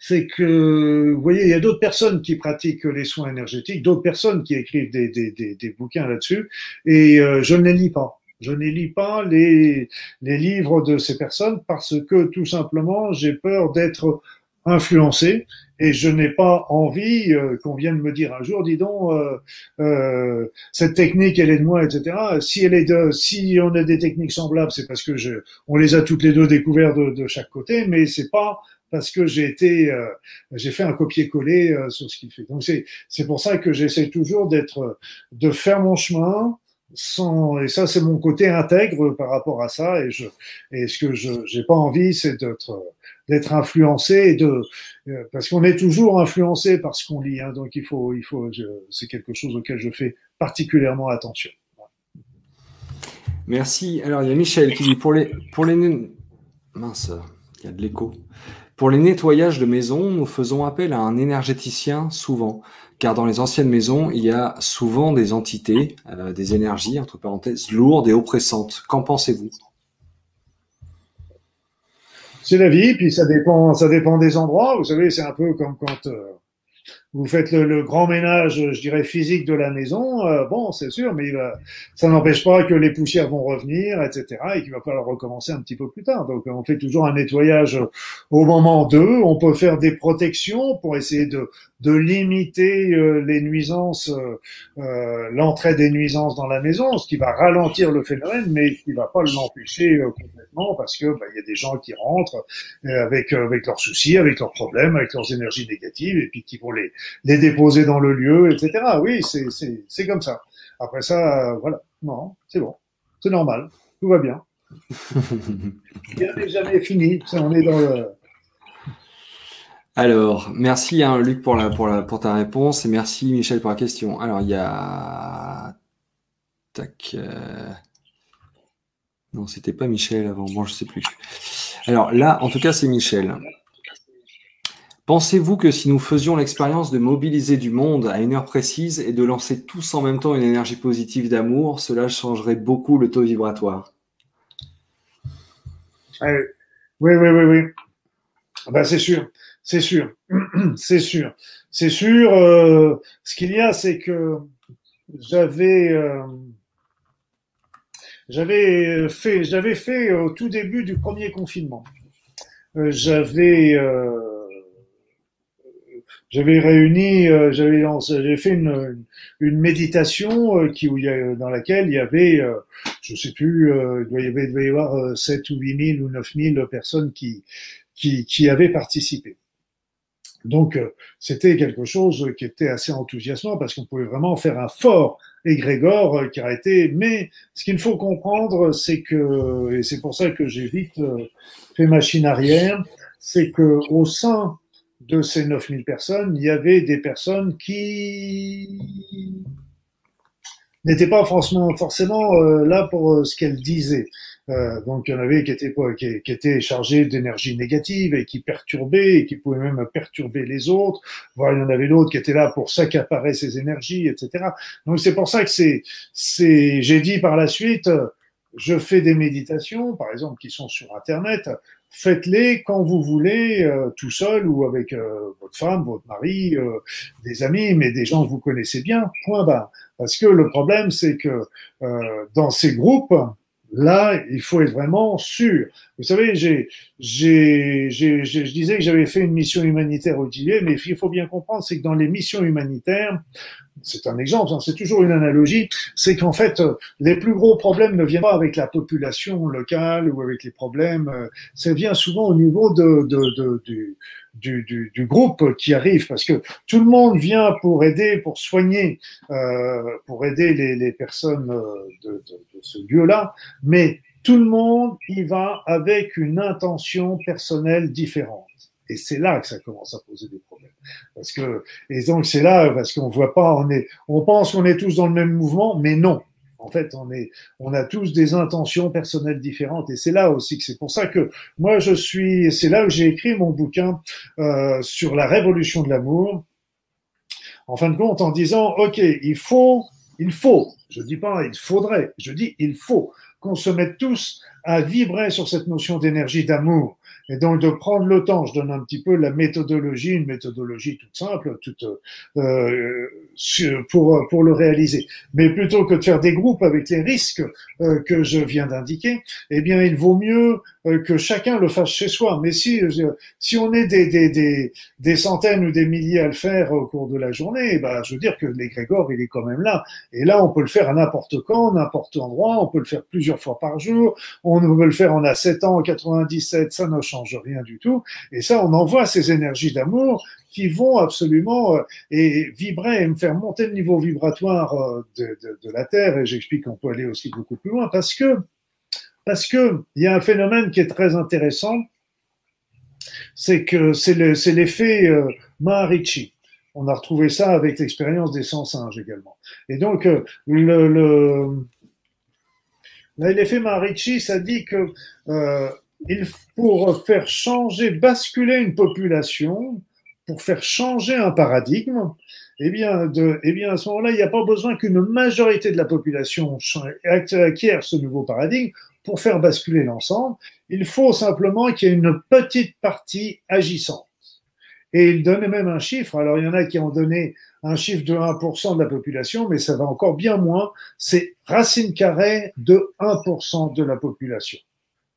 c'est que, vous voyez, il y a d'autres personnes qui pratiquent les soins énergétiques, d'autres personnes qui écrivent des, des, des, des bouquins là-dessus, et je ne les lis pas. Je ne lis pas les, les livres de ces personnes parce que tout simplement j'ai peur d'être influencé et je n'ai pas envie euh, qu'on vienne me dire un jour, dis donc, euh, euh, cette technique, elle est de moi, etc. Si elle est de, si on a des techniques semblables, c'est parce que je, on les a toutes les deux découvertes de, de chaque côté, mais c'est pas parce que j'ai été, euh, j'ai fait un copier-coller euh, sur ce qu'il fait. Donc c'est, c'est pour ça que j'essaie toujours d'être, de faire mon chemin, et ça c'est mon côté intègre par rapport à ça et ce que je j'ai pas envie c'est d'être influencé euh, parce qu'on est toujours influencé par ce qu'on lit hein, donc il faut c'est quelque chose auquel je fais particulièrement attention. Merci. Alors il y a Michel qui dit pour les pour les mince il y a de l'écho. Pour les nettoyages de maison, nous faisons appel à un énergéticien souvent car dans les anciennes maisons, il y a souvent des entités, euh, des énergies, entre parenthèses, lourdes et oppressantes. Qu'en pensez-vous? C'est la vie, puis ça dépend, ça dépend des endroits. Vous savez, c'est un peu comme quand euh, vous faites le, grand ménage, je dirais, physique de la maison, euh, bon, c'est sûr, mais ça n'empêche pas que les poussières vont revenir, etc., et qu'il va falloir recommencer un petit peu plus tard. Donc, on fait toujours un nettoyage au moment d'eux. On peut faire des protections pour essayer de, de limiter euh, les nuisances, euh, euh, l'entrée des nuisances dans la maison, ce qui va ralentir le phénomène, mais qui va pas l'empêcher complètement parce que bah, il y a des gens qui rentrent avec avec leurs soucis, avec leurs problèmes, avec leurs énergies négatives et puis qui vont les les déposer dans le lieu, etc. Oui, c'est comme ça. Après ça, voilà, non, c'est bon, c'est normal, tout va bien. Rien n'est jamais fini. On est dans le alors, merci hein, Luc pour, la, pour, la, pour ta réponse et merci Michel pour la question. Alors, il y a. Tac. Euh, non, c'était pas Michel avant. Bon, je sais plus. Alors là, en tout cas, c'est Michel. Pensez-vous que si nous faisions l'expérience de mobiliser du monde à une heure précise et de lancer tous en même temps une énergie positive d'amour, cela changerait beaucoup le taux vibratoire? Oui, oui, oui, oui. Ben, c'est sûr. C'est sûr, c'est sûr, c'est sûr. Euh, ce qu'il y a, c'est que j'avais euh, j'avais fait j'avais fait au tout début du premier confinement. Euh, j'avais j'avais réuni, j'avais j'avais fait une, une méditation qui où il y dans laquelle il y avait, je sais plus, il devait y, devait y avoir 7 ou 8 000 ou 9 000 personnes qui, qui, qui avaient participé. Donc, euh, c'était quelque chose qui était assez enthousiasmant parce qu'on pouvait vraiment faire un fort égrégore euh, qui a été. Mais ce qu'il faut comprendre, c'est que, et c'est pour ça que j'ai vite euh, fait machine arrière, c'est que au sein de ces 9000 personnes, il y avait des personnes qui n'étaient pas forcément, forcément là pour ce qu'elles disaient. Euh, donc il y en avait qui étaient, qui, qui étaient chargés d'énergie négative et qui perturbaient et qui pouvaient même perturber les autres. Voire il y en avait d'autres qui étaient là pour s'accaparer ces énergies, etc. Donc c'est pour ça que c'est, c'est, j'ai dit par la suite, je fais des méditations, par exemple, qui sont sur Internet. Faites-les quand vous voulez, euh, tout seul ou avec euh, votre femme, votre mari, des amis, mais des gens que vous connaissez bien. Point barre. Parce que le problème, c'est que dans ces groupes, Là, il faut être vraiment sûr. Vous savez, j'ai, j'ai, j'ai, je disais que j'avais fait une mission humanitaire au Tibet, mais il faut bien comprendre, c'est que dans les missions humanitaires, c'est un exemple, hein, c'est toujours une analogie, c'est qu'en fait, les plus gros problèmes ne viennent pas avec la population locale ou avec les problèmes, euh, ça vient souvent au niveau de, de, de, du, du, du, du, groupe qui arrive, parce que tout le monde vient pour aider, pour soigner, euh, pour aider les, les personnes euh, de, de ce lieu-là, mais tout le monde y va avec une intention personnelle différente. Et c'est là que ça commence à poser des problèmes. Parce que, et donc c'est là, parce qu'on voit pas, on est, on pense qu'on est tous dans le même mouvement, mais non. En fait, on est, on a tous des intentions personnelles différentes, et c'est là aussi que c'est pour ça que moi je suis, c'est là où j'ai écrit mon bouquin euh, sur la révolution de l'amour. En fin de compte, en disant, ok, il faut, il faut, je dis pas il faudrait, je dis il faut qu'on se mette tous à vibrer sur cette notion d'énergie d'amour et donc de prendre le temps, je donne un petit peu la méthodologie, une méthodologie toute simple, toute euh, pour pour le réaliser. Mais plutôt que de faire des groupes avec les risques euh, que je viens d'indiquer, eh bien il vaut mieux euh, que chacun le fasse chez soi. Mais si si on est des, des, des, des centaines ou des milliers à le faire au cours de la journée, eh ben je veux dire que l'égrégore il est quand même là. Et là on peut le faire à n'importe quand, n'importe endroit. On peut le faire plusieurs fois par jour. On peut le faire. On a 7 ans, 97, ça ne rien du tout. Et ça, on envoie ces énergies d'amour qui vont absolument euh, et vibrer et me faire monter le niveau vibratoire euh, de, la Terre. Et j'explique qu'on peut aller aussi beaucoup plus loin parce que parce que il y a un phénomène qui est très intéressant, c'est que c'est l'effet euh, Maharishi. On a retrouvé ça avec l'expérience des 100 singes également. Et donc le, l'effet Maharishi, ça dit que il, pour faire changer, basculer une population, pour faire changer un paradigme, eh eh bien à ce moment-là, il n'y a pas besoin qu'une majorité de la population acquiert ce nouveau paradigme. pour faire basculer l'ensemble, il faut simplement qu'il y ait une petite partie agissante. Et il donnait même un chiffre. Alors, il y en a qui ont donné un chiffre de 1% de la population, mais ça va encore bien moins. C'est racine carrée de 1% de la population.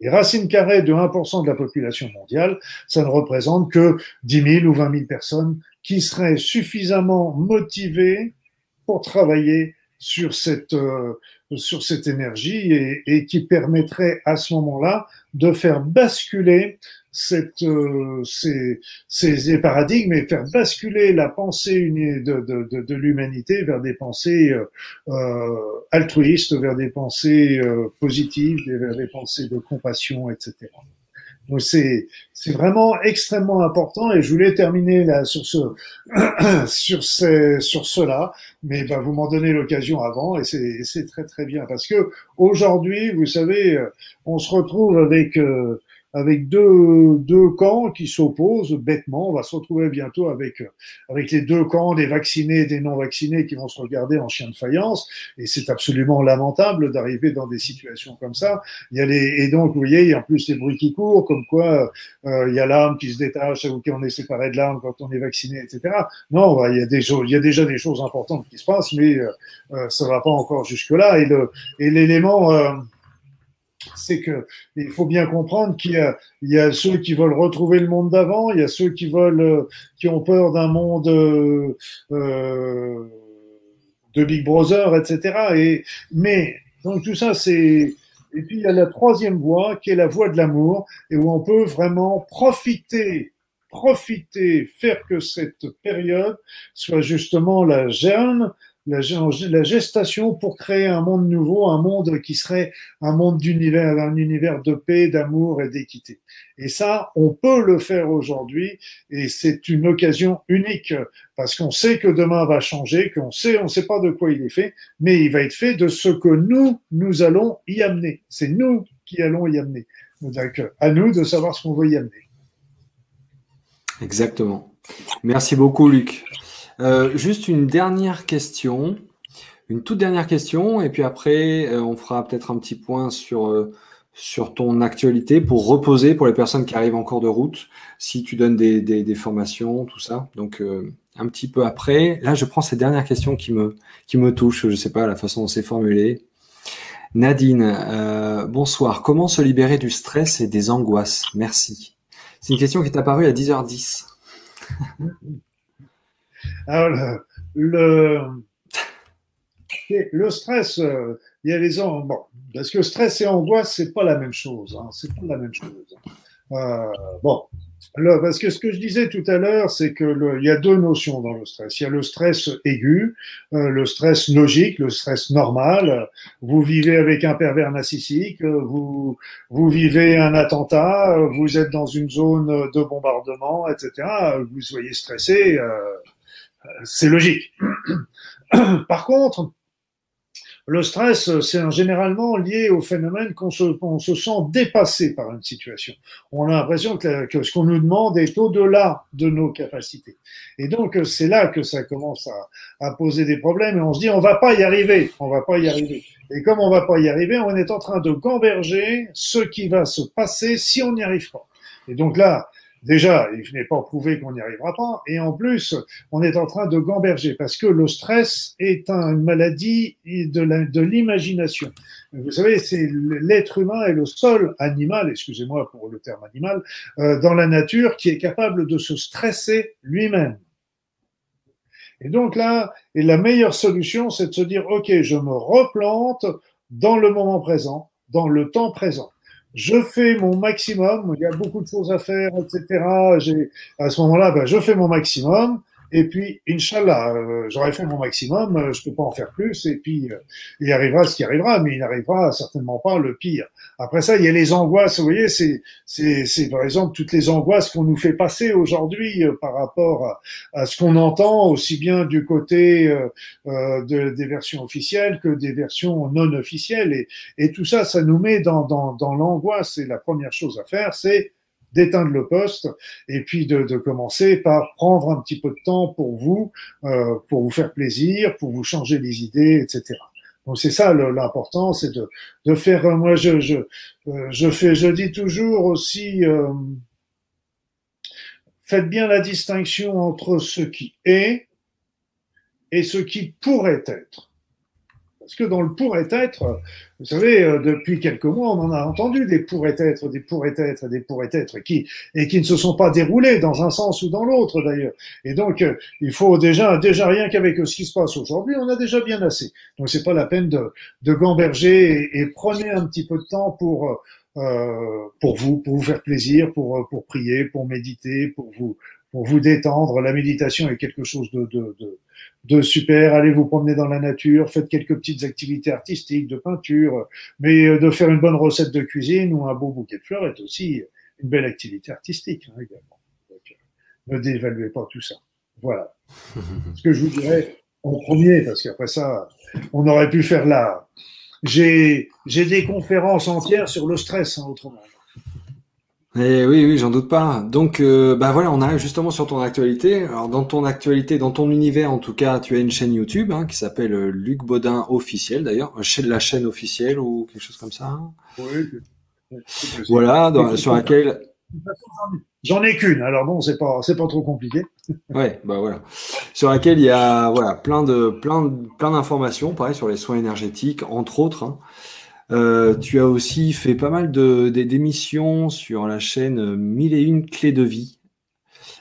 Et racine carrée de 1% de la population mondiale, ça ne représente que 10 000 ou 20 000 personnes qui seraient suffisamment motivées pour travailler sur cette, euh, sur cette énergie et, qui permettrait à ce moment-là de faire basculer cette, euh, ces, ces, paradigmes et faire basculer la pensée de, de, de, de l'humanité vers des pensées euh, euh altruistes, vers des pensées euh, positives, vers des pensées de compassion, etc. Donc c'est c'est vraiment extrêmement important et je voulais terminer là sur ce sur ces sur cela, mais bah, vous m'en donnez l'occasion avant et c'est c'est très très bien parce que aujourd'hui vous savez on se retrouve avec euh, avec deux, deux camps qui s'opposent bêtement. On va se retrouver bientôt avec, avec les deux camps, des vaccinés et des non vaccinés qui vont se regarder en chien de faïence. Et c'est absolument lamentable d'arriver dans des situations comme ça. Il y a les, et donc, vous voyez, il y a en plus des bruits qui courent, comme quoi euh, il y a l'âme qui se détache, ou qu'on est séparé de l'âme quand on est vacciné, etc. Non, bah, il y a des il y a déjà des choses importantes qui se passent, mais euh, euh ça va pas encore jusque là. Et le, et l'élément euh, c'est que il faut bien comprendre qu'il y y a ceux qui veulent retrouver le monde d'avant, il y a ceux qui veulent, euh, qui ont peur d'un monde euh, euh, de Big Brother, etc. Et mais donc tout ça, c'est et puis il y a la troisième voie qui est la voie de l'amour et où on peut vraiment profiter profiter, faire que cette période soit justement la germe la, gestation pour créer un monde nouveau, un monde qui serait un monde d'univers, un univers de paix, d'amour et d'équité. Et ça, on peut le faire aujourd'hui et c'est une occasion unique parce qu'on sait que demain va changer, qu'on sait, on ne sait pas de quoi il est fait, mais il va être fait de ce que nous, nous allons y amener. C'est nous qui allons y amener. Donc, à nous de savoir ce qu'on veut y amener. Exactement. Merci beaucoup, Luc. Euh, juste une dernière question, une toute dernière question, et puis après, euh, on fera peut-être un petit point sur, euh, sur ton actualité pour reposer pour les personnes qui arrivent en cours de route, si tu donnes des, des, formations, tout ça. Donc, un petit peu après, là, je prends cette dernière question qui me, qui touche, je ne sais pas la façon dont c'est formulé. Nadine, bonsoir. Comment se libérer du stress et des angoisses? Merci. C'est une question qui est apparue à 10h10. Alors, le, stress, euh, il y a les bon, parce que stress et angoisse, c'est pas la même chose. Hein, c'est pas la même chose. Euh, bon, parce que ce que je disais tout à l'heure, c'est que il y a deux notions dans le stress. Il y a le stress aigu, euh, le stress logique, le stress normal. Vous vivez avec un pervers narcissique, vous vous vivez un attentat, vous êtes dans une zone de bombardement, etc. Vous soyez stressé. C'est logique. Par contre, le stress, c'est généralement lié au phénomène qu'on se, se, sent dépassé par une situation. On a l'impression que, que, ce qu'on nous demande est au-delà de nos capacités. Et donc, c'est là que ça commence à, à, poser des problèmes et on se dit, on va pas y arriver, on va pas y arriver. Et comme on va pas y arriver, on est en train de gamberger ce qui va se passer si on n'y arrive pas. Et donc là, Déjà, il n'est pas prouvé qu'on n'y arrivera pas. Et en plus, on est en train de gamberger parce que le stress est une maladie de l'imagination. Vous savez, c'est l'être humain est le seul animal, excusez-moi pour le terme animal, euh, dans la nature qui est capable de se stresser lui-même. Et donc là, et la meilleure solution, c'est de se dire, OK, je me replante dans le moment présent, dans le temps présent je fais mon maximum, il y a beaucoup de choses à faire, etc. À ce moment-là, ben, je fais mon maximum. Et puis, Inch'Allah, euh, j'aurais fait mon maximum, euh, je peux pas en faire plus, et puis euh, il arrivera ce qui arrivera, mais il n'arrivera certainement pas le pire. Après ça, il y a les angoisses, vous voyez, c'est, c'est, c'est par exemple toutes les angoisses qu'on nous fait passer aujourd'hui par rapport à, à ce qu'on entend, aussi bien du côté de, des versions officielles que des versions non officielles, et, et tout ça, ça nous met dans, dans, dans l'angoisse, et la première chose à faire, c'est d'éteindre le poste et puis de, de, commencer par prendre un petit peu de temps pour vous, euh, pour vous faire plaisir, pour vous changer les idées, etc. Donc c'est ça l'important, c'est de, de faire. Moi, je, je, je fais, je dis toujours aussi, faites bien la distinction entre ce qui est et ce qui pourrait être. Parce que dans le pourrait être, vous savez, euh, depuis quelques mois, on en a entendu des pourrait être, des pourrait être, des pourrait être, qui et qui ne se sont pas déroulés dans un sens ou dans l'autre d'ailleurs. Et donc, euh, il faut déjà, déjà rien qu'avec ce qui se passe aujourd'hui, on a déjà bien assez. Donc, c'est pas la peine de, de gamberger et, prenez un petit peu de temps pour euh, pour vous, pour vous faire plaisir, pour pour prier, pour méditer, pour vous pour vous détendre. La méditation est quelque chose de, de, de de super, allez vous promener dans la nature, faites quelques petites activités artistiques, de peinture, mais euh, de faire une bonne recette de cuisine ou un beau bouquet de fleurs est aussi une belle activité artistique hein, également. Euh, ne dévaluez pas tout ça. Voilà. Ce que je vous dirais en premier, parce qu'après ça, on aurait pu faire là. J'ai des conférences entières sur le stress, hein, autrement. Et eh oui, oui, j'en doute pas. Donc, euh, bah voilà, on arrive justement sur ton actualité. Alors, dans ton actualité, dans ton univers, en tout cas, tu as une chaîne YouTube hein, qui s'appelle euh, Luc Baudin officiel, d'ailleurs, chez la chaîne officielle ou quelque chose comme ça. Hein. Oui. Voilà, sur laquelle. J'en ai qu'une, alors bon, c'est pas, c'est pas trop compliqué. ouais, bah voilà. Sur laquelle il y a, voilà, plein de, plein, plein d'informations, pareil, sur les soins énergétiques, entre autres. Hein. Euh, tu as aussi fait pas mal de, d'émissions sur la chaîne Mille et une clés de vie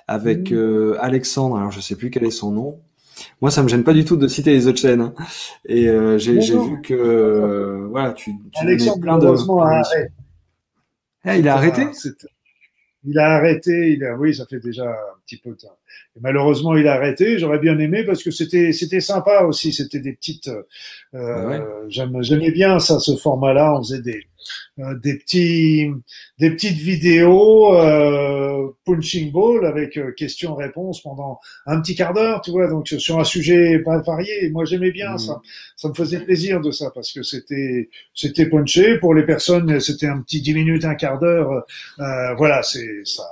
avec mmh. euh, Alexandre. Alors je sais plus quel est son nom. Moi, ça me gêne pas du tout de citer les autres chaînes. Hein. Et euh, j'ai, vu que voilà, tu, tu Alexandre plein de. Ah, il a arrêté? Il a arrêté. Il a, oui, ça fait déjà un petit peu de temps malheureusement, il a arrêté. J'aurais bien aimé parce que c'était c'était sympa aussi. C'était des petites. Euh, ah J'aimais bien ça, ce format-là. On faisait des euh, des petits des petites vidéos euh, punching ball avec euh, questions-réponses pendant un petit quart d'heure, tu vois. Donc sur un sujet pas varié. Moi, j'aimais bien mmh. ça. Ça me faisait plaisir de ça parce que c'était c'était punché pour les personnes. C'était un petit dix minutes, un quart d'heure. Euh, voilà, c'est ça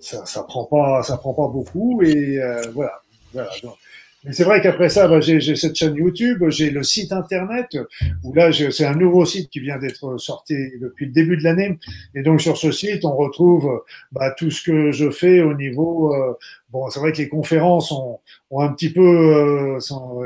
ça, ça prend pas, ça prend pas beaucoup et euh, voilà. voilà. Mais c'est vrai qu'après ça, bah, j'ai cette chaîne YouTube, j'ai le site internet où là, c'est un nouveau site qui vient d'être sorti depuis le début de l'année. Et donc sur ce site, on retrouve bah, tout ce que je fais au niveau euh, Bon, c'est vrai que les conférences ont, ont un petit peu, euh,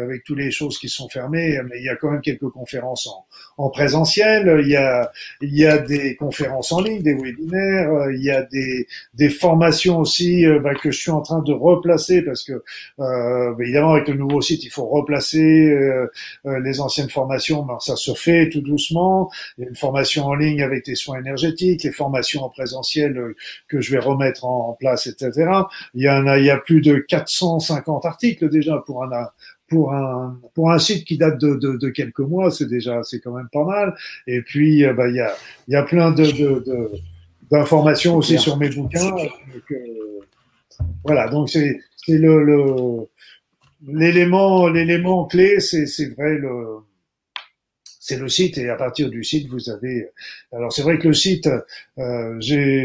avec toutes les choses qui sont fermées, mais il y a quand même quelques conférences en, en présentiel. Il y a, il y a des conférences en ligne, des webinaires. Euh, il y a des, des formations aussi euh, bah, que je suis en train de replacer parce que euh, bah, évidemment avec le nouveau site, il faut replacer euh, les anciennes formations. Ben, ça se fait tout doucement. Il y a une formation en ligne avec des soins énergétiques, les formations en présentiel que je vais remettre en, en place, etc. Il y a un il y a plus de 450 articles déjà pour un, pour un, pour un site qui date de, de, de quelques mois, c'est déjà, c'est quand même pas mal. Et puis, euh, bah, il y a, il y a plein de, de, d'informations aussi sur mes bouquins. Euh, voilà, donc c'est, c'est le, le, l'élément, l'élément clé, c'est, c'est vrai le, c'est le site et à partir du site vous avez alors c'est vrai que le site euh,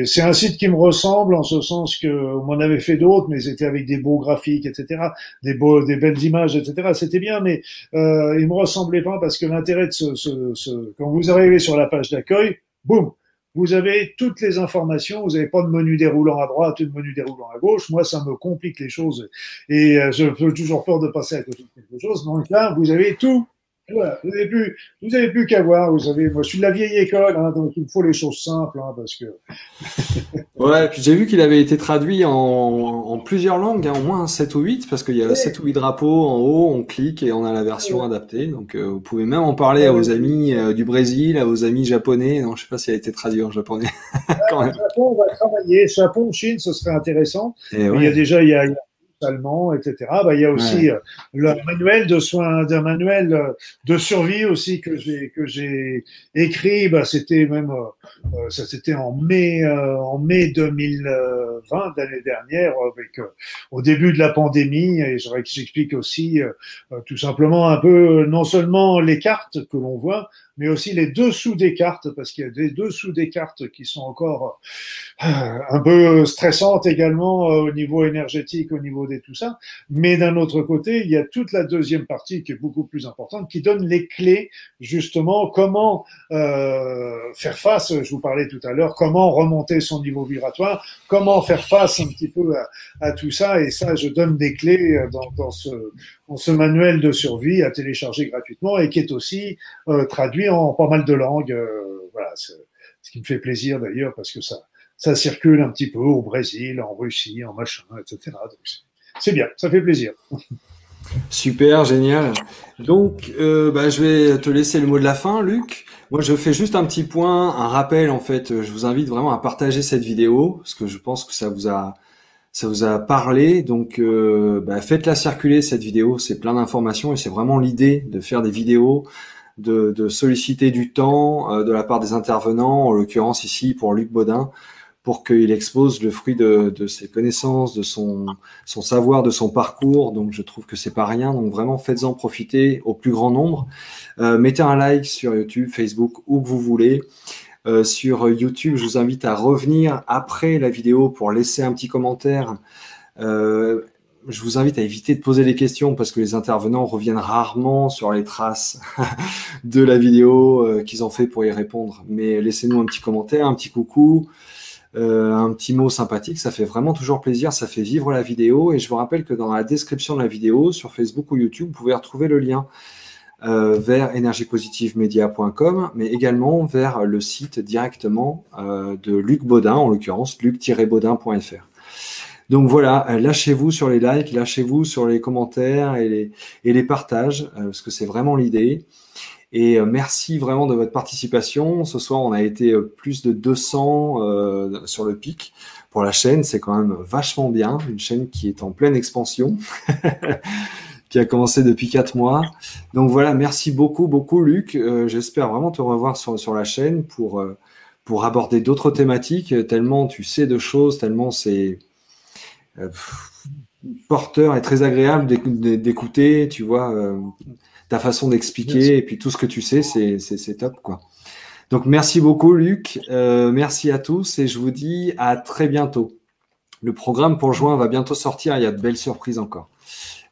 c'est un site qui me ressemble en ce sens que on m'en avait fait d'autres mais c'était avec des beaux graphiques etc des beaux des belles images etc c'était bien mais euh, il me ressemblait pas parce que l'intérêt de ce, ce, ce, quand vous arrivez sur la page d'accueil boum vous avez toutes les informations, vous n'avez pas de menu déroulant à droite, de menu déroulant à gauche. Moi, ça me complique les choses et euh, je peux toujours peur de passer à côté de quelque chose. Donc là, vous avez tout vous n'avez plus, vous avez plus qu'à voir. Vous savez, moi, je suis de la vieille école, hein, donc il me faut les choses simples, hein, parce que. ouais, puis j'ai vu qu'il avait été traduit en, en plusieurs langues, hein, au moins 7 ou 8, parce qu'il y a 7 ou 8 drapeaux en haut, on clique et on a la version adaptée. Donc, euh, vous pouvez même en parler à vos amis euh, du Brésil, à vos amis japonais. Non, je sais pas s'il a été traduit en japonais. Quand même. Japon, on va travailler. Japon, Chine, ce serait intéressant. Il y a déjà, il y a, allemand, etc. Bah, il y a aussi euh, le manuel de soins, d'un manuel euh, de survie aussi que j'ai que j'ai écrit. Bah, c'était même euh, ça c'était en mai en mai 2020 l'année dernière avec au début de la pandémie et j'explique aussi tout simplement un peu non seulement les cartes que l'on voit mais aussi les dessous des cartes, parce qu'il y a des dessous des cartes qui sont encore euh, un peu stressantes également au niveau énergétique, au niveau des tout ça. Mais d'un autre côté, il y a toute la deuxième partie qui est beaucoup plus importante, qui donne les clés justement comment euh, faire face. Je vous parlais tout à l'heure, comment remonter son niveau vibratoire, comment faire face un petit peu à, à tout ça. Et ça, je donne des clés dans, dans ce, ce manuel de survie à télécharger gratuitement et qui est aussi euh, traduit en pas mal de langues. Euh, voilà, ce qui me fait plaisir d'ailleurs parce que ça, ça circule un petit peu au Brésil, en Russie, en machin, etc. C'est bien, ça fait plaisir. Super, génial. Donc, euh, bah, je vais te laisser le mot de la fin, Luc. Moi, je fais juste un petit point, un rappel en fait. Je vous invite vraiment à partager cette vidéo parce que je pense que ça vous a ça vous a parlé. Donc, euh, bah, faites-la circuler cette vidéo. C'est plein d'informations et c'est vraiment l'idée de faire des vidéos, de, de solliciter du temps euh, de la part des intervenants, en l'occurrence ici pour Luc Baudin, pour qu'il expose le fruit de, de, ses connaissances, de son, son savoir, de son parcours. Donc, je trouve que c'est pas rien. Donc, vraiment, faites-en profiter au plus grand nombre. Euh, mettez un like sur YouTube, Facebook, où que vous voulez. Euh, sur YouTube. Je vous invite à revenir après la vidéo pour laisser un petit commentaire. Euh, je vous invite à éviter de poser des questions parce que les intervenants reviennent rarement sur les traces de la vidéo euh, qu'ils ont fait pour y répondre. Mais laissez-nous un petit commentaire, un petit coucou, un petit mot sympathique. Ça fait vraiment toujours plaisir. Ça fait vivre la vidéo. Et je vous rappelle que dans la description de la vidéo sur Facebook ou YouTube, vous pouvez retrouver le lien vers énergiepositivemedia.com, mais également vers le site directement euh, de Luc Baudin, en l'occurrence luc-baudin.fr. Donc voilà, euh, lâchez-vous sur les likes, lâchez-vous sur les commentaires et les, et les partages, parce que c'est vraiment l'idée. Et merci vraiment de votre participation. Ce soir, on a été plus de 200 sur le pic pour la chaîne. C'est quand même vachement bien. Une chaîne qui est en pleine expansion. qui a commencé depuis quatre mois. Donc voilà, merci beaucoup, beaucoup, Luc. Euh, j'espère vraiment te revoir sur, sur la chaîne pour, euh, pour aborder d'autres thématiques, tellement tu sais de choses, tellement c'est euh, porteur et très agréable d'écouter, tu vois, ta façon d'expliquer et puis tout ce que tu sais, c'est top, quoi. Donc merci beaucoup, Luc. merci à tous et je vous dis à très bientôt. Le programme pour juin va bientôt sortir, il y a de belles surprises encore.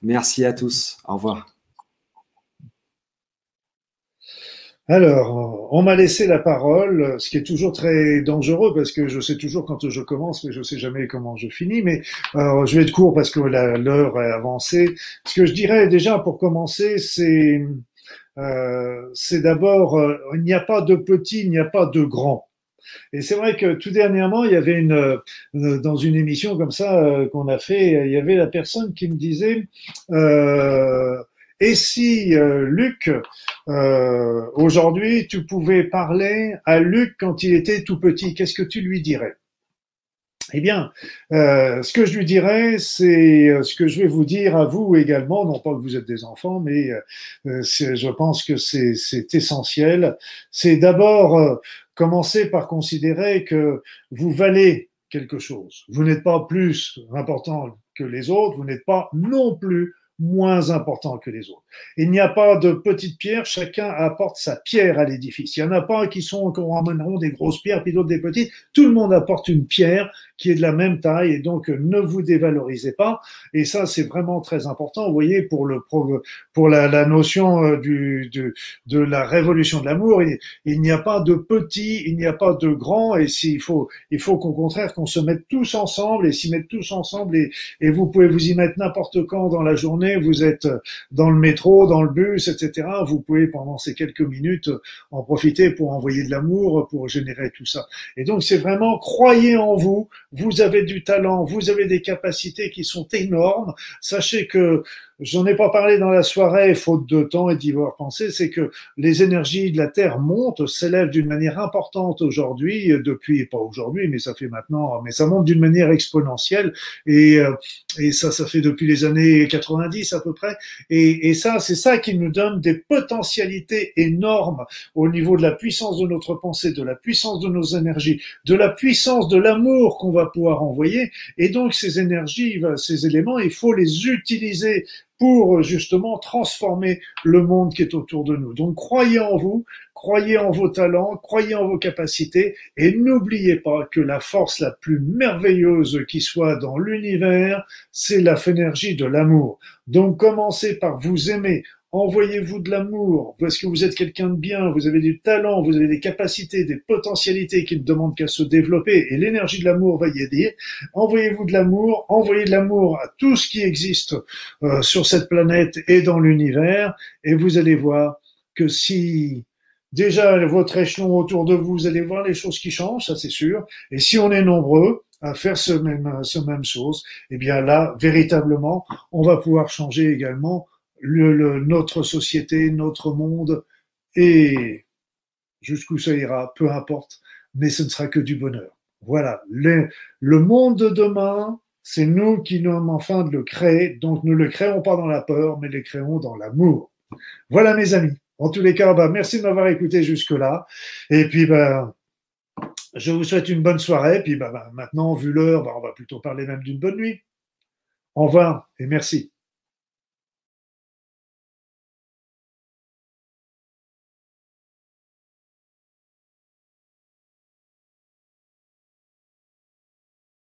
Merci à tous. Au revoir. Alors, on m'a laissé la parole, ce qui est toujours très dangereux parce que je sais toujours quand je commence, mais je sais jamais comment je finis. Mais je vais être court parce que l'heure est avancée. Ce que je dirais déjà pour commencer, c'est euh, c'est d'abord, euh, il n'y a pas de petit, il n'y a pas de grand. Et c'est vrai que tout dernièrement, il y avait une euh, dans une émission comme ça euh, qu'on a fait, il y avait la personne qui me disait euh, et si Luc aujourd'hui tu pouvais parler à Luc quand il était tout petit, qu'est-ce que tu lui dirais? Eh bien, euh, ce que je lui dirais, c'est ce que je vais vous dire à vous également, non pas que vous êtes des enfants, mais euh, je pense que c'est essentiel. C'est d'abord commencez par considérer que vous valez quelque chose. Vous n'êtes pas plus important que les autres, vous n'êtes pas non plus moins important que les autres. Il n'y a pas de petites pierres, chacun apporte sa pierre à l'édifice. Il n'y en a pas qui sont qu'on ramèneront des grosses pierres puis d'autres des petites. Tout le monde apporte une pierre qui est de la même taille et donc ne vous dévalorisez pas. Et ça, c'est vraiment très important. Vous voyez, pour le pour la, la notion euh, du, de, de la révolution de l'amour, il, n'y a pas de petit, il n'y a pas de grand. Et s'il faut, il faut qu'au contraire qu'on se mette tous ensemble et s'y mettre tous ensemble. Et, et vous pouvez vous y mettre n'importe quand dans la journée. Vous êtes dans le métro, dans le bus, etc. Vous pouvez pendant ces quelques minutes en profiter pour envoyer de l'amour, pour générer tout ça. Et donc c'est vraiment croyez en vous, vous avez du talent, vous avez des capacités qui sont énormes. Sachez que J'en ai pas parlé dans la soirée, faute de temps et d'y avoir pensé, c'est que les énergies de la Terre montent, s'élèvent d'une manière importante aujourd'hui, depuis, pas aujourd'hui, mais ça fait maintenant, mais ça monte d'une manière exponentielle, et, euh, et ça, ça fait depuis les années 90 à peu près, et, et ça, c'est ça qui nous donne des potentialités énormes au niveau de la puissance de notre pensée, de la puissance de nos énergies, de la puissance de l'amour qu'on va pouvoir envoyer, et donc ces énergies, ces éléments, il faut les utiliser pour justement transformer le monde qui est autour de nous. Donc croyez en vous, croyez en vos talents, croyez en vos capacités et n'oubliez pas que la force la plus merveilleuse qui soit dans l'univers, c'est la énergie de l'amour. Donc commencez par vous aimer, Envoyez-vous de l'amour, parce que vous êtes quelqu'un de bien, vous avez du talent, vous avez des capacités, des potentialités qui ne demandent qu'à se développer, et l'énergie de l'amour va y aider. Envoyez-vous de l'amour, envoyez de l'amour à tout ce qui existe euh, sur cette planète et dans l'univers, et vous allez voir que si déjà votre échelon autour de vous, vous allez voir les choses qui changent, ça c'est sûr, et si on est nombreux, à faire ce même, ce même chose, eh bien là, véritablement, on va pouvoir changer également le, notre société, notre monde, et jusqu'où ça ira, peu importe, mais ce ne sera que du bonheur. Voilà, le, le monde de demain, c'est nous qui nous enfin de le créer, donc ne le créons pas dans la peur, mais le créons dans l'amour. Voilà mes amis. En tous les cas, bah, merci de m'avoir écouté jusque-là. Et puis, bah, je vous souhaite une bonne soirée. Puis bah, bah maintenant, vu l'heure, bah, on va plutôt parler même d'une bonne nuit. Au revoir et merci.